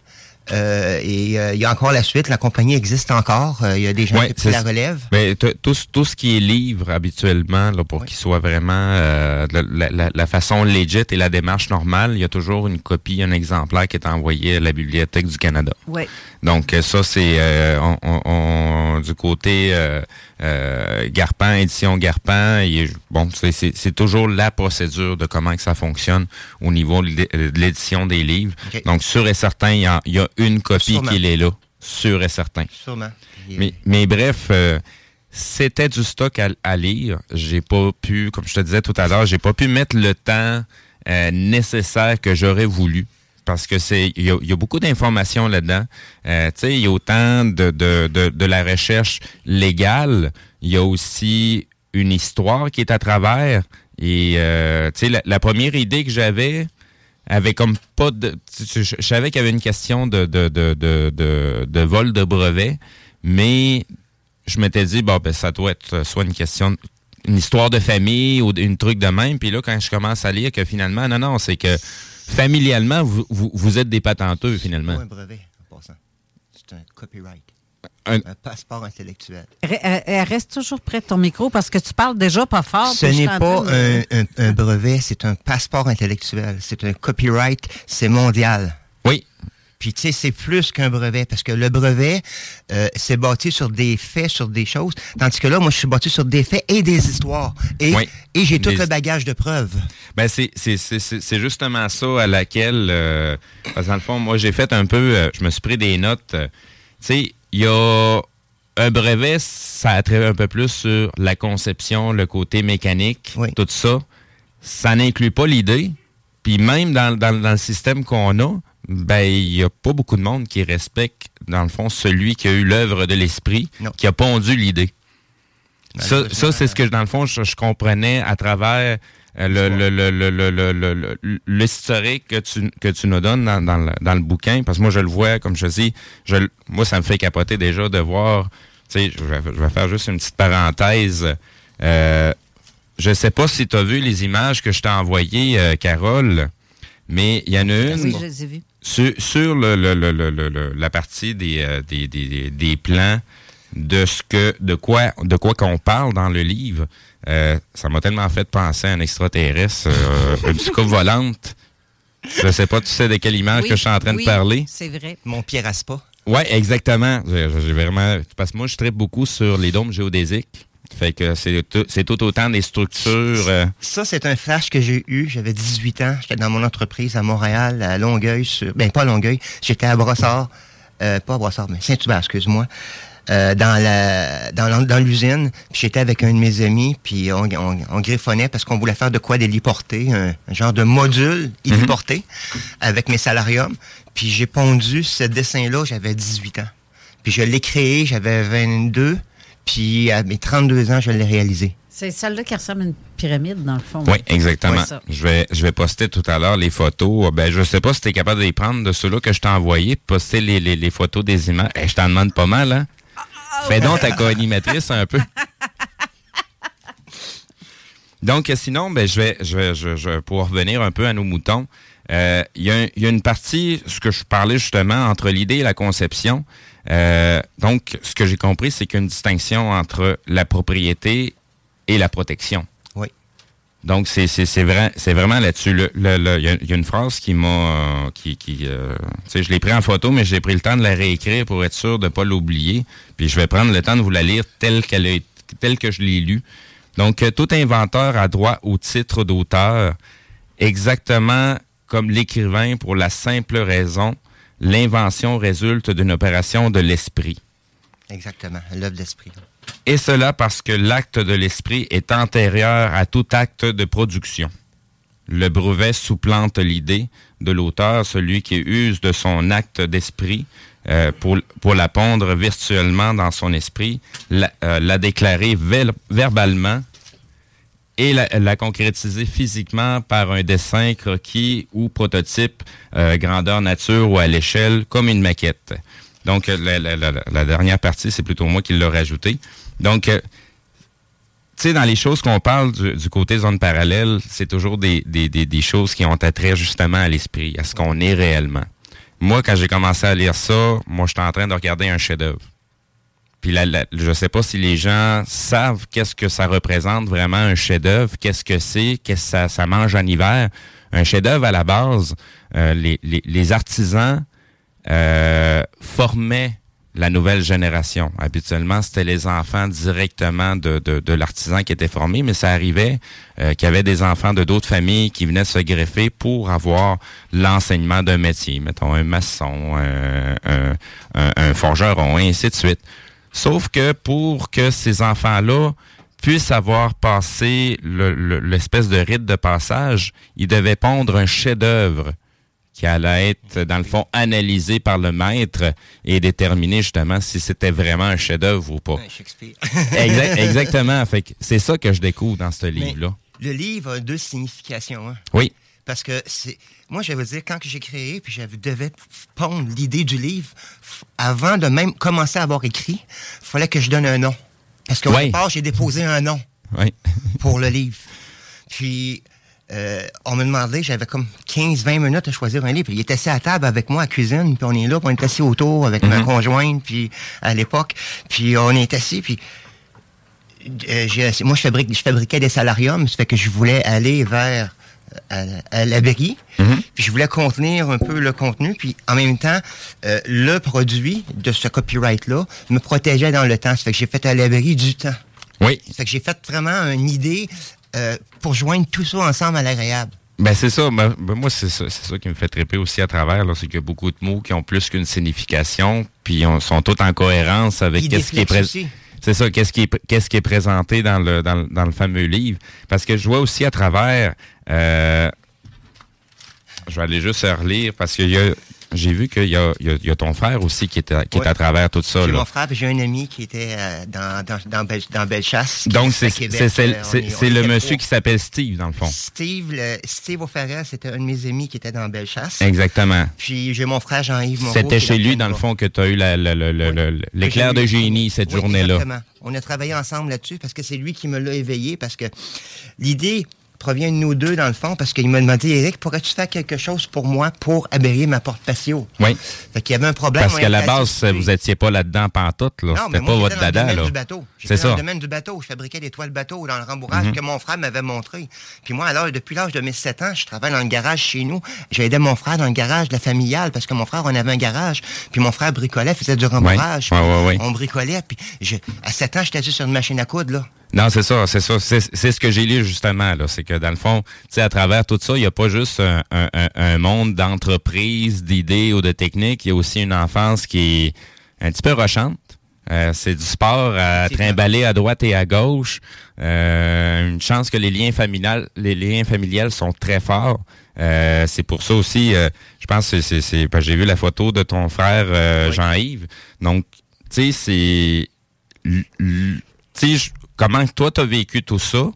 Euh, et euh, il y a encore la suite. La compagnie existe encore. Euh, Il y a des gens Ouais, qui prennent la relève. Ben, t- tout, ce- tout ce qui est livre habituellement, là, pour qu'il soit vraiment euh, la, la- la- façon legit et la démarche normale, il y a toujours une copie, un exemplaire qui est envoyé à la Bibliothèque du Canada. Ouais. Donc euh, ça, c'est euh, on- on- on- du côté euh, euh, Garpan, édition Garpan. il est- bon, c'est- toujours la procédure de comment que ça fonctionne au niveau de l'é- de l'édition des livres. Donc sûr et certain, il y a, il y a une copie Sûrement. qui est là, sûr et certain. Sûrement. Mais, mais bref, euh, c'était du stock à, à lire. J'ai pas pu, comme je te disais tout à l'heure, j'ai pas pu mettre le temps euh, nécessaire que j'aurais voulu. Parce que c'est, il y a, beaucoup d'informations là-dedans. Euh, tu sais, il y a autant de, de, de, la recherche légale, il y a aussi une histoire qui est à travers. Et euh, tu sais, la, première idée que j'avais avait comme pas de. Je, savais qu'il y avait une question de, de, de, de, de, vol de brevet, mais je m'étais dit, bon, ben, ça doit être soit une question, une histoire de famille ou une truc de même. Puis là, quand je commence à lire que finalement, non, non, c'est que familialement, vous, vous, vous êtes des patenteux, finalement. Pas un brevet, en passant. C'est un copyright. Un- Un passeport intellectuel. Euh, euh, Reste toujours près de ton micro parce que tu parles déjà pas fort. Ce n'est pas train de- un, un- un brevet, c'est un passeport intellectuel. C'est un copyright, c'est mondial. Oui. Puis tu sais, c'est plus qu'un brevet, parce que le brevet, euh, c'est bâti sur des faits, sur des choses, tandis que là, moi, je suis bâti sur des faits et des histoires. Et, Oui. et j'ai tout Des- le bagage de preuves. Ben c'est c'est c'est c'est- c'est justement ça à laquelle euh, parce que dans le fond moi j'ai fait un peu euh, je me suis pris des notes tu sais il y a un brevet ça a trait un peu plus sur la conception le côté mécanique tout ça ça n'inclut pas l'idée puis même dans, dans, dans le système qu'on a ben il y a pas beaucoup de monde qui respecte dans le fond celui qui a eu l'œuvre de l'esprit qui a pondu l'idée ça, ça c'est ce que, dans le fond, je, je comprenais à travers euh, le, le, le, le, le, le, le- le- l'historique que tu, que tu nous donnes dans, dans, le, dans le bouquin. Parce que moi, je le vois, comme je dis, je, moi, ça me fait capoter déjà de voir. Tu sais, je vais, je vais faire juste une petite parenthèse. Euh, je sais pas si tu as vu les images que je t'ai envoyées, euh, Carole, mais il y en a une Oui, je les ai vus. Sur, sur le, le- le- le- le- le- la partie des, euh, des, des- des- des plans de ce que de quoi de quoi qu'on parle dans le livre, euh, ça m'a tellement fait penser à un extraterrestre, euh, une soucoupe volante. Je sais pas, tu sais de quelle image Oui, que je suis en train oui, de parler. C'est vrai. Mon Pierre Aspa. Ouais, exactement. J'ai j'ai vraiment parce que moi je traite beaucoup sur les dômes géodésiques. Fait que c'est tout, autant des structures. euh, Ça, c'est un flash que j'ai eu. J'avais 18 ans. J'étais dans mon entreprise à Montréal, à Longueuil. Sur... Ben, pas à Longueuil. J'étais à Brossard. Euh, pas à Brossard, mais Saint-Hubert, excuse-moi. Euh, dans la dans, l'usine, j'étais avec un de mes amis, puis on, on, on griffonnait parce qu'on voulait faire de quoi d'héliporté, un, un genre de module héliporté avec mes salariums. Puis j'ai pondu ce dessin-là, j'avais 18 ans. Puis je l'ai créé, j'avais 22, puis à mes 32 ans, je l'ai réalisé. C'est celle-là qui ressemble à une pyramide, dans le fond. Oui, exactement. Ouais, je vais je vais poster tout à l'heure les photos. Ben je sais pas si tu es capable de les prendre de ceux-là que je t'ai envoyés, poster les, les, les photos des images. Eh, je t'en demande pas mal, hein? Fais donc ta co-animatrice un peu. Donc, euh, sinon, ben, je vais, je vais, je, je- pour revenir un peu à nos moutons, euh, y, il y a une partie, ce que je parlais justement, entre l'idée et la conception. Euh, donc, ce que j'ai compris, c'est qu'il y a une distinction entre la propriété et la protection. Oui. Donc, c'est c'est- c'est vrai, c'est vraiment là-dessus. Le- le- le- Il y, a- il y a une phrase qui m'a... euh, qui, qui, euh, tu sais, je l'ai pris en photo, mais j'ai pris le temps de la réécrire pour être sûr de ne pas l'oublier. Puis je vais prendre le temps de vous la lire telle qu'elle été- telle que je l'ai lue. Donc, euh, tout inventeur a droit au titre d'auteur, exactement comme l'écrivain pour la simple raison, l'invention résulte d'une opération de l'esprit. Exactement, l'œuvre d'esprit. Et cela parce que l'acte de l'esprit est antérieur à tout acte de production. Le brevet supplante l'idée de l'auteur, celui qui use de son acte d'esprit euh, pour, pour la pondre virtuellement dans son esprit, la, euh, la déclarer verbalement et la, la concrétiser physiquement par un dessin croquis ou prototype euh, grandeur nature ou à l'échelle comme une maquette. Donc, euh, la, la- la- la dernière partie, c'est plutôt moi qui l'ai rajouté. Donc, euh, tu sais, dans les choses qu'on parle du, du côté zone parallèle, c'est toujours des, des, des, des choses qui ont attrait justement à l'esprit, à ce qu'on est réellement. Moi, quand j'ai commencé à lire ça, moi, j'étais en train de regarder un chef-d'œuvre. Je sais pas si les gens savent qu'est-ce que ça représente vraiment un chef-d'œuvre, qu'est-ce que c'est, qu'est-ce que ça, mange en hiver. Un chef-d'œuvre à la base, euh, les, artisans euh, formaient la nouvelle génération. Habituellement, c'était les enfants directement de, l'artisan qui était formé, mais ça arrivait euh, qu'il y avait des enfants de d'autres familles qui venaient se greffer pour avoir l'enseignement d'un métier, mettons un maçon, un, un forgeron, et ainsi de suite. Sauf que pour que ces enfants-là puissent avoir passé le- le- l'espèce de rite de passage, ils devaient pondre un chef-d'œuvre qui allait être, dans le fond, analysé par le maître et déterminer justement si c'était vraiment un chef-d'œuvre ou pas. Shakespeare. Exact- exactement. Fait c'est ça que je découvre dans ce livre-là. Le livre a deux significations. hein. Oui. Parce que c'est. Moi, je veux dire, quand j'ai créé, puis je devais pondre l'idée du livre, avant de même commencer à avoir écrit, il fallait que je donne un nom. Parce qu'au Ouais. départ, j'ai déposé un nom pour le livre. Puis, euh, on me demandait, j'avais comme 15-20 minutes à choisir un livre. Il était assis à table avec moi à cuisine, puis on est là, puis on est assis autour avec ma Mhm. conjointe, puis à l'époque, puis on est assis, puis euh, moi, je, fabrique, je fabriquais des salariums, ça fait que je voulais aller vers à, à la Berry, puis je voulais contenir un peu le contenu, puis en même temps, euh, le produit de ce copyright-là me protégeait dans le temps. Ça fait que j'ai fait à la Berry du temps. Oui. Ça fait que j'ai fait vraiment une idée euh, pour joindre tout ça ensemble à l'agréable. Ben c'est ça. Ben, ben, moi, c'est ça, c'est ça qui me fait triper aussi à travers. C'est qu'il y a beaucoup de mots qui ont plus qu'une signification, puis on sont tous en cohérence avec Ils qu'est-ce qui est présent. C'est ça, qu'est-ce qui est présenté dans le fameux livre? Parce que je vois aussi à travers. euh, je vais aller juste relire parce que y a- j'ai vu qu'il y a, y, y ton frère aussi qui est à, qui est Ouais. à travers tout ça. J'ai mon frère, j'ai un ami qui était euh, dans, dans, dans, Belle, dans Bellechasse. Donc est c'est Euh, le monsieur qui s'appelle Steve dans le fond. Steve, le, Steve O'Farrell, c'était un de mes amis qui était dans Bellechasse. Exactement. Puis j'ai mon frère Jean-Yves. C'était chez lui, dans le fond, que tu as eu la- la- la- la- la- l'éclair de génie cette oui, journée-là. Exactement. On a travaillé ensemble là-dessus parce que c'est lui qui me l'a éveillé parce que l'idée provient de nous deux dans le fond parce qu'il m'a demandé Eric pourrais-tu faire quelque chose pour moi pour aberrer ma porte patio? Oui. Fait qu'il y avait un problème. Parce qu'à la base, vous étiez pas là-dedans pantoute, là. C'était pas votre dada, domaine là. du bateau. C'est J'étais dans le domaine du bateau. Je fabriquais des toiles bateau dans le rembourrage Mhm. que mon frère m'avait montré. Puis moi, alors, depuis l'âge de mes 7 ans, je travaille dans le garage chez nous. J'ai aidé mon frère dans le garage de la familiale parce que mon frère, on avait un garage. Puis mon frère bricolait, faisait du rembourrage. Ouais, ouais. On bricolait. Puis je- à 7 ans, j'étais assis sur une machine à coudre, là. Non, c'est ça, c'est ça. C'est c'est ce que j'ai lu justement, là. C'est que dans le fond, tu sais, à travers tout ça, il n'y a pas juste un, un- un- monde d'entreprise, d'idées ou de techniques. Il y a aussi une enfance qui est un petit peu rochante. Euh, c'est du sport à trimballer à droite et à gauche. Euh, une chance que les liens familiales, les liens familiales sont très forts. Euh, c'est pour ça aussi, euh, je pense que c'est, c'est, parce que j'ai vu la photo de ton frère euh, Jean-Yves. Donc, tu sais, c'est, tu sais, comment toi t'as vécu tout ça,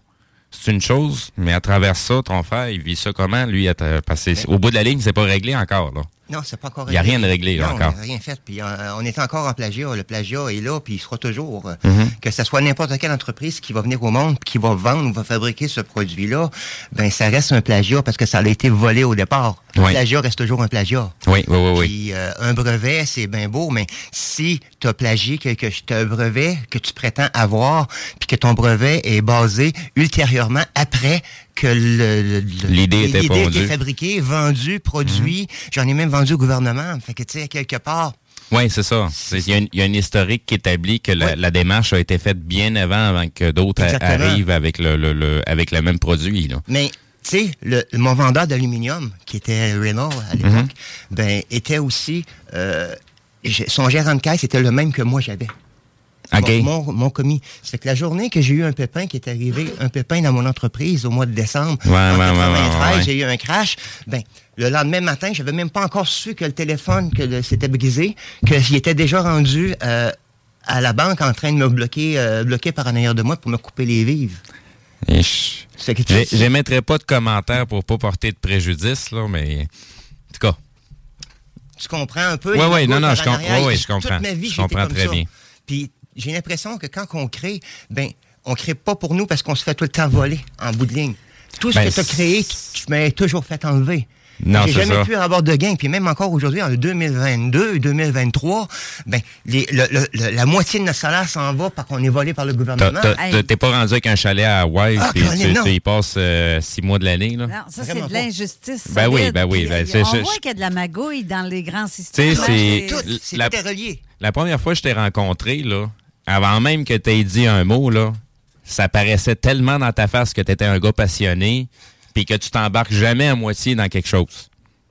c'est une chose, mais à travers ça, ton frère, il vit ça comment, lui, à parce que au bout de la ligne, c'est pas réglé encore, là. Non, c'est pas encore Il y a rien de réglé, là, non, encore. rien fait. Puis euh, on est encore en plagiat. Le plagiat est là, puis il sera toujours. Mhm. Que ce soit n'importe quelle entreprise qui va venir au monde, qui va vendre ou va fabriquer ce produit-là, ben ça reste un plagiat parce que ça a été volé au départ. Le Oui. plagiat reste toujours un plagiat. Oui, oui, oui, oui. Puis euh, un brevet, c'est bien beau, mais si tu as plagié quelque as un brevet que tu prétends avoir, puis que ton brevet est basé ultérieurement après que L'idée était fabriquée, vendue, produit. J'en ai même vendu au gouvernement. Fait que, tu sais, quelque part, Oui, c'est ça. Il y, a une- il y a un historique qui établit que la, la démarche a été faite bien avant, avant que d'autres arrivent avec le, le- le- avec le même produit. Là. Mais, tu sais, le- mon vendeur d'aluminium, qui était Renault à l'époque, Mhm. ben, était aussi. euh, son gérant de caisse était le même que moi j'avais. OK. Mon, mon, mon commis. C'est que la journée que j'ai eu un pépin qui est arrivé, un pépin dans mon entreprise au mois de décembre, Ouais, en ouais, ouais, 93, ouais, ouais. j'ai eu un crash. Ben, le lendemain matin, j'avais même pas encore su que le téléphone que s'était brisé, que j'y étais déjà rendu euh, à la banque en train de me bloquer, euh, bloquer par en arrière de moi pour me couper les vives. J'émettrai pas de commentaires pour pas porter de préjudice, là, mais en tout cas. Tu comprends un peu? Ouais, magouilles non, non, je com- ouais, je comprends. Toute ma vie, Je comprends très ça. bien. Puis j'ai l'impression que quand on crée, ben, on crée pas pour nous parce qu'on se fait tout le temps voler en bout de ligne. Tout ce Ben, que tu as créé, tu tu m'as toujours fait enlever. Non, J'ai jamais ça. pu avoir de gain. Puis même encore aujourd'hui, en 2022, 2023, ben, les- le- le- le- la moitié de notre salaire s'en va parce qu'on est volé par le gouvernement. T'es pas rendu avec un chalet à Hawaï, Ah, puis Colin, tu, y passes euh, six mois de l'année. là. Non, ça, c'est de l'injustice. Ben oui, ben oui, ben, c'est- on je- voit qu'il y a de la magouille dans les grands Tu sais, systèmes. c'est. Tout, c'est la- tout est relié. La première fois que je t'ai rencontré, là, avant même que tu aies dit un mot, là, ça paraissait tellement dans ta face que tu étais un gars passionné, puis que tu t'embarques jamais à moitié dans quelque chose.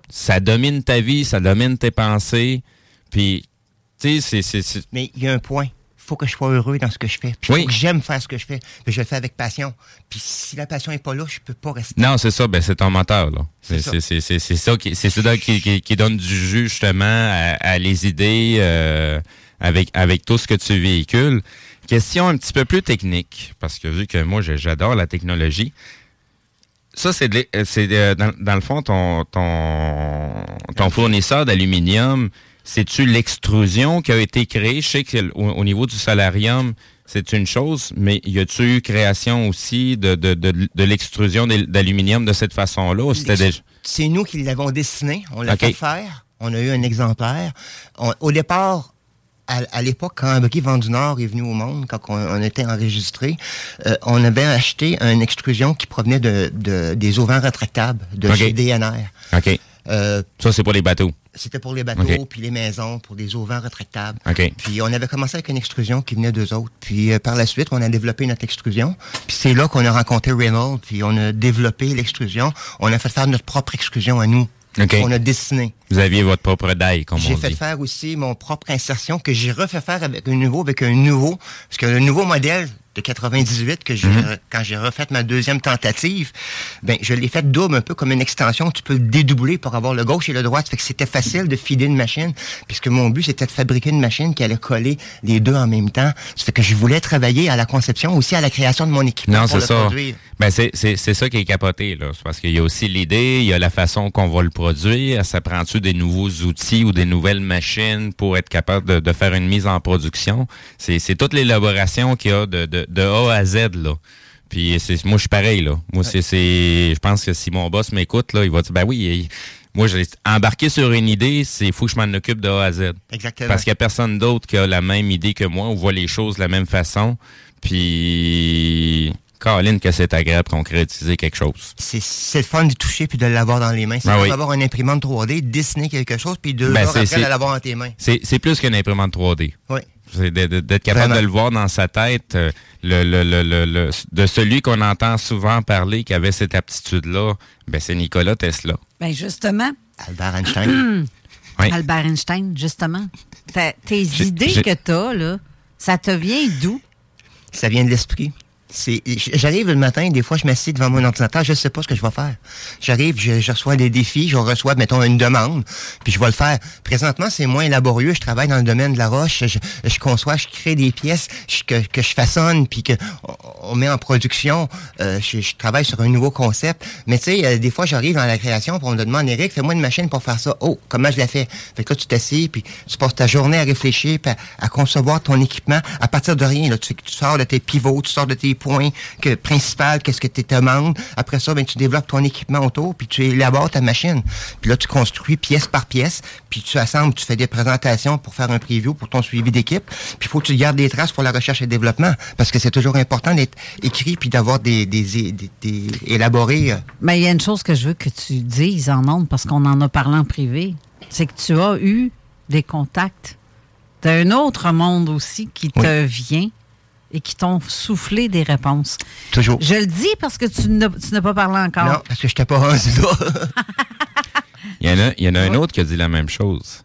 Ça domine ta vie, ça domine tes pensées, puis, tu sais, c'est- Mais il y a un point. faut que je sois heureux dans ce que je fais. Puis il Oui. faut que j'aime faire ce que je fais. Puis je le fais avec passion. Puis si la passion est pas là, je peux pas rester. Non, c'est ça, ben c'est ton moteur, là. C'est ça qui c'est qui, qui, qui donne du jus justement à, à les idées euh, avec avec tout ce que tu véhicules. Question un petit peu plus technique, parce que vu que moi j'adore la technologie. Ça, c'est euh, c'est de- dans, dans le fond ton ton ton fournisseur d'aluminium, c'est-tu l'extrusion qui a été créée? Je sais que au, au niveau du solarium, c'est une chose, mais y a-tu eu création aussi de, de, de, de l'extrusion d'al- d'aluminium de cette façon-là? C'est nous qui l'avons dessiné. On l'a fait faire. On a eu un exemplaire. On- au départ, à, à l'époque, quand Abri Vent du Nord est venu au monde, quand on, on était enregistré, euh, on avait acheté une extrusion qui provenait de, de- des auvents rétractables de OK. chez DNR. OK. Euh, ça, c'est pour les bateaux. C'était pour les bateaux, OK. puis les maisons, pour des auvents rétractables. OK. Puis on avait commencé avec une extrusion qui venait d'eux autres. Puis euh, par la suite, on a développé notre extrusion. Puis c'est là qu'on a rencontré Reynolds, puis on a développé l'extrusion. On a fait faire notre propre extrusion à nous. OK. On a dessiné. Vous aviez votre propre die, comme J'ai on fait dit. faire aussi mon propre insertion que j'ai refait faire avec un nouveau, avec un nouveau. Parce que le nouveau modèle de 98 que j'ai, Mhm. quand j'ai refait ma deuxième tentative, ben, je l'ai fait double, un peu comme une extension. Tu peux le dédoubler pour avoir le gauche et le droit. Ça fait que c'était facile de filer une machine. Puisque mon but, c'était de fabriquer une machine qui allait coller les deux en même temps. Ça fait que je voulais travailler à la conception, aussi à la création de mon équipement Non, pour c'est ça. produire. Ben c'est c'est c'est ça qui est capoté là, C'est parce qu'il y a aussi l'idée, il y a la façon qu'on va le produire, ça prend-tu des nouveaux outils ou des nouvelles machines pour être capable de, de faire une mise en production? C'est c'est toute l'élaboration qu'il y a de, de de A à Z là. Puis c'est moi je suis pareil là. Moi c'est c'est je pense que si mon boss m'écoute là, il va dire ben oui, il- moi j'ai embarqué sur une idée, c'est faut que je m'en occupe de A à Z. Exactement. Parce qu'il n'y a personne d'autre qui a la même idée que moi, ou voit les choses de la même façon. Puis, Caroline, que c'est agréable de concrétiser quelque chose. C'est, c'est le fun de toucher puis de l'avoir dans les mains. C'est Ah comme oui. avoir une imprimante 3D, dessiner quelque chose, puis deux Ben, de l'avoir dans tes mains. C'est c'est plus qu'une imprimante 3D. Oui. C'est d'être capable Vraiment. de le voir dans sa tête, euh, le, le, le, le- le- de celui qu'on entend souvent parler qui avait cette aptitude-là, ben c'est Nikola Tesla. Ben justement. Albert Einstein. Oui. Albert Einstein, justement. Tes idées que tu as, là, ça te vient d'où? Ça vient de l'esprit. J'arrive le matin, des fois, je m'assieds devant mon ordinateur, je ne sais pas ce que je vais faire. J'arrive, je, je reçois des défis, je reçois, mettons, une demande, puis je vais le faire. Présentement, c'est moins laborieux. Je travaille dans le domaine de la roche. Je, je conçois, je crée des pièces je- que, que je façonne, puis que on, on met en production. Euh, je, je travaille sur un nouveau concept. Mais tu sais, euh, des fois, j'arrive dans la création, puis on me demande, Eric, fais-moi une machine pour faire ça. Oh, comment je la fais? Fait que là, tu t'assieds, puis tu passes ta journée à réfléchir, puis à, à concevoir ton équipement à partir de rien. Là. Tu, tu sors de tes pivots, tu sors de tes points que, principal, qu'est-ce que tu demandes. Après ça, ben, tu développes ton équipement autour, puis tu élabores ta machine. Puis là, tu construis pièce par pièce, puis tu assembles, tu fais des présentations pour faire un preview pour ton suivi d'équipe. Puis il faut que tu gardes des traces pour la recherche et le développement, parce que c'est toujours important d'être écrit puis d'avoir des, des, des, des- élaboré. euh, Mais il y a une chose que je veux que tu dises en ondes, parce qu'on en a parlé en privé, c'est que tu as eu des contacts d'un autre monde aussi qui te vient et qui t'ont soufflé des réponses. Toujours. Je le dis parce que tu n'as pas parlé encore. Non, parce que je t'ai pas rendu là. Il y en a, il y en a un autre qui a dit la même chose.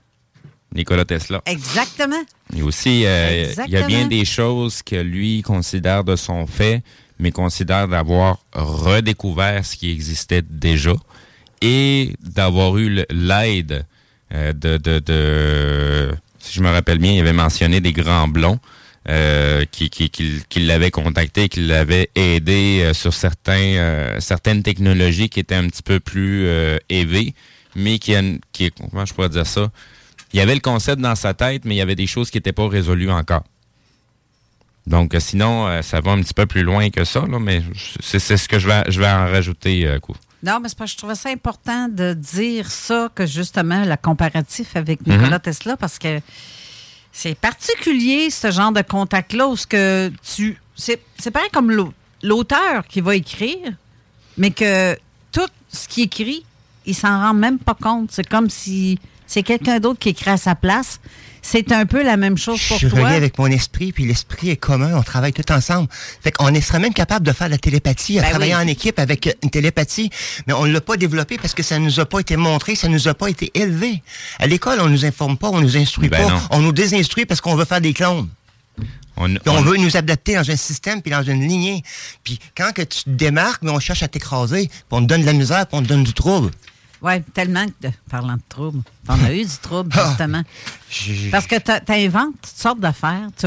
Nikola Tesla. Exactement. Et aussi, euh, il y a Exactement. bien des choses que lui considère de son fait, mais considère d'avoir redécouvert ce qui existait déjà et d'avoir eu l'aide euh, de, de, de- si je me rappelle bien, il avait mentionné des grands blonds euh, qui, qui, qui, qui l'avaient contacté, qui l'avaient aidé euh, sur certains, euh, certaines technologies qui étaient un petit peu plus élevées, mais qui, comment je pourrais dire ça, il y avait le concept dans sa tête, mais il y avait des choses qui n'étaient pas résolues encore. Donc, sinon, ça va un petit peu plus loin que ça, là, mais c'est ce que je vais, je vais en rajouter. coup. Non, mais c'est parce que je trouvais ça important de dire ça, que justement, le comparatif avec Nikola Mhm. Tesla, parce que c'est particulier, ce genre de contact-là, où ce que tu. C'est c'est pareil comme l'au- l'auteur qui va écrire, mais que tout ce qu'il écrit, il s'en rend même pas compte. C'est comme si c'est quelqu'un d'autre qui écrit à sa place. C'est un peu la même chose pour je toi. relie avec mon esprit, puis l'esprit est commun, on travaille tout ensemble. Fait qu'on est- serait même capable de faire la télépathie, à Ben travailler oui. en équipe avec une télépathie, mais on ne l'a pas développé parce que ça nous a pas été montré, ça nous a pas été élevé. À l'école, on nous informe pas, on nous instruit Ben pas, non. on nous désinstruit parce qu'on veut faire des clones. On, Puis on veut nous adapter dans un système puis dans une lignée. Puis quand que tu te démarques, mais on cherche à t'écraser, puis on te donne de la misère, puis on te donne du trouble. Oui, tellement que, de- parlant de trouble, t'en as eu du trouble, Ah. justement. Parce que tu inventes toutes sortes d'affaires, tu,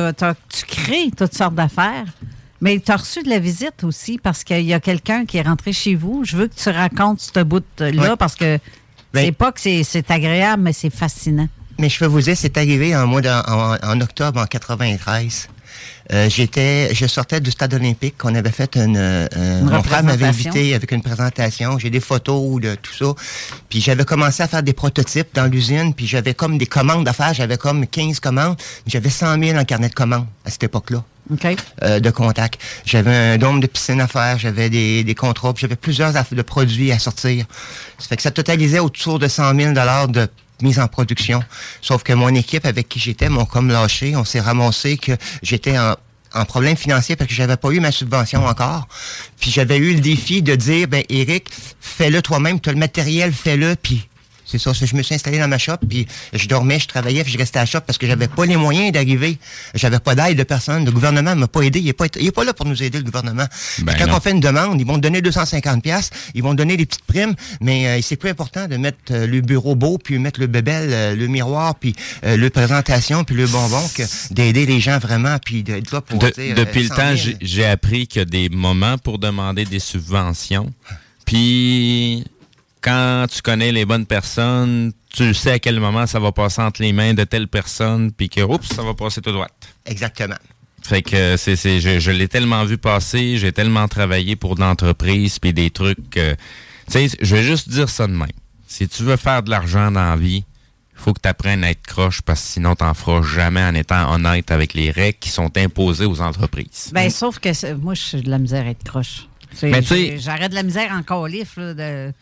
crées toutes sortes d'affaires, mais tu as reçu de la visite aussi parce qu'il y a quelqu'un qui est rentré chez vous. Je veux que tu racontes ce bout-là parce que Ben- c'est pas que c'est- c'est agréable, mais c'est fascinant. Mais je peux vous dire, c'est arrivé en, mois de- en, en octobre en 93. Euh, j'étais, je sortais du stade olympique. On avait fait une, euh, Une mon frère m'avait invité avec une présentation. J'ai des photos de tout ça. Puis j'avais commencé à faire des prototypes dans l'usine. Puis j'avais comme des commandes à faire. J'avais comme 15 commandes. J'avais 100 000 en carnet de commandes à cette époque-là. Euh, de contact. J'avais un dôme de piscine à faire, j'avais des, des contrats, j'avais plusieurs de produits à sortir. Ça fait que ça totalisait autour de 100 000 de mise en production. Sauf que mon équipe avec qui j'étais m'ont comme lâché. On s'est ramassé que j'étais en en problème financier parce que j'avais pas eu ma subvention encore. Puis j'avais eu le défi de dire, ben Eric, fais-le toi-même, tu as le matériel, fais-le, puis c'est ça, je me suis installé dans ma shop, puis je dormais, je travaillais, puis je restais à la shop parce que j'avais pas les moyens d'arriver. J'avais pas d'aide de personne. Le gouvernement m'a pas aidé. Il est pas, il est pas là pour nous aider, le gouvernement. Ben quand non. on fait une demande, ils vont donner 250 pièces, ils vont donner des petites primes, mais euh, c'est plus important de mettre euh, le bureau beau, puis mettre le bébel, euh, le miroir, puis le présentation, puis le bonbon, que d'aider les gens vraiment, puis d'être là pour De- dire... depuis le 100 temps, 000. j'ai- j'ai appris qu'il y a des moments pour demander des subventions. Puis, quand tu connais les bonnes personnes, tu sais à quel moment ça va passer entre les mains de telle personne, puis que, oups, ça va passer tout droit. Exactement. Fait que c'est, c'est, je, je l'ai tellement vu passer, j'ai tellement travaillé pour de l'entreprise, puis des trucs. que- tu sais, je vais juste dire ça de même. Si tu veux faire de l'argent dans la vie, il faut que tu apprennes à être croche, parce que sinon, tu n'en feras jamais en étant honnête avec les règles qui sont imposées aux entreprises. Ben, sauf que moi, je suis de la misère à être croche. C'est- Mais tu sais- j'ai- J'arrête de la misère en calif. Là, de...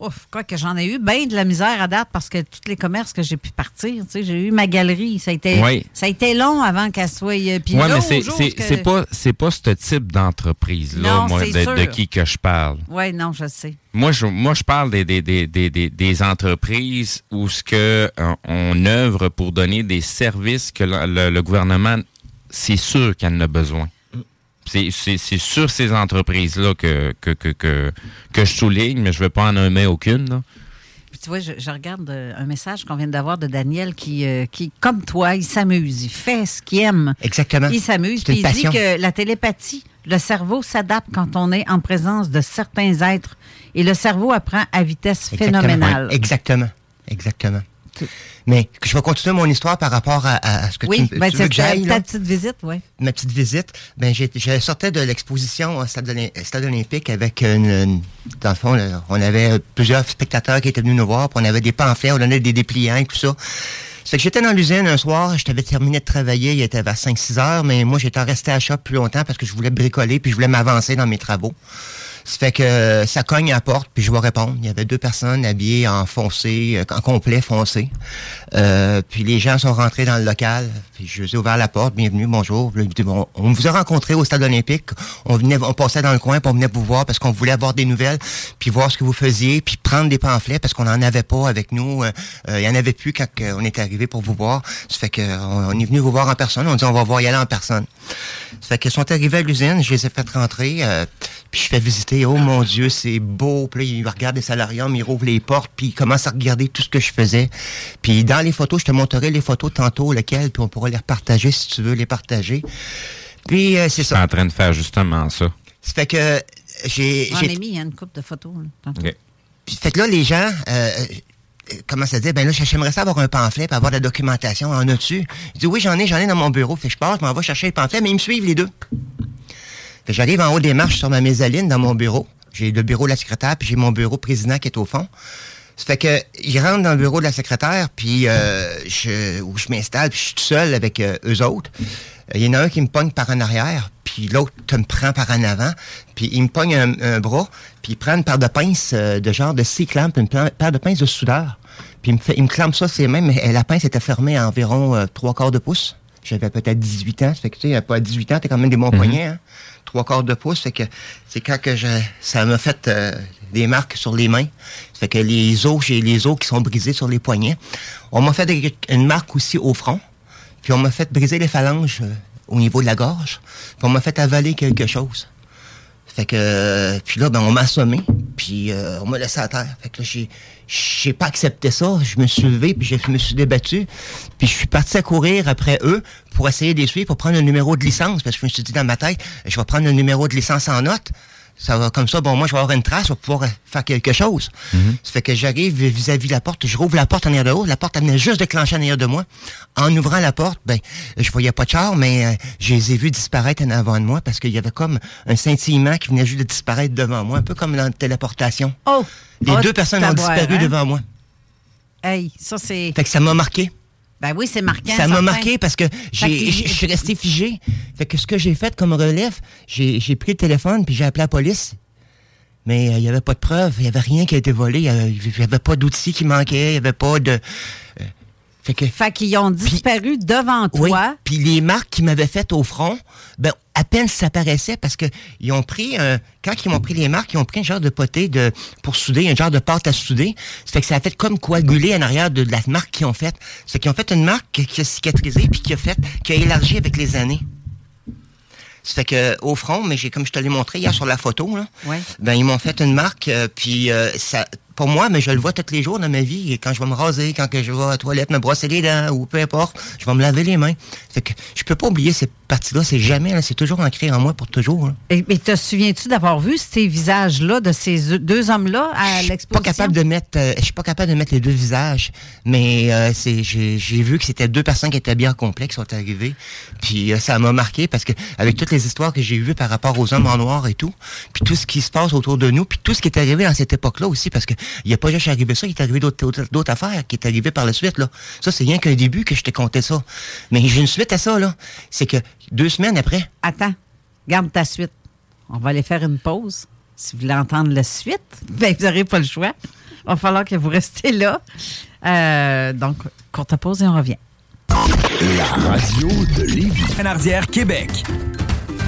Ouf, quoi que j'en ai eu bien de la misère à date parce que tous les commerces que j'ai pu partir, tu sais, j'ai eu ma galerie. Ça a été, Oui. ça a été long avant qu'elle soit. euh, là, mais c'est, jour c'est, que- c'est pas, c'est pas ce type d'entreprise-là, moi, de, qui que je parle. Oui, non, je sais. Moi, je, moi, je parle des, des, des, des, des, entreprises où ce que euh, on œuvre pour donner des services que le, le- le gouvernement, c'est sûr qu'elle en a besoin. C'est, c'est, c'est sur ces entreprises-là que, que, que, que, que je souligne, mais je ne veux pas en nommer aucune. là. Puis tu vois, je, je regarde euh, un message qu'on vient d'avoir de Daniel qui, euh, qui, comme toi, il s'amuse. Il fait ce qu'il aime. Exactement. Il s'amuse. Puis il dit que la télépathie, le cerveau s'adapte quand on est en présence de certains êtres. Et le cerveau apprend à vitesse Exactement. phénoménale. Exactement. Exactement. Mais je vais continuer mon histoire par rapport à, à- à ce que Oui, tu, ben, tu veux c'est que ta, j'aille. ta là? petite visite, oui. ma petite visite, ben j'ai- je sortais de l'exposition au Stade, Stade olympique avec une, une- dans le fond, là, on avait plusieurs spectateurs qui étaient venus nous voir, puis on avait des pamphlets, on donnait des dépliants et tout ça. Fait que j'étais dans l'usine un soir, je t'avais terminé de travailler, il était vers 5-6 heures, mais moi j'étais resté à la shop plus longtemps parce que je voulais bricoler puis je voulais m'avancer dans mes travaux. Ça fait que euh, ça cogne à la porte, puis je vais répondre. Il y avait deux personnes habillées en foncé, euh, en complet foncé. Euh, puis les gens sont rentrés dans le local. Puis je les ai ouvert la porte. Bienvenue, bonjour. On vous a rencontré au stade olympique. On venait, on passait dans le coin, puis on venait vous voir parce qu'on voulait avoir des nouvelles, puis voir ce que vous faisiez, puis prendre des pamphlets parce qu'on n'en avait pas avec nous. Il y en avait plus quand on est arrivé pour vous voir. Ça fait euh, on, est venu vous voir en personne. On dit on va voir y aller en personne. Ça fait qu'ils sont arrivés à l'usine. Je les ai fait rentrer. puis je fais visiter. Oh mon Dieu, c'est beau. Puis là, ils regardent les salariés, ils rouvrent les portes, puis ils commencent à regarder tout ce que je faisais. Puis dans les photos, je te montrerai les photos tantôt, lesquelles, puis on pourra les repartager si tu veux les partager. Puis euh, c'est Je suis ça. en train de faire justement ça. Ça fait que j'ai... J'en j'ai- ai mis, il y a une coupe de photos. là, tantôt. OK. puis, fait que là, les gens, euh, euh, comment ça dit, ben là, j'aimerais ça avoir un pamphlet, puis avoir de la documentation. En as-tu? Je dis, oui, j'en ai, j'en ai dans mon bureau. Fait que je pars, je m'en vais chercher les pamphlets, mais ils me suivent les deux. J'arrive en haut des marches sur ma mésaline dans mon bureau. J'ai le bureau de la secrétaire, puis j'ai mon bureau président qui est au fond. Ça fait que ils rentrent dans le bureau de la secrétaire, puis euh, je, où je m'installe, puis je suis tout seul avec euh, eux autres. Il y en a un qui me pogne par en arrière, puis l'autre me prend par en avant, puis il me pogne un, un bras, puis il prend une paire de pinces euh, de genre de C-clamp, une paire de pinces de soudeur. Puis il me, fait, il me clampe ça mais euh, la pince était fermée à environ trois quarts de pouce. J'avais peut-être 18 ans, ça fait que tu sais, pas à 18 ans, t'as quand même des bons poignets, hein? Trois quarts de pouce, fait que c'est quand que je, ça m'a fait euh, des marques sur les mains. Ça fait que les os, j'ai les os qui sont brisés sur les poignets. On m'a fait une marque aussi au front, puis on m'a fait briser les phalanges euh, au niveau de la gorge. Puis on m'a fait avaler quelque chose. Fait que, euh, puis là, ben, on m'a assommé, puis euh, on m'a laissé à terre. Fait que là, j'ai, pas accepté ça. Je me suis levé, puis je me suis débattu. Puis je suis parti à courir après eux pour essayer de les suivre, pour prendre le numéro de licence, parce que je me suis dit dans ma tête, je vais prendre le numéro de licence en note. Ça va comme ça, bon, moi, je vais avoir une trace, vais pouvoir euh, faire quelque chose. Ça fait que j'arrive vis-à-vis de la porte, je rouvre la porte en arrière de haut, la porte elle venait juste déclencher en arrière de moi. En ouvrant la porte, ben, je voyais pas de char, mais euh, je les ai vus disparaître en avant de moi parce qu'il y avait comme un scintillement qui venait juste de disparaître devant moi, un peu comme dans la téléportation. Oh! Les Oh, deux personnes ont disparu hein? devant moi. Hey, ça, c'est. Fait que ça m'a marqué. Ben oui, c'est marquant. Ça m'a marqué parce que je suis resté figé. Fait que ce que j'ai fait comme relève, j'ai pris le téléphone puis j'ai appelé la police. Mais euh, il n'y avait pas de preuves, il n'y avait rien qui a été volé, il n'y avait pas d'outils qui manquaient, il n'y avait pas de... euh, fait que... Fait qu'ils ont disparu devant Oui, toi. puis les marques qu'ils m'avaient faites au front, ben à peine ça paraissait parce que ils ont pris un- quand ils m'ont pris les marques, ils ont pris un genre de poté de pour souder, un genre de pâte à souder. Ça fait que ça a fait comme coaguler en arrière de, la marque qu'ils ont faite. Ça fait qu'ils ont fait une marque qui- qui a cicatrisé puis qui a fait qui a élargi avec les années. Ça fait que au front, mais j'ai comme je te l'ai montré hier sur la photo là, Ouais. ben ils m'ont fait une marque euh, puis euh, ça pour moi, mais je le vois tous les jours dans ma vie. Et quand je vais me raser, quand que je vais à la toilette, me brosser les dents ou peu importe, je vais me laver les mains. Fait que je peux pas oublier cette partie-là. C'est jamais, là, c'est toujours ancré en moi pour toujours. là. Et, et te souviens-tu d'avoir vu ces visages-là de ces deux hommes-là à pas l'exposition? capable de mettre euh, je suis pas capable de mettre les deux visages mais euh, c'est j'ai j'ai vu que c'était deux personnes qui étaient bien complexes qui sont arrivées puis euh, ça m'a marqué parce que avec toutes les histoires que j'ai vues par rapport aux hommes en noir et tout puis tout ce qui se passe autour de nous puis tout ce qui est arrivé dans cette époque-là aussi parce que il y a pas juste arrivé ça il est arrivé d'autres d'autres- d'autres affaires qui est arrivé par la suite là ça c'est rien qu'un début que je te comptais ça mais j'ai une suite à ça là c'est que deux semaines après Attends, garde ta suite. On va aller faire une pause. Si vous voulez entendre la suite, ben, vous n'aurez pas le choix. Il va falloir que vous restez là. Euh, donc, courte pause et on revient. La radio de Lévis. Canardière Québec.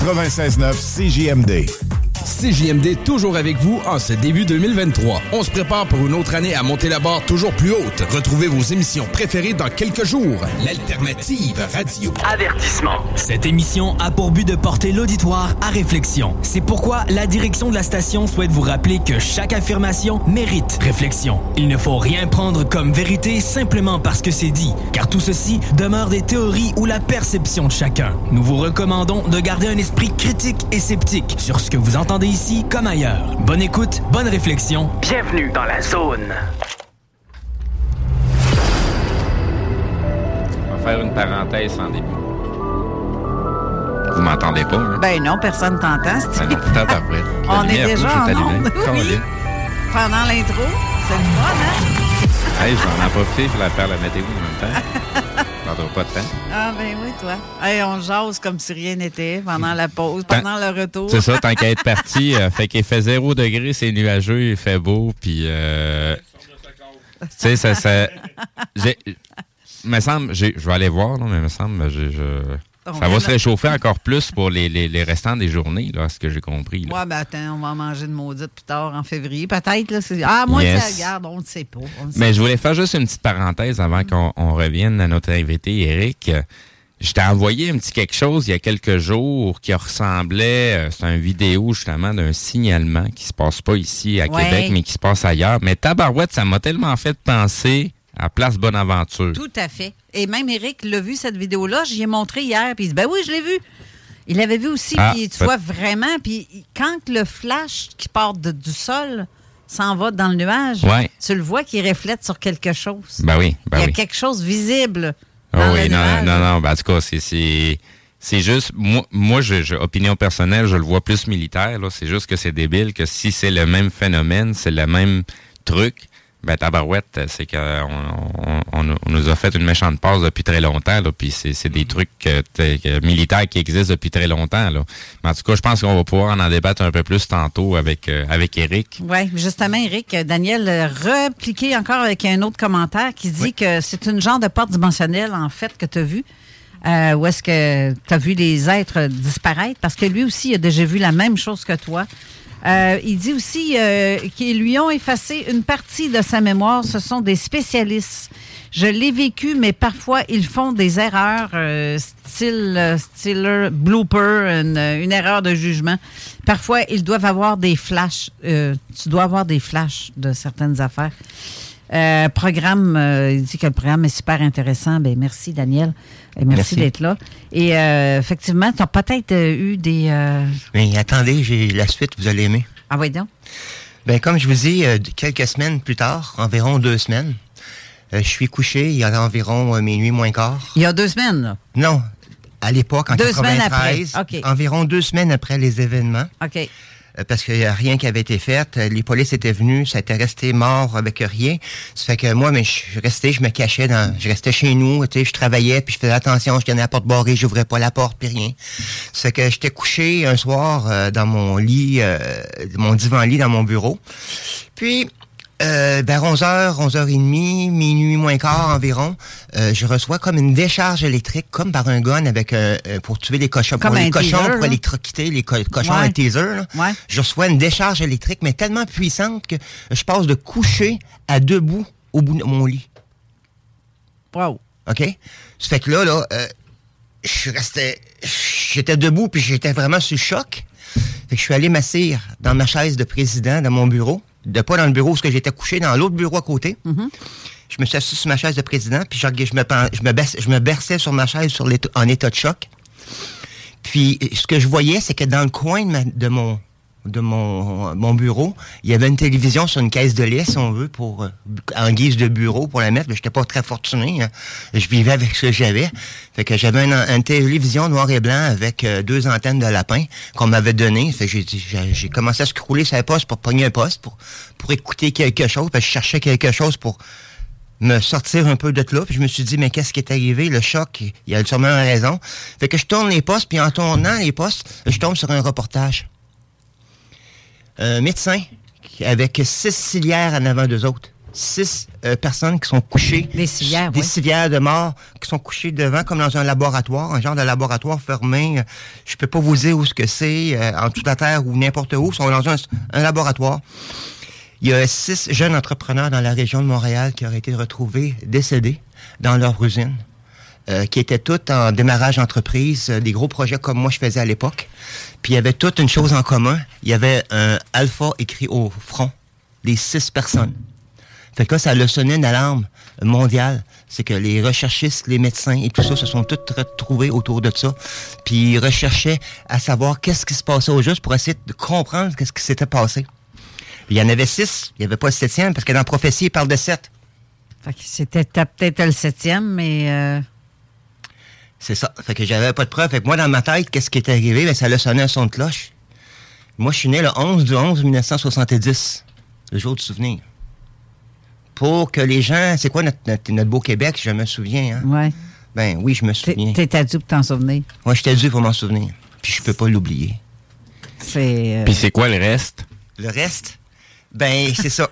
96.9 CJMD. CJMD toujours avec vous en ce début 2023. On se prépare pour une autre année à monter la barre toujours plus haute. Retrouvez vos émissions préférées dans quelques jours. L'alternative radio. Avertissement. Cette émission a pour but de porter l'auditoire à réflexion. C'est pourquoi la direction de la station souhaite vous rappeler que chaque affirmation mérite réflexion. Il ne faut rien prendre comme vérité simplement parce que c'est dit, car tout ceci demeure des théories ou la perception de chacun. Nous vous recommandons de garder un esprit critique et sceptique sur ce que vous entendez ici comme ailleurs. Bonne écoute, bonne réflexion. Bienvenue dans la zone. On va faire une parenthèse en début. Vous m'entendez pas, hein? Ben non, personne t'entend. Ben non. On est déjà rouge en onde. Oui. Pendant l'intro, c'est le fun, hein? Hey, je vais en profiter, je vais la faire la météo en même temps. Ça prendra pas de temps. Ah ben oui, toi. Hey, on jase comme si rien n'était pendant la pause, Tant- pendant le retour. C'est ça, tant qu'à être parti, euh, fait qu'il fait 0 degré, c'est nuageux, il fait beau, puis... Euh, tu sais, ça... ça me semble, je vais aller voir, là, mais me semble, je, On ça va se réchauffer encore plus pour les, les, les restants des journées, là, ce que j'ai compris. Ouais, ben attends, on va en manger de maudite plus tard en février, peut-être. Ah, moi, Yes. ça regarde, on ne sait pas. sait Mais je voulais faire juste une petite parenthèse avant qu'on on revienne à notre invité, Eric. Je t'ai envoyé un petit quelque chose il y a quelques jours qui ressemblait, euh, c'est une vidéo justement d'un signalement qui se passe pas ici à Ouais. Québec, mais qui se passe ailleurs. Mais tabarouette, ça m'a tellement fait penser à Place Bonaventure. Tout à fait. Et même Eric l'a vu, cette vidéo-là. J'y ai montré hier. Puis il dit Ben oui, je l'ai vu. Il l'avait vu aussi. Ah, puis tu vois vraiment. Puis quand le flash qui part de- du sol s'en va dans le nuage, Ouais. tu le vois qui reflète sur quelque chose. Ben oui, ben Il y a oui. quelque chose visible. Ah oui, le non, nuage. non, non, ben, en tout cas, c'est, c'est, juste, moi, moi je, je- opinion personnelle, je le vois plus militaire. C'est juste que c'est débile que si c'est le même phénomène, c'est le même truc, Ben, tabarouette, c'est qu'on on, on- on nous a fait une méchante passe depuis très longtemps, là, puis c'est c'est des trucs euh, que- militaires qui existent depuis très longtemps, là. Mais en tout cas, je pense qu'on va pouvoir en, en débattre un peu plus tantôt avec, euh, avec Eric. Oui, justement, Eric, Daniel, euh, repliqué encore avec un autre commentaire qui dit que c'est une genre de porte dimensionnelle, en fait, que tu as vu. Euh, où est-ce que tu as vu les êtres disparaître? Parce que lui aussi, il a déjà vu la même chose que toi. Euh, il dit aussi euh, qu'ils lui ont effacé une partie de sa mémoire. Ce sont des spécialistes. Je l'ai vécu, mais parfois, ils font des erreurs, euh, style, euh, style blooper, une, une erreur de jugement. Parfois, ils doivent avoir des flashs. Euh, tu dois avoir des flashs de certaines affaires. Euh, programme, euh, il dit que le programme est super intéressant. Ben, merci, Daniel. Et merci, Merci. d'être là. Et euh, effectivement, tu as peut-être eu des. Mais attendez, j'ai la suite, vous allez aimer. Ah oui, donc? Ben, comme je vous dis, quelques semaines plus tard, environ deux semaines, je suis couché, il y a environ minuit moins quart. Il y a deux semaines, là? Non, à l'époque, en Deux semaines 93, après, OK. environ deux semaines après les événements. OK. Euh, Parce qu'il n'y a rien qui avait été fait. Euh, Les polices étaient venus, ça était resté mort avec rien. Ça fait que moi, mais je resté, je me cachais dans, je restais chez nous, tu sais, je travaillais, puis je faisais attention, je tenais la porte barrée, j'ouvrais pas la porte, puis rien. Ça fait que j'étais couché un soir euh, dans mon lit, euh, mon divan-lit dans mon bureau. Puis, euh, vers 11h, 11h30, minuit moins quart environ, euh, je reçois comme une décharge électrique, comme par un gun avec euh, euh, pour tuer les cochons, Comme pour les cochons, teaser, pour électrocuter les co- cochons Ouais. à un teaser. là. Ouais. Je reçois une décharge électrique, mais tellement puissante que je passe de coucher à debout au bout de mon lit. Wow. OK? Ça fait que là, là, euh, je suis resté. J'étais debout, puis j'étais vraiment sous choc. Fait que je suis allé m'asseoir dans ma chaise de président, dans mon bureau. De pas dans le bureau où ce que j'étais couché, dans l'autre bureau à côté. Je me suis assis sur ma chaise de président, puis je, je, me, je, me, baisse- je me berçais sur ma chaise sur en état de choc. Puis ce que je voyais, c'est que dans le coin de, ma- de mon de mon, mon bureau, il y avait une télévision sur une caisse de lait, si on veut, pour euh, en guise de bureau pour la mettre. Mais j'étais pas très fortuné. hein. Je vivais avec ce que j'avais. Fait que j'avais une, télévision noir et blanc avec euh, deux antennes de lapin qu'on m'avait donné. Fait que j'ai, commencé à scrouler la poste pour pogner un poste, pour, pour écouter quelque chose. Parce que je cherchais quelque chose pour me sortir un peu de là. Puis je me suis dit, mais qu'est-ce qui est arrivé? Le choc, il y a sûrement raison. Fait que je tourne les postes, puis en tournant les postes, je tombe sur un reportage. Un médecin qui- avec six cilières en avant d'eux autres. Six euh, personnes qui sont couchées. Des civières, Des oui. de mort qui sont couchées devant comme dans un laboratoire, un genre de laboratoire fermé. Je peux pas vous dire où ce que c'est, euh, en toute la terre ou n'importe où. Ils sont dans un, un laboratoire. Il y a six jeunes entrepreneurs dans la région de Montréal qui auraient été retrouvés décédés dans leur usine, euh, qui étaient tous en démarrage d'entreprise, euh, des gros projets comme moi je faisais à l'époque. Puis il y avait toute une chose en commun. Il y avait un alpha écrit au front, les six personnes. Fait que là, ça a sonné une alarme mondiale. C'est que les recherchistes, les médecins et tout ça se sont tous retrouvés autour de ça. Puis ils recherchaient à savoir qu'est-ce qui se passait au juste pour essayer de comprendre qu'est-ce qui s'était passé. Il y en avait six, il n'y avait pas le septième, parce que dans prophétie, il parle de sept. Fait que c'était peut-être le septième, mais. euh, C'est ça. Fait que j'avais pas de preuve. Fait que moi, dans ma tête, qu'est-ce qui est arrivé? Ben, ça a sonné un son de cloche. Moi, je suis né le 11 du 11 1970, le jour du souvenir. Pour que les gens... C'est quoi notre, notre, notre beau Québec? Je me souviens, hein? ouais. Ben oui, je me souviens. T'es à dû pour t'en souvenir. Moi, j'étais dû pour m'en souvenir. Puis je peux pas l'oublier. C'est. euh, Puis c'est quoi le reste? Le reste, ben, c'est ça.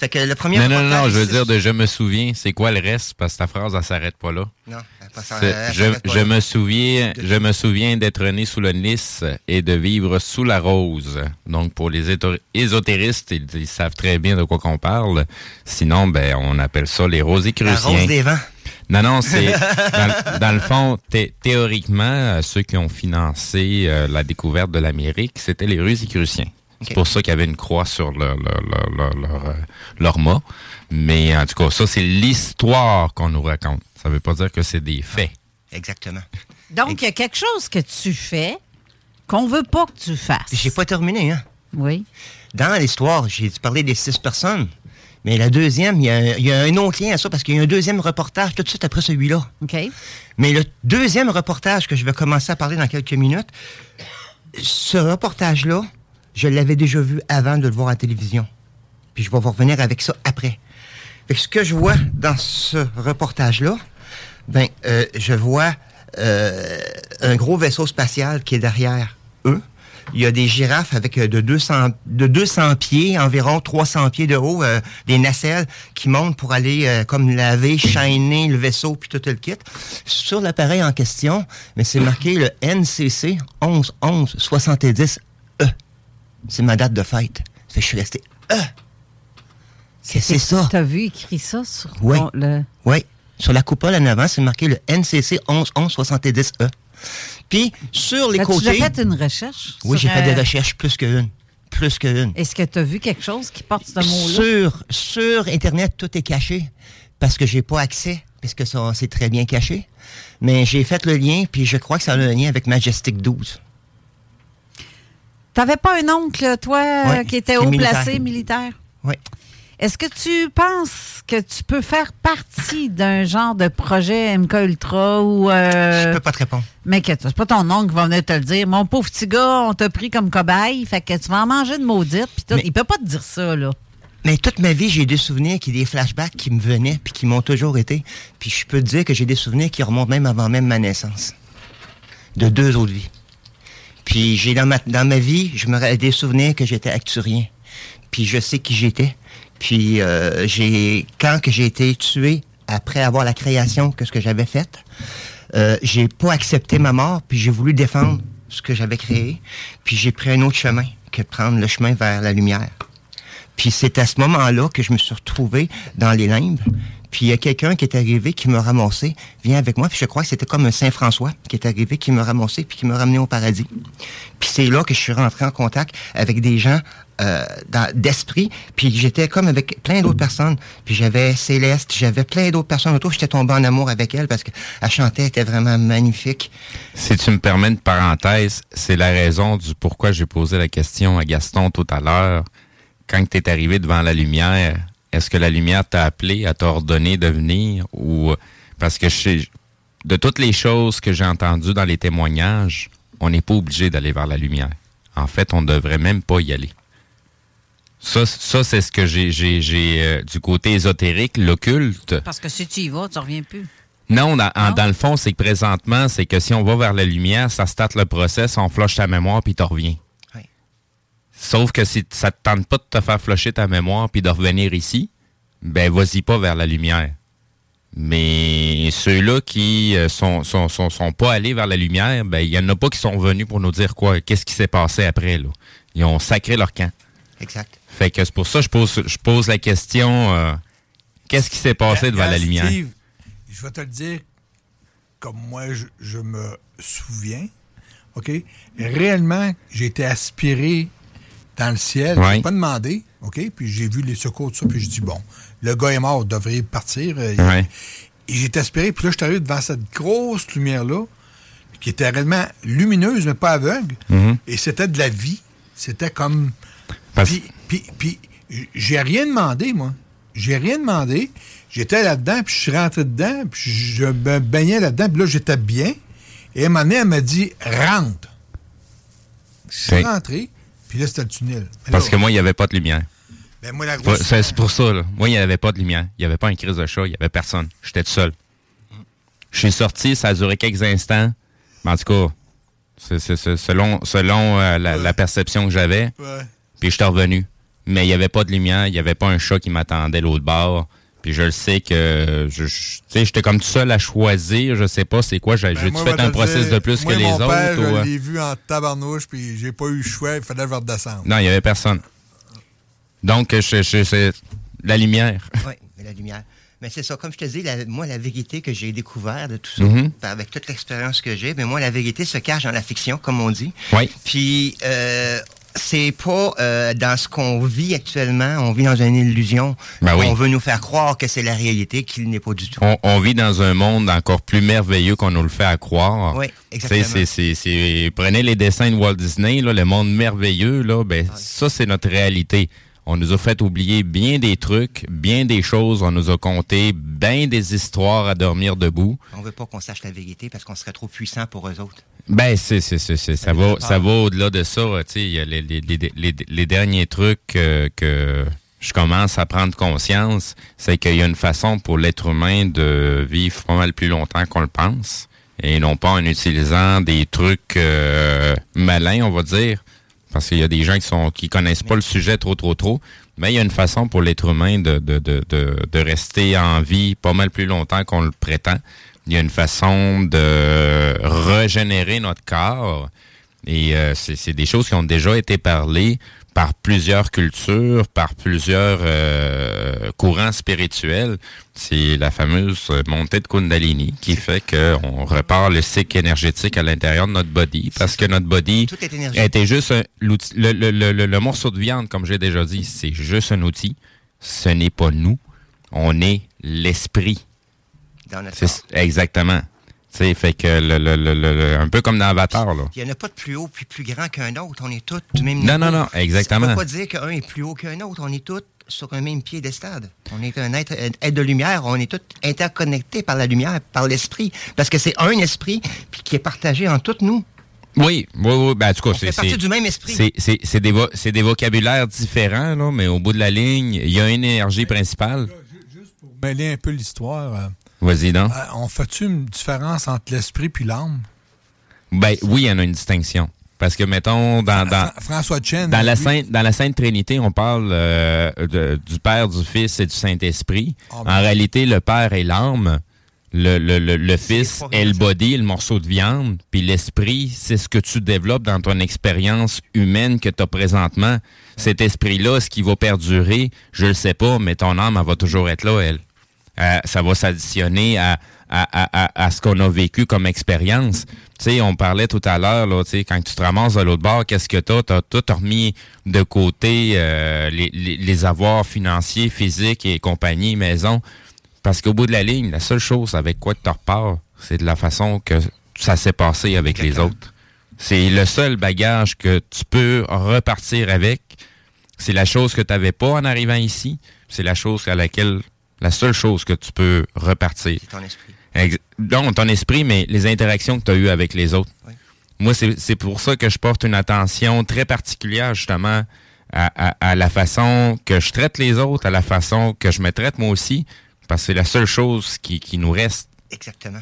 Fait que le premier Non, non, non, je veux dire de je me souviens, c'est quoi le reste? Parce que ta phrase, elle s'arrête pas là. Non, elle pas- elle je, s'arrête pas je là. me souviens, je me souviens d'être né sous le Nice et de vivre sous la rose. Donc pour les ésotéristes, ils, ils savent très bien de quoi qu'on parle. Sinon, ben on appelle ça les La rosicruciens. rose des vents. Non, non, c'est dans, dans le fond, thé- théoriquement, euh, ceux qui ont financé euh, la découverte de l'Amérique, c'était les C'est pour ça qu'il y avait une croix sur leur, leur, leur, leur, leur, leur mât. Mais en tout cas, ça, c'est l'histoire qu'on nous raconte. Ça veut pas dire que c'est des faits. Exactement. Donc, il y a quelque chose que tu fais qu'on veut pas que tu fasses. J'ai pas terminé, hein? Oui. Dans l'histoire, j'ai parlé des six personnes. Mais la deuxième, il y, a un- il y a un autre lien à ça parce qu'il y a un deuxième reportage tout de suite après celui-là. OK. Mais le deuxième reportage que je vais commencer à parler dans quelques minutes, ce reportage-là, je l'avais déjà vu avant de le voir à la télévision. Puis je vais vous revenir avec ça après. Ce que je vois dans ce reportage-là, ben, euh, je vois euh, un gros vaisseau spatial qui est derrière eux. Il y a des girafes avec euh, de 200, de 200 pieds, environ 300 pieds de haut, des nacelles qui montent pour aller comme laver, shiner le vaisseau puis tout le kit. Sur l'appareil en question, mais c'est marqué le NCC 1111 70 E. C'est ma date de fête. Fait que je suis resté E. Qu'est-ce que c'est ça? T'as vu écrit ça sur Oui. ton- le... Oui. Sur la coupole en avant, c'est marqué le NCC 111170E. Puis, sur les côtés... déjà fait une recherche? Oui, j'ai fait des euh, recherches plus qu'une. Plus qu'une. Est-ce que tu as vu quelque chose qui porte ce mot-là? Sur, sur Internet, tout est caché parce que j'ai pas accès, parce que ça, c'est très bien caché. Mais j'ai fait le lien, puis je crois que ça a un lien avec Majestic 12. T'avais pas un oncle, toi, Oui, qui était haut militaire. placé militaire? Oui. Est-ce que tu penses que tu peux faire partie d'un genre de projet MK Ultra ou. Euh, Je peux pas te répondre. Mais que c'est pas ton oncle qui va venir te le dire. Mon pauvre petit gars, on t'a pris comme cobaye, fait que tu vas en manger de maudite. Puis tout. Mais- Il peut pas te dire ça, là. Mais toute ma vie, j'ai des souvenirs, qui des flashbacks qui me venaient, puis qui m'ont toujours été. Puis je peux te dire que j'ai des souvenirs qui remontent même avant même ma naissance. De deux autres vies. Puis j'ai dans ma, dans ma vie, je me rappelle des souvenirs que j'étais acturien. Puis je sais qui j'étais. Puis euh, j'ai quand que j'ai été tué après avoir la création que ce que j'avais fait, euh, j'ai pas accepté ma mort, puis j'ai voulu défendre ce que j'avais créé. Puis j'ai pris un autre chemin que prendre le chemin vers la lumière. Puis c'est à ce moment-là que je me suis retrouvé dans les limbes. Puis il y a quelqu'un qui est arrivé, qui m'a ramassé, vient avec moi, puis je crois que c'était comme un Saint-François qui est arrivé, qui m'a ramassé, puis qui m'a ramené au paradis. Puis c'est là que je suis rentré en contact avec des gens euh, d'esprit, puis j'étais comme avec plein d'autres personnes. Puis j'avais Céleste, j'avais plein d'autres personnes autour, j'étais tombé en amour avec elle parce qu'elle chantait, était vraiment magnifique. Si tu me permets une parenthèse, c'est la raison du pourquoi j'ai posé la question à Gaston tout à l'heure. Quand tu es arrivé devant la lumière, est-ce que la lumière t'a appelé, à t'ordonner de venir ou parce que je sais- de toutes les choses que j'ai entendues dans les témoignages, on n'est pas obligé d'aller vers la lumière. En fait, on ne devrait même pas y aller. Ça, ça c'est ce que j'ai, euh, du côté ésotérique, l'occulte. Parce que si tu y vas, tu reviens plus. Non, dans, le fond, c'est que présentement, c'est que si on va vers la lumière, ça starte le process, on flush ta mémoire, puis tu reviens. Sauf que si ça te tente pas de te faire flusher ta mémoire puis de revenir ici, ben vas-y pas vers la lumière. Mais ceux-là qui euh, sont, sont, sont, sont pas allés vers la lumière, ben il y en a pas qui sont venus pour nous dire quoi, qu'est-ce qui s'est passé après là. Ils ont sacré leur camp. Exact. Fait que c'est pour ça que je pose je pose la question euh, qu'est-ce qui s'est passé devant la lumière? Steve, je vais te le dire comme moi je, je me souviens. OK? Réellement, j'ai été aspiré dans le ciel. Ouais. J'ai pas demandé. OK? Puis j'ai vu les secours, tout ça. Puis je dis, bon, le gars est mort, devrait partir. Euh, Ouais. Et j'ai aspiré. Puis là, je suis arrivé devant cette grosse lumière-là, qui était réellement lumineuse, mais pas aveugle. Mhm. Et c'était de la vie. C'était comme. Parce- Puis, puis, puis, j'ai rien demandé, moi. J'ai rien demandé. J'étais là-dedans, puis je suis rentré dedans, puis je me baignais là-dedans, puis là, j'étais bien. Et à un moment donné, elle m'a dit rentre. Je suis rentré, puis là, c'était le tunnel. Mais Parce là, que moi il y avait pas de lumière. ben, moi, la grosse. C'est pour ça, là. Moi, il n'y avait pas de lumière. Il n'y avait pas un crise de chat. Il n'y avait personne. J'étais tout seul. Je suis sorti, ça a duré quelques instants. Mais en tout cas, selon, selon euh, la, la perception que j'avais. Ouais. Puis je suis revenu. Mais il n'y avait pas de lumière. Il n'y avait pas un chat qui m'attendait l'autre bord. Puis je le sais que je, je- tu sais, j'étais comme tout seul à choisir. Je sais pas c'est quoi. J'ai Ben, fait un te process dire, de plus moi, que les mon autres? Père, ou, euh? Je l'ai vu en tabarnouche, puis j'ai pas eu le choix, il fallait que je redescende. Non, il n'y avait personne. Donc, je, je- c'est la lumière. Oui, mais la lumière. Mais c'est ça, comme je te dis, la- moi, la vérité que j'ai découvert de tout ça, Mhm. avec toute l'expérience que j'ai, mais moi, la vérité se cache dans la fiction, comme on dit. Oui. Puis, euh, c'est pas euh, dans ce qu'on vit actuellement, on vit dans une illusion. Ben oui. On veut nous faire croire que c'est la réalité, qu'il n'est pas du tout. On, on vit dans un monde encore plus merveilleux qu'on nous le fait à croire. Oui, exactement. sais, c'est- c'est- c'est- Prenez les dessins de Walt Disney, là, le monde merveilleux, là, ben, ça, c'est notre réalité. On nous a fait oublier bien des trucs, bien des choses. On nous a conté bien des histoires à dormir debout. On veut pas qu'on sache la vérité parce qu'on serait trop puissant pour eux autres. Ben, c'est, c'est, c'est, c'est- ça, va, ça va au-delà de ça. Tu sais, il y a les, les, les, les, les derniers trucs euh, que je commence à prendre conscience, c'est qu'il y a une façon pour l'être humain de vivre pas mal plus longtemps qu'on le pense, et non pas en utilisant des trucs euh, malins, on va dire, parce qu'il y a des gens qui sont qui connaissent pas le sujet trop trop trop. Mais il y a une façon pour l'être humain de, de, de, de, de rester en vie pas mal plus longtemps qu'on le prétend. Il y a une façon de régénérer notre corps. Et euh, c'est des choses qui ont déjà été parlées par plusieurs cultures, par plusieurs euh, courants spirituels. C'est la fameuse montée de Kundalini qui fait qu'on repart le cycle énergétique à l'intérieur de notre body parce que notre body Tout est énergétique. était juste un, l'outil- le, le- le- le- le morceau de viande, comme j'ai déjà dit, c'est juste un outil. Ce n'est pas nous. On est l'esprit. Dans notre C'est- Exactement. Tu sais, fait que le, le- le- le- le- un peu comme dans Avatar, là. Il n'y en a pas de plus haut puis plus grand qu'un autre. On est tous du même Non, niveau. non, non, exactement. On ne peut pas dire qu'un est plus haut qu'un autre. On est tous sur un même pied d'estade. On est un être, un être de lumière. On est tous interconnectés par la lumière, par l'esprit. Parce que c'est un esprit puis qui est partagé en tous nous. Oui, oui, oui. Ben, en tout cas, c'est. partie c'est- du même esprit. C'est, c'est, c'est des, vo- c'est des vocabulaires différents, là, mais au bout de la ligne, il y a une énergie principale. Mêler un peu l'histoire. Vas-y, donc. euh, on fait-tu une différence entre l'esprit puis l'âme? Ben, oui, il y en a une distinction. Parce que, mettons, dans, dans, Fra- François Chen. dans, la, Sainte, dans la Sainte Trinité, on parle euh, de- du Père, du Fils et du Saint-Esprit. Ah, en ben. réalité, le Père est l'âme. Le, le, le, le Fils est le body, le morceau de viande. Puis l'esprit, c'est ce que tu développes dans ton expérience humaine que tu as présentement. Cet esprit-là, ce qui va perdurer, je le sais pas, mais ton âme, elle va toujours être là, elle. Euh, ça va s'additionner à, à, à, à, ce qu'on a vécu comme expérience. Tu sais, on parlait tout à l'heure, là, tu sais, quand tu te ramasses de l'autre bord, qu'est-ce que t'as? T'as tout remis de côté euh, les, les, les avoirs financiers, physiques et compagnie, maison. Parce qu'au bout de la ligne, la seule chose avec quoi tu repars, c'est de la façon que ça s'est passé avec les autres. C'est le seul bagage que tu peux repartir avec. C'est la chose que tu n'avais pas en arrivant ici. C'est la chose à laquelle, la seule chose que tu peux repartir. Ton esprit. Ex- Non, ton esprit, mais les interactions que tu as eues avec les autres. Moi, c'est c'est pour ça que je porte une attention très particulière, justement, à, à- à la façon que je traite les autres, à la façon que je me traite moi aussi, parce que c'est la seule chose qui, qui nous reste. Exactement.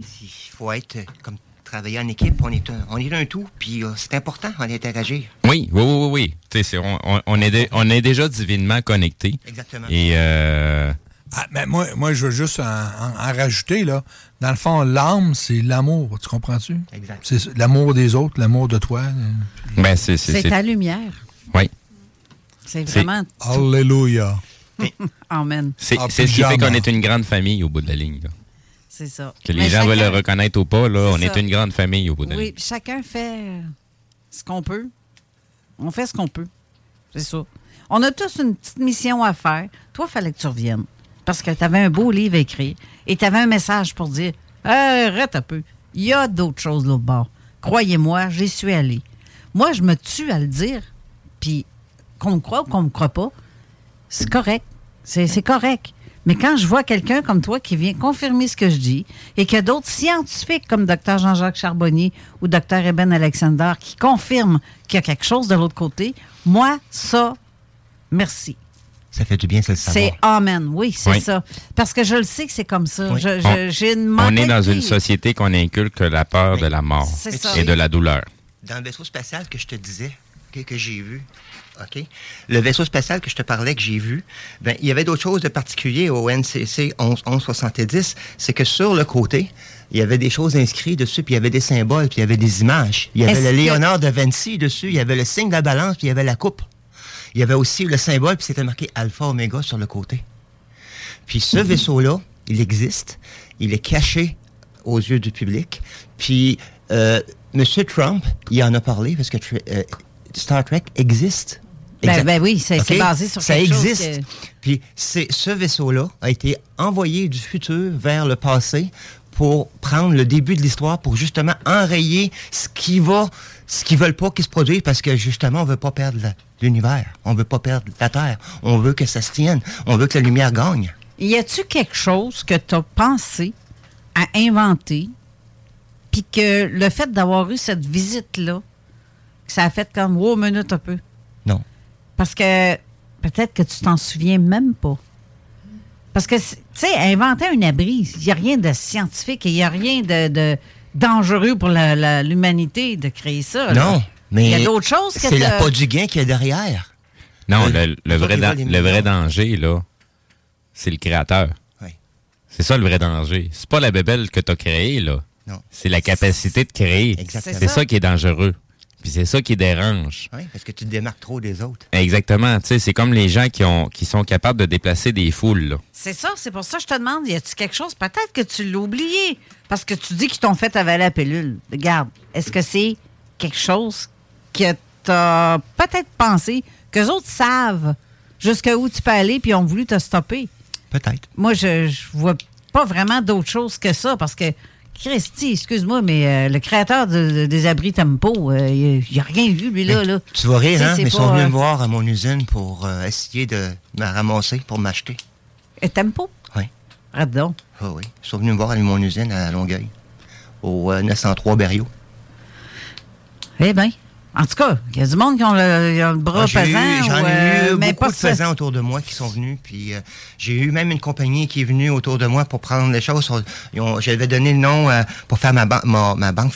Il faut être euh, comme travailler en équipe. On est un, on est un tout. Puis euh, c'est important d'interagir. Oui, oui, oui, oui. oui. Tu sais, c'est- on, on- on est on est déjà divinement connectés. Exactement. Et euh, Ah, mais moi, moi, je veux juste en, en- en rajouter, là. Dans le fond, l'âme, c'est l'amour. Tu comprends-tu? Exact. C'est l'amour des autres, l'amour de toi. ben, c'est. c'est- C'est c'est- ta lumière. Oui. C'est vraiment. Alléluia. Amen. C'est Ah, c'est ce qui fait qu'on est une grande famille au bout de la ligne. là. C'est ça. Que les Mais gens chacun- veulent le reconnaître ou pas, là, on est une grande famille au bout de Oui, chacun fait euh, ce qu'on peut. On fait ce qu'on peut. C'est ça. On a tous une petite mission à faire. Toi, il fallait que tu reviennes. Parce que tu avais un beau livre à écrire et tu avais un message pour dire Hey, Arrête un peu. Il y a d'autres choses de l'autre bord. Croyez-moi, j'y suis allé. Moi, je me tue à le dire. Puis, qu'on me croit ou qu'on me croit pas, c'est correct. C'est correct. Mais quand je vois quelqu'un comme toi qui vient confirmer ce que je dis et que d'autres scientifiques comme Dr Jean-Jacques Charbonnier ou Dr Eben Alexander qui confirment qu'il y a quelque chose de l'autre côté, moi, ça, merci. Ça fait du bien, ça le savoir. C'est Amen. Oui, c'est Oui. ça. Parce que je le sais que c'est comme ça. Oui. Je- je- On- J'ai une On est dans une société qu'on inculque la peur de la mort C'est ça. et de la douleur. Dans le vaisseau spatial que je te disais, que, que j'ai vu, OK? Le vaisseau spatial que je te parlais, que j'ai vu, ben, il y avait d'autres choses de particulier au NCC 11, 1170. C'est que sur le côté, il y avait des choses inscrites dessus, puis il y avait des symboles, puis il y avait des images. Il y avait le que- Léonard de Vinci dessus, il y avait le signe de la balance, puis il y avait la coupe. Il y avait aussi le symbole, puis c'était marqué Alpha Oméga sur le côté. Puis ce vaisseau-là, il existe. Il est caché aux yeux du public. Puis euh, M. Trump, il en a parlé parce que euh, Star Trek existe. Ben- ben oui, c'est- basé sur Ça quelque chose existe. que- Puis ce vaisseau-là a été envoyé du futur vers le passé pour prendre le début de l'histoire pour justement enrayer ce qui va, ce qu'ils veulent pas qu'il se produise parce que justement on veut pas perdre l'univers, on veut pas perdre la Terre, on veut que ça se tienne, on veut que la lumière gagne. Y a-tu quelque chose que tu as pensé à inventer, puis que le fait d'avoir eu cette visite-là, que ça a fait comme, wow, minute un peu? Parce que, peut-être que tu t'en souviens même pas. Parce que, tu sais, inventer un abri, il n'y a rien de scientifique et il n'y a rien de, de dangereux pour l'humanité de créer ça. là. Non, mais Il y a d'autres choses que c'est la pas du gain qu'il y a derrière. Non, Le- le, le vrai, qui le vrai danger, là, c'est le créateur. Oui. C'est ça le vrai danger. C'est pas la bébelle que tu as créée, là. Non. C'est la capacité de créer. Exactement. C'est ça qui est dangereux. Puis c'est ça qui dérange. Oui, parce que tu te démarques trop des autres. Exactement. Tu sais, c'est comme les gens qui, ont, qui sont capables de déplacer des foules, là. C'est ça, c'est pour ça que je te demande, y a-tu quelque chose? Peut-être que tu l'as oublié. Parce que tu dis qu'ils t'ont fait avaler la pilule. Regarde, est-ce que c'est quelque chose que tu as peut-être pensé, qu'eux autres savent jusqu'à où tu peux aller, puis ils ont voulu te stopper? Peut-être. Moi, je, je vois pas vraiment d'autre chose que ça, parce que, Christy, excuse-moi, mais euh, le créateur de- de- des abris Tempo, euh, il a rien vu, lui, là. là. Tu vas rire, hein? Mais ils sont venus euh, me voir à mon usine pour euh, essayer de me ramasser, pour m'acheter. Et Tempo? Oui. Arrête donc. Ah oui. Ils sont venus me voir à mon usine à Longueuil, au euh, 903 Berriot. Eh bien, en tout cas, il y a du monde qui ont le, ils ont le bras Ah, pesant. J'en ai euh, eu mais beaucoup de pesants autour de moi qui sont venus. Puis euh, j'ai eu même une compagnie qui est venue autour de moi pour prendre les choses. J'avais donné le nom euh, pour faire ma, ban- ma, ma banque.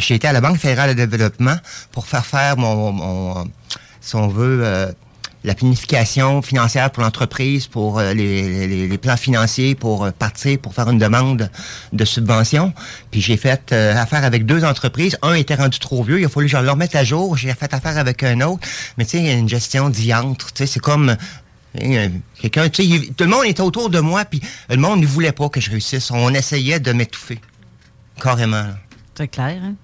J'ai été à la Banque fédérale de développement pour faire faire mon, mon- si on veut, euh, la planification financière pour l'entreprise, pour euh, les, plans financiers, pour euh, partir, pour faire une demande de subvention. Puis j'ai fait euh, affaire avec deux entreprises. Un était rendu trop vieux, il a fallu que je le remette à jour. J'ai fait affaire avec un autre. Mais tu sais, il y a une gestion diantre. Tu sais, c'est comme... Quelqu'un, tu sais, tout le monde était autour de moi, puis le monde ne voulait pas que je réussisse. On essayait de m'étouffer. Carrément. C'est clair, hein?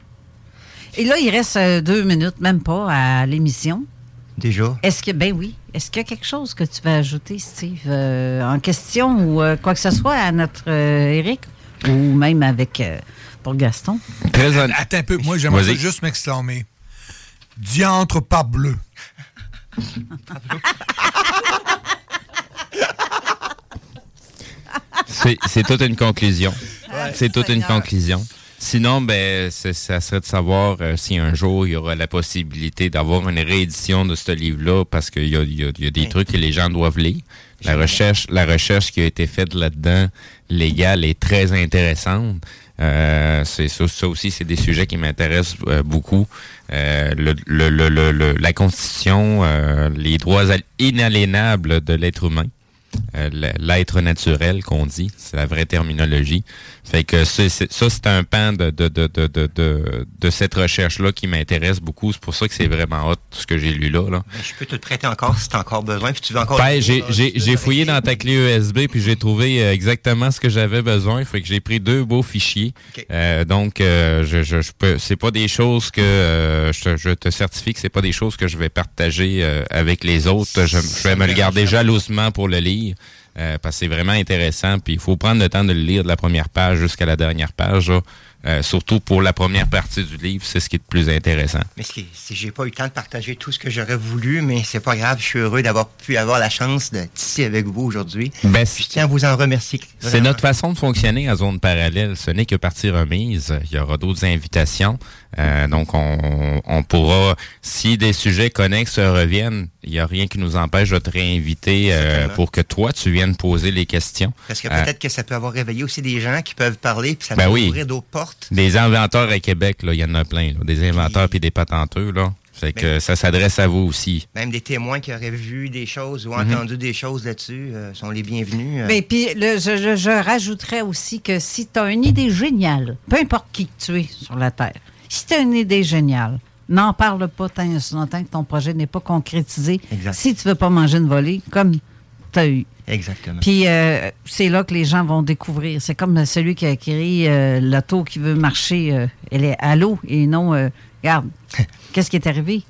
Et là, il reste deux minutes, même pas, à l'émission. Déjà? Est-ce que, ben oui, est-ce qu'il y a quelque chose que tu vas ajouter, Steve, euh, en question ou euh, quoi que ce soit à notre euh, Eric ou même avec, euh, pour Gaston? Attends un peu, moi j'aimerais juste m'exclamer. Diantre pas bleu. C'est c'est toute une conclusion. c'est toute une conclusion. Sinon, ben, ça serait de savoir euh, si un jour il y aura la possibilité d'avoir une réédition de ce livre-là, parce qu'il y a, y a- y a des trucs que les gens doivent lire. La recherche, la recherche qui a été faite là-dedans, légale, est très intéressante. Euh, c'est ça, ça aussi, c'est des sujets qui m'intéressent euh, beaucoup. Euh, le, le- le- la Constitution, euh, les droits al- inaliénables de l'être humain. Euh, l'être naturel qu'on dit, c'est la vraie terminologie. Fait que ça, c'est un pan de, de, de, de, de, cette recherche-là qui m'intéresse beaucoup. C'est pour ça que c'est vraiment hot ce que j'ai lu là. là. Ben, je peux te le prêter encore si tu as encore besoin. Puis tu veux encore. Ben, j'ai- fouillé dans ta clé USB puis j'ai trouvé euh, exactement ce que j'avais besoin. Fait que j'ai pris deux beaux fichiers. Euh, donc, euh, je, je, je peux. C'est pas des choses que euh, je, te- je te certifie que c'est pas des choses que je vais partager avec les autres. Je, vais me le garder jalousement pour le lire. euh, parce que c'est vraiment intéressant, puis il faut prendre le temps de le lire de la première page jusqu'à la dernière page. là. Euh, surtout pour la première partie du livre, c'est ce qui est le plus intéressant. Mais si j'ai pas eu le temps de partager tout ce que j'aurais voulu, mais c'est pas grave, je suis heureux d'avoir pu avoir la chance d'être ici avec vous aujourd'hui. Ben, je tiens à vous en remercier. C'est notre façon de fonctionner à zone parallèle. Ce n'est que partie remise. Il y aura d'autres invitations. Euh, donc, on, on pourra, si des sujets connexes reviennent, il n'y a rien qui nous empêche de te réinviter euh, pour que toi, tu viennes poser les questions. Parce que Euh, peut-être que ça peut avoir réveillé aussi des gens qui peuvent parler, puis ça Ben peut oui. ouvrir d'autres portes. Des inventeurs à Québec, là, il y en a plein. là. Des inventeurs puis des patenteux, là. Fait que Ben- ça s'adresse à vous aussi. Même des témoins qui auraient vu des choses ou Mhm. entendu des choses là-dessus euh, sont les bienvenus. euh. Mais puis, le- je, je- je rajouterais aussi que si tu as une idée géniale, peu importe qui que tu es sur la Terre, si tu as une idée géniale, n'en parle pas tant longtemps que ton projet n'est pas concrétisé. Si tu veux pas manger une volée, comme tu as eu. Exactement. Puis euh, c'est là que les gens vont découvrir. C'est comme celui qui a acquis euh, l'auto qui veut marcher, euh, elle est à l'eau et non, euh, regarde, qu'est-ce qui est arrivé?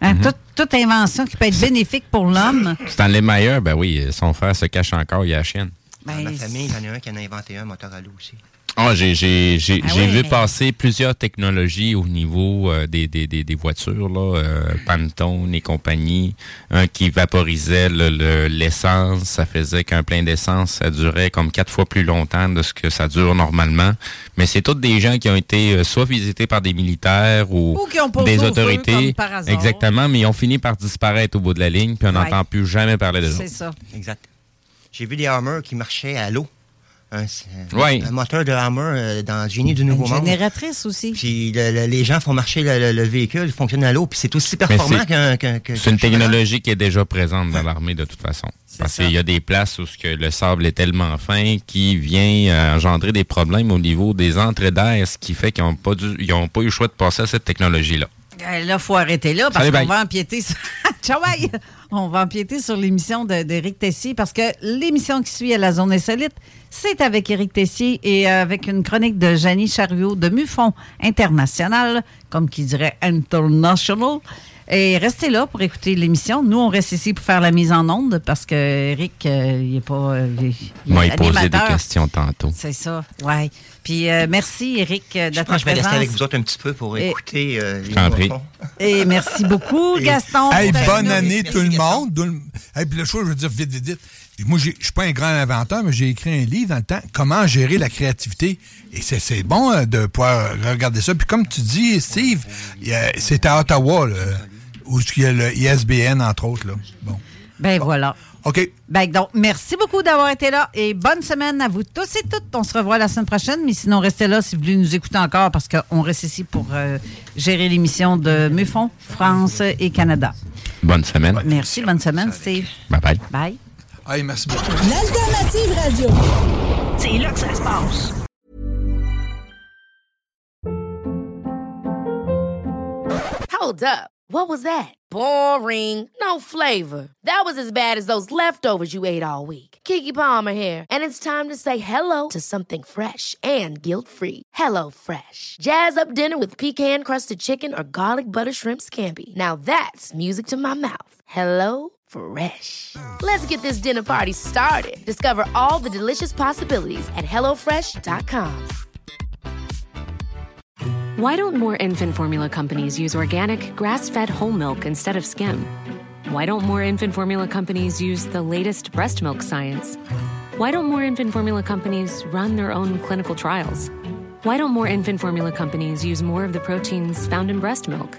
Hein, Mhm. toute, toute invention qui peut être bénéfique pour l'homme. Stanley Meyer, ben oui, son frère se cache encore, il y a la chienne. Dans ma Ben, famille, il y en a un qui en a inventé un moteur à l'eau aussi. Ah, j'ai j'ai j'ai Ah vu passer plusieurs technologies au niveau euh, des, des, des, des voitures là, euh, Pantone et compagnie, un qui vaporisait le- le- l'essence, ça faisait qu'un plein d'essence ça durait comme quatre fois plus longtemps de ce que ça dure normalement. Mais c'est tous des gens qui ont été euh, soit visités par des militaires ou, Ou qui ont posé des au feu, autorités, comme par hasard. exactement, mais ils ont fini par disparaître au bout de la ligne, puis on Ouais. n'entend plus jamais parler de C'est eux. ça. Exact. J'ai vu des Hammer qui marchaient à l'eau. Un, Ouais. un moteur de Hammer euh, dans le génie du Nouveau Une Monde. génératrice aussi. Puis le- le- les gens font marcher le, le- le véhicule, il fonctionne à l'eau, puis c'est aussi performant qu'un. C'est une technologie qui est déjà présente dans l'armée de toute façon. Parce qu'il y a des places où ce que le sable est tellement fin qui vient euh, engendrer des problèmes au niveau des entrées d'air, ce qui fait qu'ils n'ont pas, dû- ils ont pas eu le choix de passer à cette technologie-là. Euh, Là, il faut arrêter là parce qu'on va empiéter sur... Ciao, bye! On va empiéter sur l'émission de- d'Éric Tessier parce que l'émission qui suit à la Zone Insolite, c'est avec Éric Tessier et euh, avec une chronique de Janie Chariot de Mufon International, comme qui dirait International. Et restez là pour écouter l'émission. Nous, on reste ici pour faire la mise en onde parce que Eric, euh, il est pas. euh, il- il Moi, il posait des questions tantôt. C'est ça, ouais. Puis euh, merci, Eric, euh, de Je vais rester avec vous autres un petit peu pour Et- écouter euh, les. Et merci beaucoup, Gaston. Hey, bonne année tout le monde. Hey, puis le choix, je veux dire vite, vite, vite. Moi, je suis pas un grand inventeur, mais j'ai écrit un livre dans le temps, Comment gérer la créativité. Et c'est bon euh, de pouvoir regarder ça. Puis comme tu dis, Steve, c'est à Ottawa, là, où il y a le ISBN, entre autres. Là. Bon. Ben voilà. OK. Ben donc, merci beaucoup d'avoir été là et bonne semaine à vous tous et toutes. On se revoit la semaine prochaine, mais sinon, restez là si vous voulez nous écouter encore parce qu'on reste ici pour euh, gérer l'émission de Mufon, France et Canada. Bonne semaine. Merci, bonne semaine, Steve. Bye bye. Bye. Hey, merci beaucoup. L'alternative radio. C'est là que ça se passe. Hold up. What was that? Boring. No flavor. That was as bad as those leftovers you ate all week. Kiki Palmer here, and it's time to say hello to something fresh and guilt-free. Hello Fresh. Jazz up dinner with pecan-crusted chicken or garlic butter shrimp scampi. Now that's music to my mouth. Hello Fresh. Let's get this dinner party started. Discover all the delicious possibilities at hellofresh.com. Why don't more infant formula companies use organic, grass fed whole milk instead of skim? Why don't more infant formula companies use the latest breast milk science? Why don't more infant formula companies run their own clinical trials? Why don't more infant formula companies use more of the proteins found in breast milk?